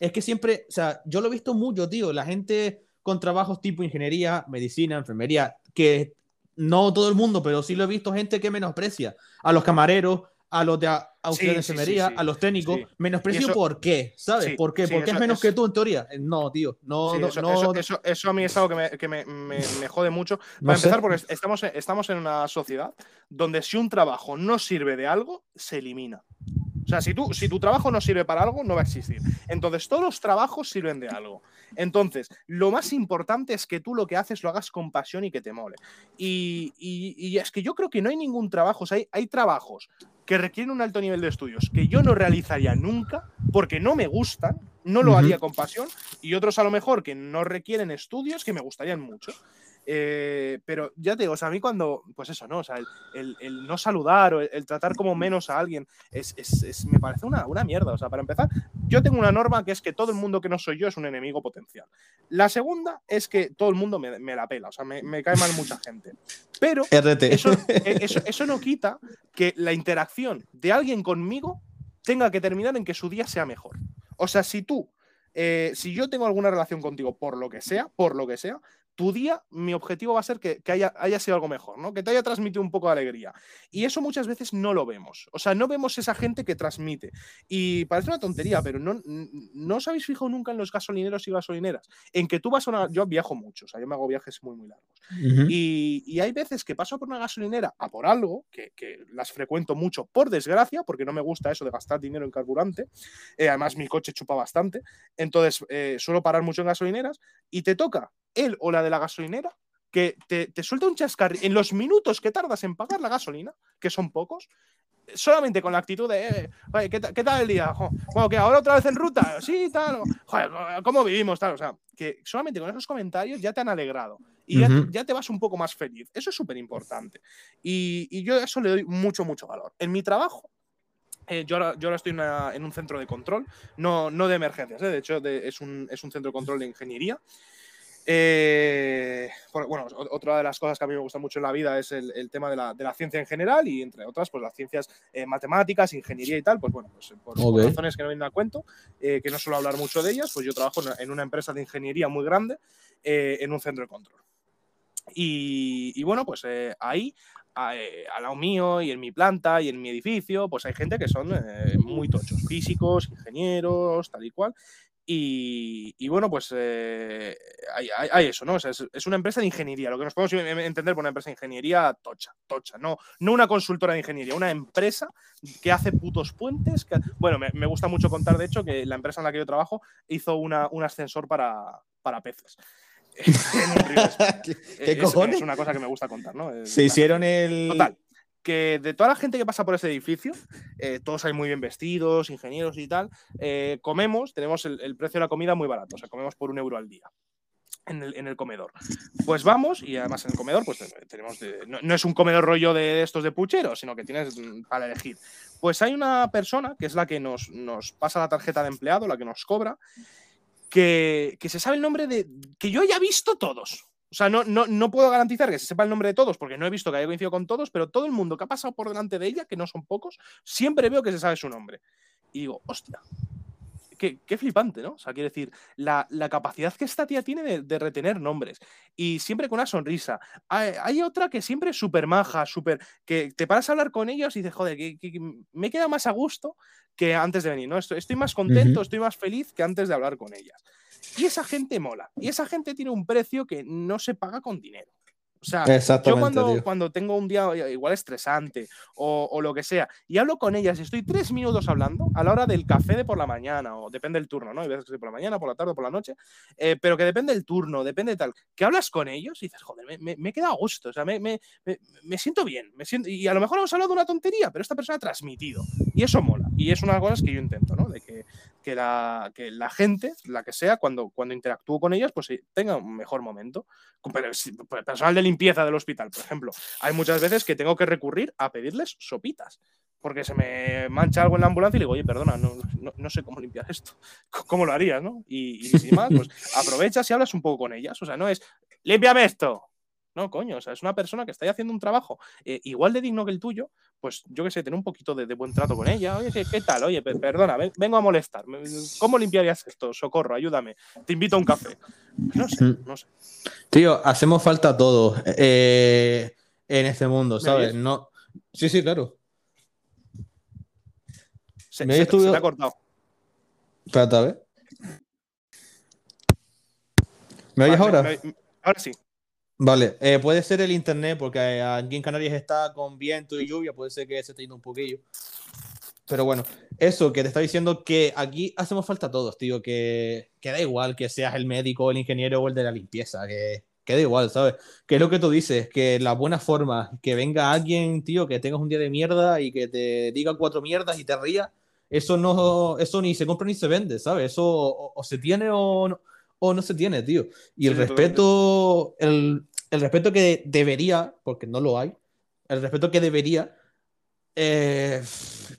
Es que siempre, o sea, yo lo he visto mucho, tío. La gente con trabajos tipo ingeniería, medicina, enfermería, que no todo el mundo, pero sí lo he visto gente que menosprecia a los camareros, a los de auxiliar de a los técnicos. Menosprecio, ¿por qué? ¿Sabes? ¿Por qué? Porque es menos que tú en teoría. No, tío. No, eso, no, eso, a mí es algo que me, que me, me, jode mucho. Para empezar, porque estamos, estamos en una sociedad donde si un trabajo no sirve de algo, se elimina. O sea, si, tú, si tu trabajo no sirve para algo, no va a existir. Entonces, todos los trabajos sirven de algo. Entonces, lo más importante es que tú lo que haces lo hagas con pasión y que te mole. Y, y, es que yo creo que no hay ningún trabajo, o sea, hay, hay trabajos que requieren un alto nivel de estudios que yo no realizaría nunca porque no me gustan, no lo haría con pasión, y otros a lo mejor que no requieren estudios que me gustarían mucho. Eh, pero ya te digo, o sea, a mí cuando, pues eso, ¿no? O sea, el, no saludar o el, tratar como menos a alguien es, me parece una, una, mierda. O sea, para empezar, yo tengo una norma que es que todo el mundo que no soy yo es un enemigo potencial. La segunda es que todo el mundo me, la pela, o sea, me, cae mal mucha gente. Pero eso, e, eso, eso no quita que la interacción de alguien conmigo tenga que terminar en que su día sea mejor. O sea, si tú eh, si yo tengo alguna relación contigo por lo que sea, por lo que sea, tu día, mi objetivo va a ser que, haya, haya, sido algo mejor, ¿no? Que te haya transmitido un poco de alegría. Y eso muchas veces no lo vemos. O sea, no vemos esa gente que transmite. Y parece una tontería, pero no, no os habéis fijado nunca en los gasolineros y gasolineras. En que tú vas a una. Yo viajo mucho, o sea, yo me hago viajes muy, muy largos. y, hay veces que paso por una gasolinera a por algo, que, las frecuento mucho por desgracia, porque no me gusta eso de gastar dinero en carburante. Eh, además, mi coche chupa bastante. Entonces, eh, suelo parar mucho en gasolineras y te toca él o la de la gasolinera que te, suelta un chascarrillo en los minutos que tardas en pagar la gasolina, que son pocos, solamente con la actitud de, eh, ¿qué, tal el día? bueno, que ahora otra vez en ruta, sí, tal, joder, ¿cómo vivimos? Tal, o sea, que solamente con esos comentarios ya te han alegrado y ya, te vas un poco más feliz. Eso es súper importante. Y, yo a eso le doy mucho, mucho valor. En mi trabajo, eh, yo, ahora, estoy en un centro de control, no, no de emergencias, eh, de hecho es, un, es un centro de control de ingeniería. Eh, bueno, otra de las cosas que a mí me gusta mucho en la vida es el, tema de la, de la, ciencia en general y entre otras, pues las ciencias eh, matemáticas, ingeniería y tal, pues bueno, pues, por, razones que no vienen a cuento, eh, que no suelo hablar mucho de ellas, pues yo trabajo en una empresa de ingeniería muy grande en un centro de control. Y, bueno, pues ahí, al lado mío y en mi planta y en mi edificio, pues hay gente que son muy tochos, físicos, ingenieros, tal y cual, Y, bueno, pues eh, hay, eso, ¿no? es, una empresa de ingeniería, lo que nos podemos entender por una empresa de ingeniería tocha, tocha, no, no una consultora de ingeniería, una empresa que hace putos puentes. bueno, me, gusta mucho contar, de hecho, que la empresa en la que yo trabajo hizo una, un ascensor para, para peces. ¿Qué, cojones? Es una cosa que me gusta contar, ¿no? Se hicieron el. Total que de toda la gente que pasa por ese edificio, eh, todos hay muy bien vestidos, ingenieros y tal, eh, comemos, tenemos el, precio de la comida muy barato, o sea, comemos por un euro al día. En el, comedor. Pues vamos, y además en el comedor, pues tenemos. no, es un comedor rollo de estos de puchero, sino que tienes para elegir. Pues hay una persona que es la que nos, nos pasa la tarjeta de empleado, la que nos cobra, que, que se sabe el nombre de. que yo haya visto todos. O sea, no, no, no, puedo garantizar que se sepa el nombre de todos, porque no he visto que haya coincidido con todos, pero todo el mundo que ha pasado por delante de ella, que no son pocos, siempre veo que se sabe su nombre. Y digo, hostia, qué, flipante, ¿no? O sea, quiere decir, la, capacidad que esta tía tiene de, retener nombres. Y siempre con una sonrisa. Hay, otra que siempre es súper maja, súper. que te paras a hablar con ellos y dices, joder, que, me queda más a gusto que antes de venir, ¿no? Estoy, estoy más contento, estoy más feliz que antes de hablar con ellas. Y esa gente mola. Y esa gente tiene un precio que no se paga con dinero. O sea, yo cuando, cuando, tengo un día igual estresante o, lo que sea, y hablo con ellas, estoy tres minutos hablando a la hora del café de por la mañana, o depende del turno, ¿no? Hay veces que por la mañana, por la tarde, por la noche, eh, pero que depende del turno, depende de tal. Que hablas con ellos y dices, joder, me, me, he quedado a gusto, o sea, me, me, siento bien, me siento, y a lo mejor hemos hablado de una tontería, pero esta persona ha transmitido, y eso mola, y es una de las cosas que yo intento, ¿no? De que, que, la, que la gente, la que sea, cuando, cuando interactúo con ellas, pues tenga un mejor momento. El personal de limpieza del hospital, por ejemplo, hay muchas veces que tengo que recurrir a pedirles sopitas. Porque se me mancha algo en la ambulancia y le digo, oye, perdona, no, no, sé cómo limpiar esto. ¿Cómo lo harías, no? Y, y sin más, pues aprovechas y hablas un poco con ellas. O sea, no es, límpiame esto, no, coño, o sea, es una persona que está haciendo un trabajo eh, igual de digno que el tuyo, pues yo qué sé, tener un poquito de, buen trato con ella. Oye, ¿qué, tal? Oye, perdona, vengo a molestar. ¿Cómo limpiarías esto? Socorro, ayúdame. Te invito a un café. No sé, mm. no sé. Tío, hacemos falta todos eh, en este mundo, ¿sabes? No. Sí, sí, claro. Se, ¿Me se, te ha cortado. Espérate, a ver. ¿Me oyes ahora? ahora sí. Vale, eh, puede ser el internet, porque aquí en Canarias está con viento y lluvia, puede ser que se esté yendo un poquillo. Pero bueno, eso que te está diciendo que aquí hacemos falta todos, tío, que, que da igual que seas el médico, el ingeniero o el de la limpieza, que, que da igual, ¿sabes? Que es lo que tú dices, que la buena forma, que venga alguien, tío, que tengas un día de mierda y que te diga cuatro mierdas y te ría, eso no, eso ni se compra ni se vende, ¿sabes? Eso o se tiene o no o no se tiene, tío. Y el respeto, el, el, respeto que debería, porque no lo hay, el respeto que debería, eh,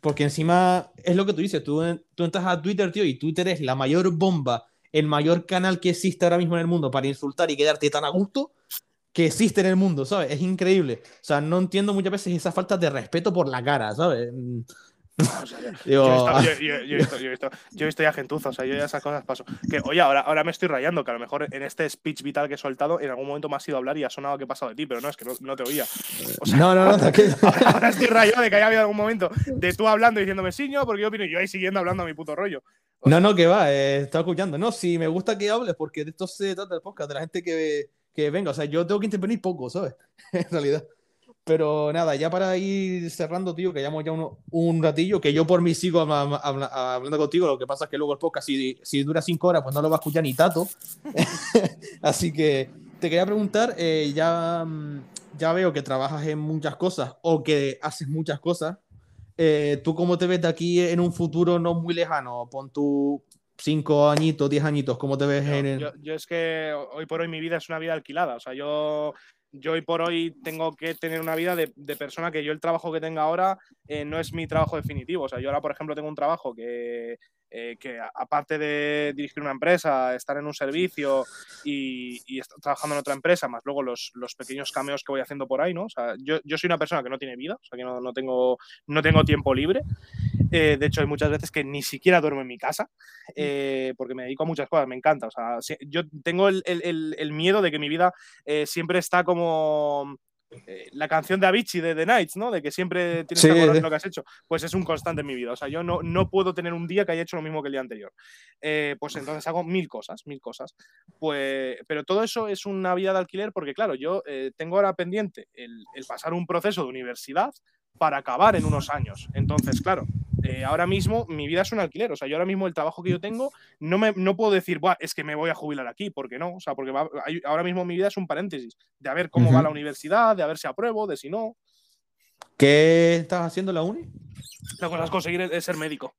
porque encima es lo que tú dices, tú, tú entras a Twitter, tío, y Twitter es la mayor bomba, el mayor canal que existe ahora mismo en el mundo para insultar y quedarte tan a gusto que existe en el mundo, ¿sabes? Es increíble. O sea, no entiendo muchas veces esa falta de respeto por la cara, ¿sabes? Yo, he visto ya gentuza, o sea, yo ya esas cosas paso. Que, oye, ahora, ahora me estoy rayando, que a lo mejor en este speech vital que he soltado, en algún momento me has ido a hablar y ha sonado que he pasado de ti, pero no, es que no, te oía. no, no, no, ahora, estoy rayado de que haya habido algún momento de tú hablando y diciéndome sí, no, porque yo opino y yo ahí siguiendo hablando a mi puto rollo. no, no, que va, eh, estaba escuchando. No, sí, me gusta que hables porque de esto se trata el podcast, de la gente que, que venga. O sea, yo tengo que intervenir poco, ¿sabes? en realidad. Pero nada, ya para ir cerrando, tío, que llevamos ya un ratillo, que yo por mí sigo hablando contigo, lo que pasa es que luego el podcast, si, si dura cinco horas, pues no lo va a escuchar ni Tato. Así que te quería preguntar, eh, ya, mm, ya veo que trabajas en muchas cosas o que haces muchas cosas. Eh, ¿Tú cómo te ves de aquí en un futuro no muy lejano? Pon tú cinco añitos, diez añitos, ¿cómo te ves en el... yo, yo, es que hoy por hoy mi vida es una vida alquilada. O sea, yo yo hoy por hoy tengo que tener una vida de, persona que yo el trabajo que tenga ahora eh, no es mi trabajo definitivo. O sea, yo ahora, por ejemplo, tengo un trabajo que, eh, que aparte de dirigir una empresa, estar en un servicio y, y estar trabajando en otra empresa, más luego los, los, pequeños cameos que voy haciendo por ahí, ¿no? O sea, yo, yo, soy una persona que no tiene vida, o sea, que no, no tengo, no tengo tiempo libre. Eh, de hecho, hay muchas veces que ni siquiera duermo en mi casa porque me dedico a muchas cosas, me encanta. O sea, yo tengo el, el, el miedo de que mi vida siempre está como eh, la canción de Avicii de The Nights, ¿no? De que siempre tienes que acordar lo que has hecho. Pues es un constante en mi vida. O sea, yo no, no puedo tener un día que haya hecho lo mismo que el día anterior. Eh, pues entonces hago mil cosas, mil cosas. Pues, pero todo eso es una vida de alquiler porque, claro, yo eh, tengo ahora pendiente el, el pasar un proceso de universidad para acabar en unos años. Entonces, claro, eh, ahora mismo mi vida es un alquiler. O sea, yo ahora mismo el trabajo que yo tengo, no, me, no puedo decir, es que me voy a jubilar aquí, porque no. O sea, porque ahora mismo mi vida es un paréntesis de a ver cómo va la universidad, de a ver si apruebo, de si no. ¿Qué estás haciendo en la uni? Lo que vas a conseguir es, ser médico.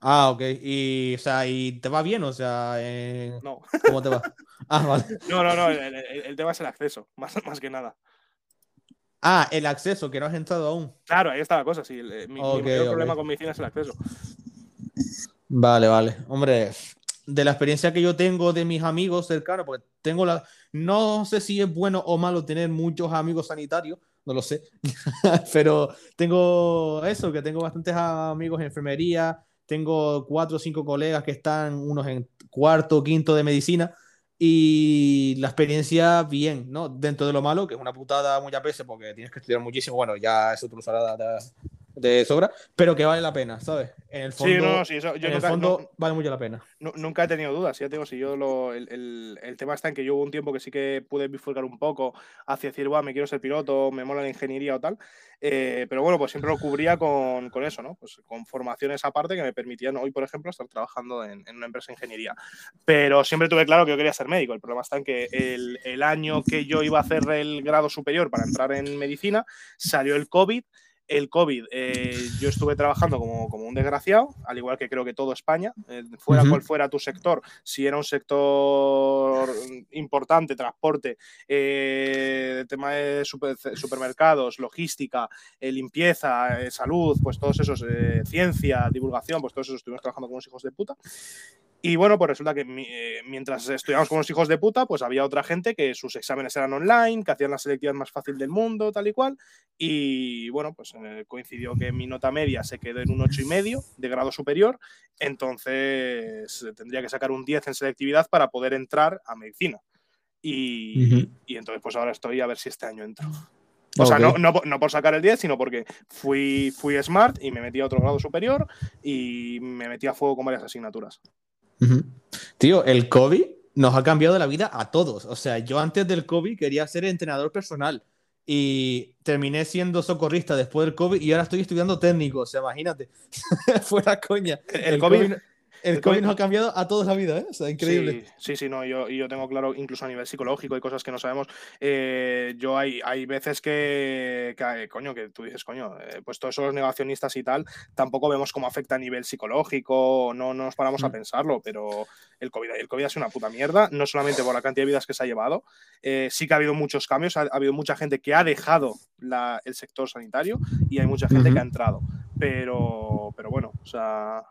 Ah, ok. Y, o sea, ¿y te va bien? O sea, eh, no. ¿Cómo te va? Ah, vale. No, no, no. El, tema es el acceso, más, más que nada. Ah, el acceso, que no has entrado aún. Claro, ahí está la cosa, sí. Mi, problema con medicina es el acceso. Vale, vale. Hombre, de la experiencia que yo tengo de mis amigos cercanos, porque tengo la. No sé si es bueno o malo tener muchos amigos sanitarios, no lo sé. Pero tengo eso, que tengo bastantes amigos en enfermería, tengo cuatro o cinco colegas que están, unos en cuarto, quinto de medicina y la experiencia, bien, ¿no? Dentro de lo malo, que es una putada muchas veces porque tienes que estudiar muchísimo, bueno, ya eso tú lo de, sobra, pero que vale la pena, ¿sabes? En el fondo, sí, no, sí, eso, yo en el fondo vale mucho la pena. nunca he tenido dudas, ya tengo, si yo lo, el, el, tema está en que yo hubo un tiempo que sí que pude bifurcar un poco hacia decir, me quiero ser piloto, me mola la ingeniería o tal, eh, pero bueno, pues siempre lo cubría con, con, eso, ¿no? Pues con formaciones aparte que me permitían hoy, por ejemplo, estar trabajando en, en, una empresa de ingeniería. Pero siempre tuve claro que yo quería ser médico. El problema está en que el, el año que yo iba a hacer el grado superior para entrar en medicina, salió el COVID el COVID, eh, yo estuve trabajando como, como, un desgraciado, al igual que creo que todo España, eh, fuera cual fuera tu sector, si era un sector importante, transporte, eh, tema de supermercados, logística, limpieza, salud, pues todos esos, ciencia, divulgación, pues todos esos estuvimos trabajando con unos hijos de puta. Y bueno, pues resulta que eh, mientras estudiamos con los hijos de puta, pues había otra gente que sus exámenes eran online, que hacían la selectividad más fácil del mundo, tal y cual. Y bueno, pues eh, coincidió que mi nota media se quedó en un 8,5 de grado superior, entonces eh, tendría que sacar un 10 en selectividad para poder entrar a medicina. Y, y entonces pues ahora estoy a ver si este año entro. O sea, no, no, no, por sacar el 10, sino porque fui, fui smart y me metí a otro grado superior y me metí a fuego con varias asignaturas. Tío, el COVID nos ha cambiado la vida a todos. O sea, yo antes del COVID quería ser entrenador personal y terminé siendo socorrista después del COVID y ahora estoy estudiando técnico. O sea, imagínate. Fuera coña. El, COVID, el COVID nos ha cambiado a toda la vida, ¿eh? O sea, increíble. Sí, sí, no, yo, yo tengo claro, incluso a nivel psicológico y cosas que no sabemos. Eh, yo hay, hay veces que, que, coño, que tú dices, coño, eh, pues todos esos negacionistas y tal, tampoco vemos cómo afecta a nivel psicológico, no, no nos paramos a mm. pensarlo, pero el COVID, el COVID ha sido una puta mierda, no solamente por la cantidad de vidas que se ha llevado, eh, sí que ha habido muchos cambios, ha, habido mucha gente que ha dejado la, el sector sanitario y hay mucha gente que ha entrado. Pero, pero bueno, o sea,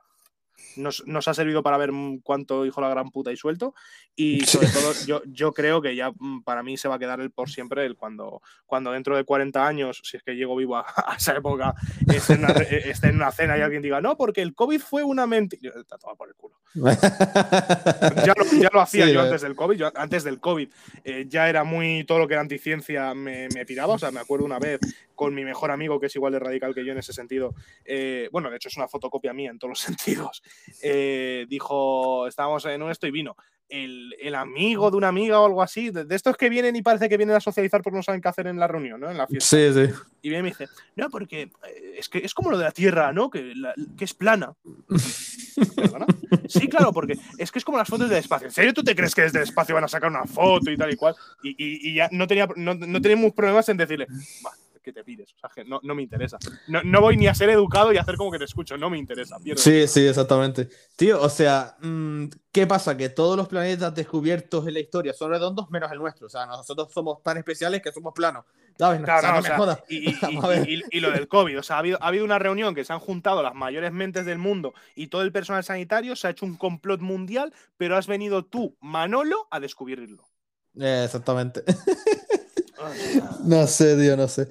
nos, ha servido para ver cuánto hijo la gran puta y suelto. Y sobre todo, yo, yo creo que ya mm, para mí se va a quedar el por siempre el cuando, cuando dentro de 40 años, si es que llego vivo a, esa época, esté en, una, en, una, cena y alguien diga, no, porque el COVID fue una mentira. Está todo por el culo. ya, lo, hacía yo antes del COVID. Yo, antes del COVID eh, ya era muy. Todo lo que era anticiencia me, me tiraba. O sea, me acuerdo una vez con mi mejor amigo, que es igual de radical que yo en ese sentido. Eh, bueno, de hecho es una fotocopia mía en todos los sentidos. Eh, dijo, estábamos en esto y vino el, el, amigo de una amiga o algo así, de, estos que vienen y parece que vienen a socializar porque no saben qué hacer en la reunión, ¿no? En la fiesta. Sí, sí. Y viene y me dice, no, porque eh, es que es como lo de la Tierra, ¿no? Que, que es plana. sí, claro, porque es que es como las fotos del espacio. ¿En serio tú te crees que desde el espacio van a sacar una foto y tal y cual? Y, y, y ya no, tenía, no, no teníamos problemas en decirle, va, que te pides. O sea, no, no me interesa. No, no, voy ni a ser educado y a hacer como que te escucho. No me interesa. Sí, sí, exactamente. Tío, o sea, mm, ¿qué pasa? Que todos los planetas descubiertos en la historia son redondos menos el nuestro. O sea, nosotros somos tan especiales que somos planos. ¿Sabes? Claro, no, y, y, lo del COVID. O sea, ha habido, ha habido una reunión que se han juntado las mayores mentes del mundo y todo el personal sanitario se ha hecho un complot mundial, pero has venido tú, Manolo, a descubrirlo. Eh, exactamente. no sé, tío, no sé.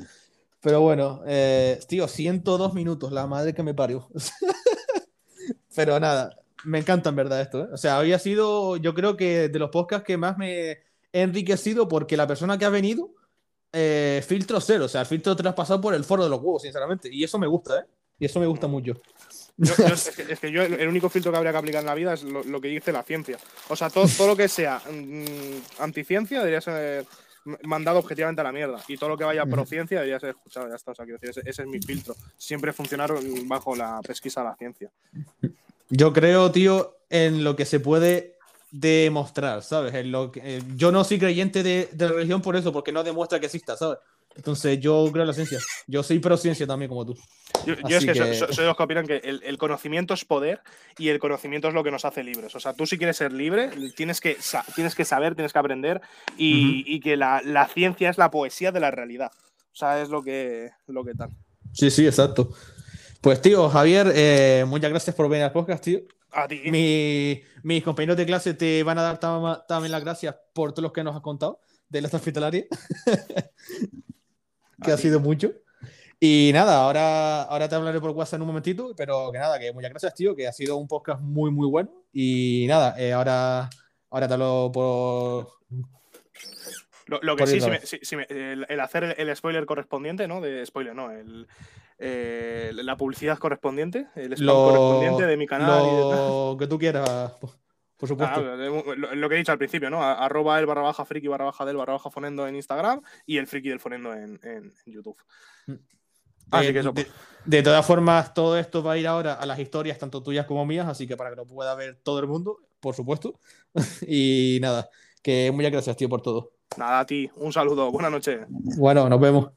Pero bueno, eh, tío, 102 minutos, la madre que me parió. Pero nada, me encanta en verdad esto. ¿eh? O sea, había sido, yo creo que de los podcasts que más me he enriquecido porque la persona que ha venido eh, filtro cero, o sea, el filtro traspasado por el foro de los huevos, sinceramente. Y eso me gusta, ¿eh? Y eso me gusta mucho. es, que, yo, el único filtro que habría que aplicar en la vida es lo, que dice la ciencia. O sea, todo, todo lo que sea mm, anticiencia debería ser mandado objetivamente a la mierda. Y todo lo que vaya pro ciencia debería ser escuchado. Ya está. O sea, quiero decir, ese, es mi filtro. Siempre funcionar bajo la pesquisa de la ciencia. Yo creo, tío, en lo que se puede demostrar, ¿sabes? En lo que, yo no soy creyente de, de religión por eso, porque no demuestra que exista, ¿sabes? Entonces yo creo en la ciencia. Yo soy pro ciencia también como tú. Yo, es que, Soy, de los que opinan que el, conocimiento es poder y el conocimiento es lo que nos hace libres. O sea, tú si quieres ser libre, tienes que, tienes que saber, tienes que aprender y, que la, ciencia es la poesía de la realidad. O sea, es lo que, lo que tal. Sí, sí, exacto. Pues tío, Javier, eh, muchas gracias por venir al podcast, tío. A ti. mis compañeros de clase te van a dar también las gracias por todos los que nos has contado de la hospitalaria. que ha sido mucho. Y nada, ahora, ahora te hablaré por WhatsApp en un momentito, pero que nada, que muchas gracias, tío, que ha sido un podcast muy, muy bueno. Y nada, eh, ahora, ahora te hablo por... Lo, que sí, si el, hacer el, spoiler correspondiente, ¿no? De spoiler, no, el, eh, la publicidad correspondiente, el spam correspondiente de mi canal. Lo que tú quieras. Por supuesto. Ah, lo, que he dicho al principio, ¿no? Arroba el barra baja friki barra baja del barra baja fonendo en Instagram y el friki del fonendo en, YouTube. Mm. Así que eso. Pues. De, todas formas, todo esto va a ir ahora a las historias, tanto tuyas como mías, así que para que lo pueda ver todo el mundo, por supuesto. y nada, que muchas gracias, tío, por todo. Nada, a ti. Un saludo. Buenas noches. Bueno, nos vemos.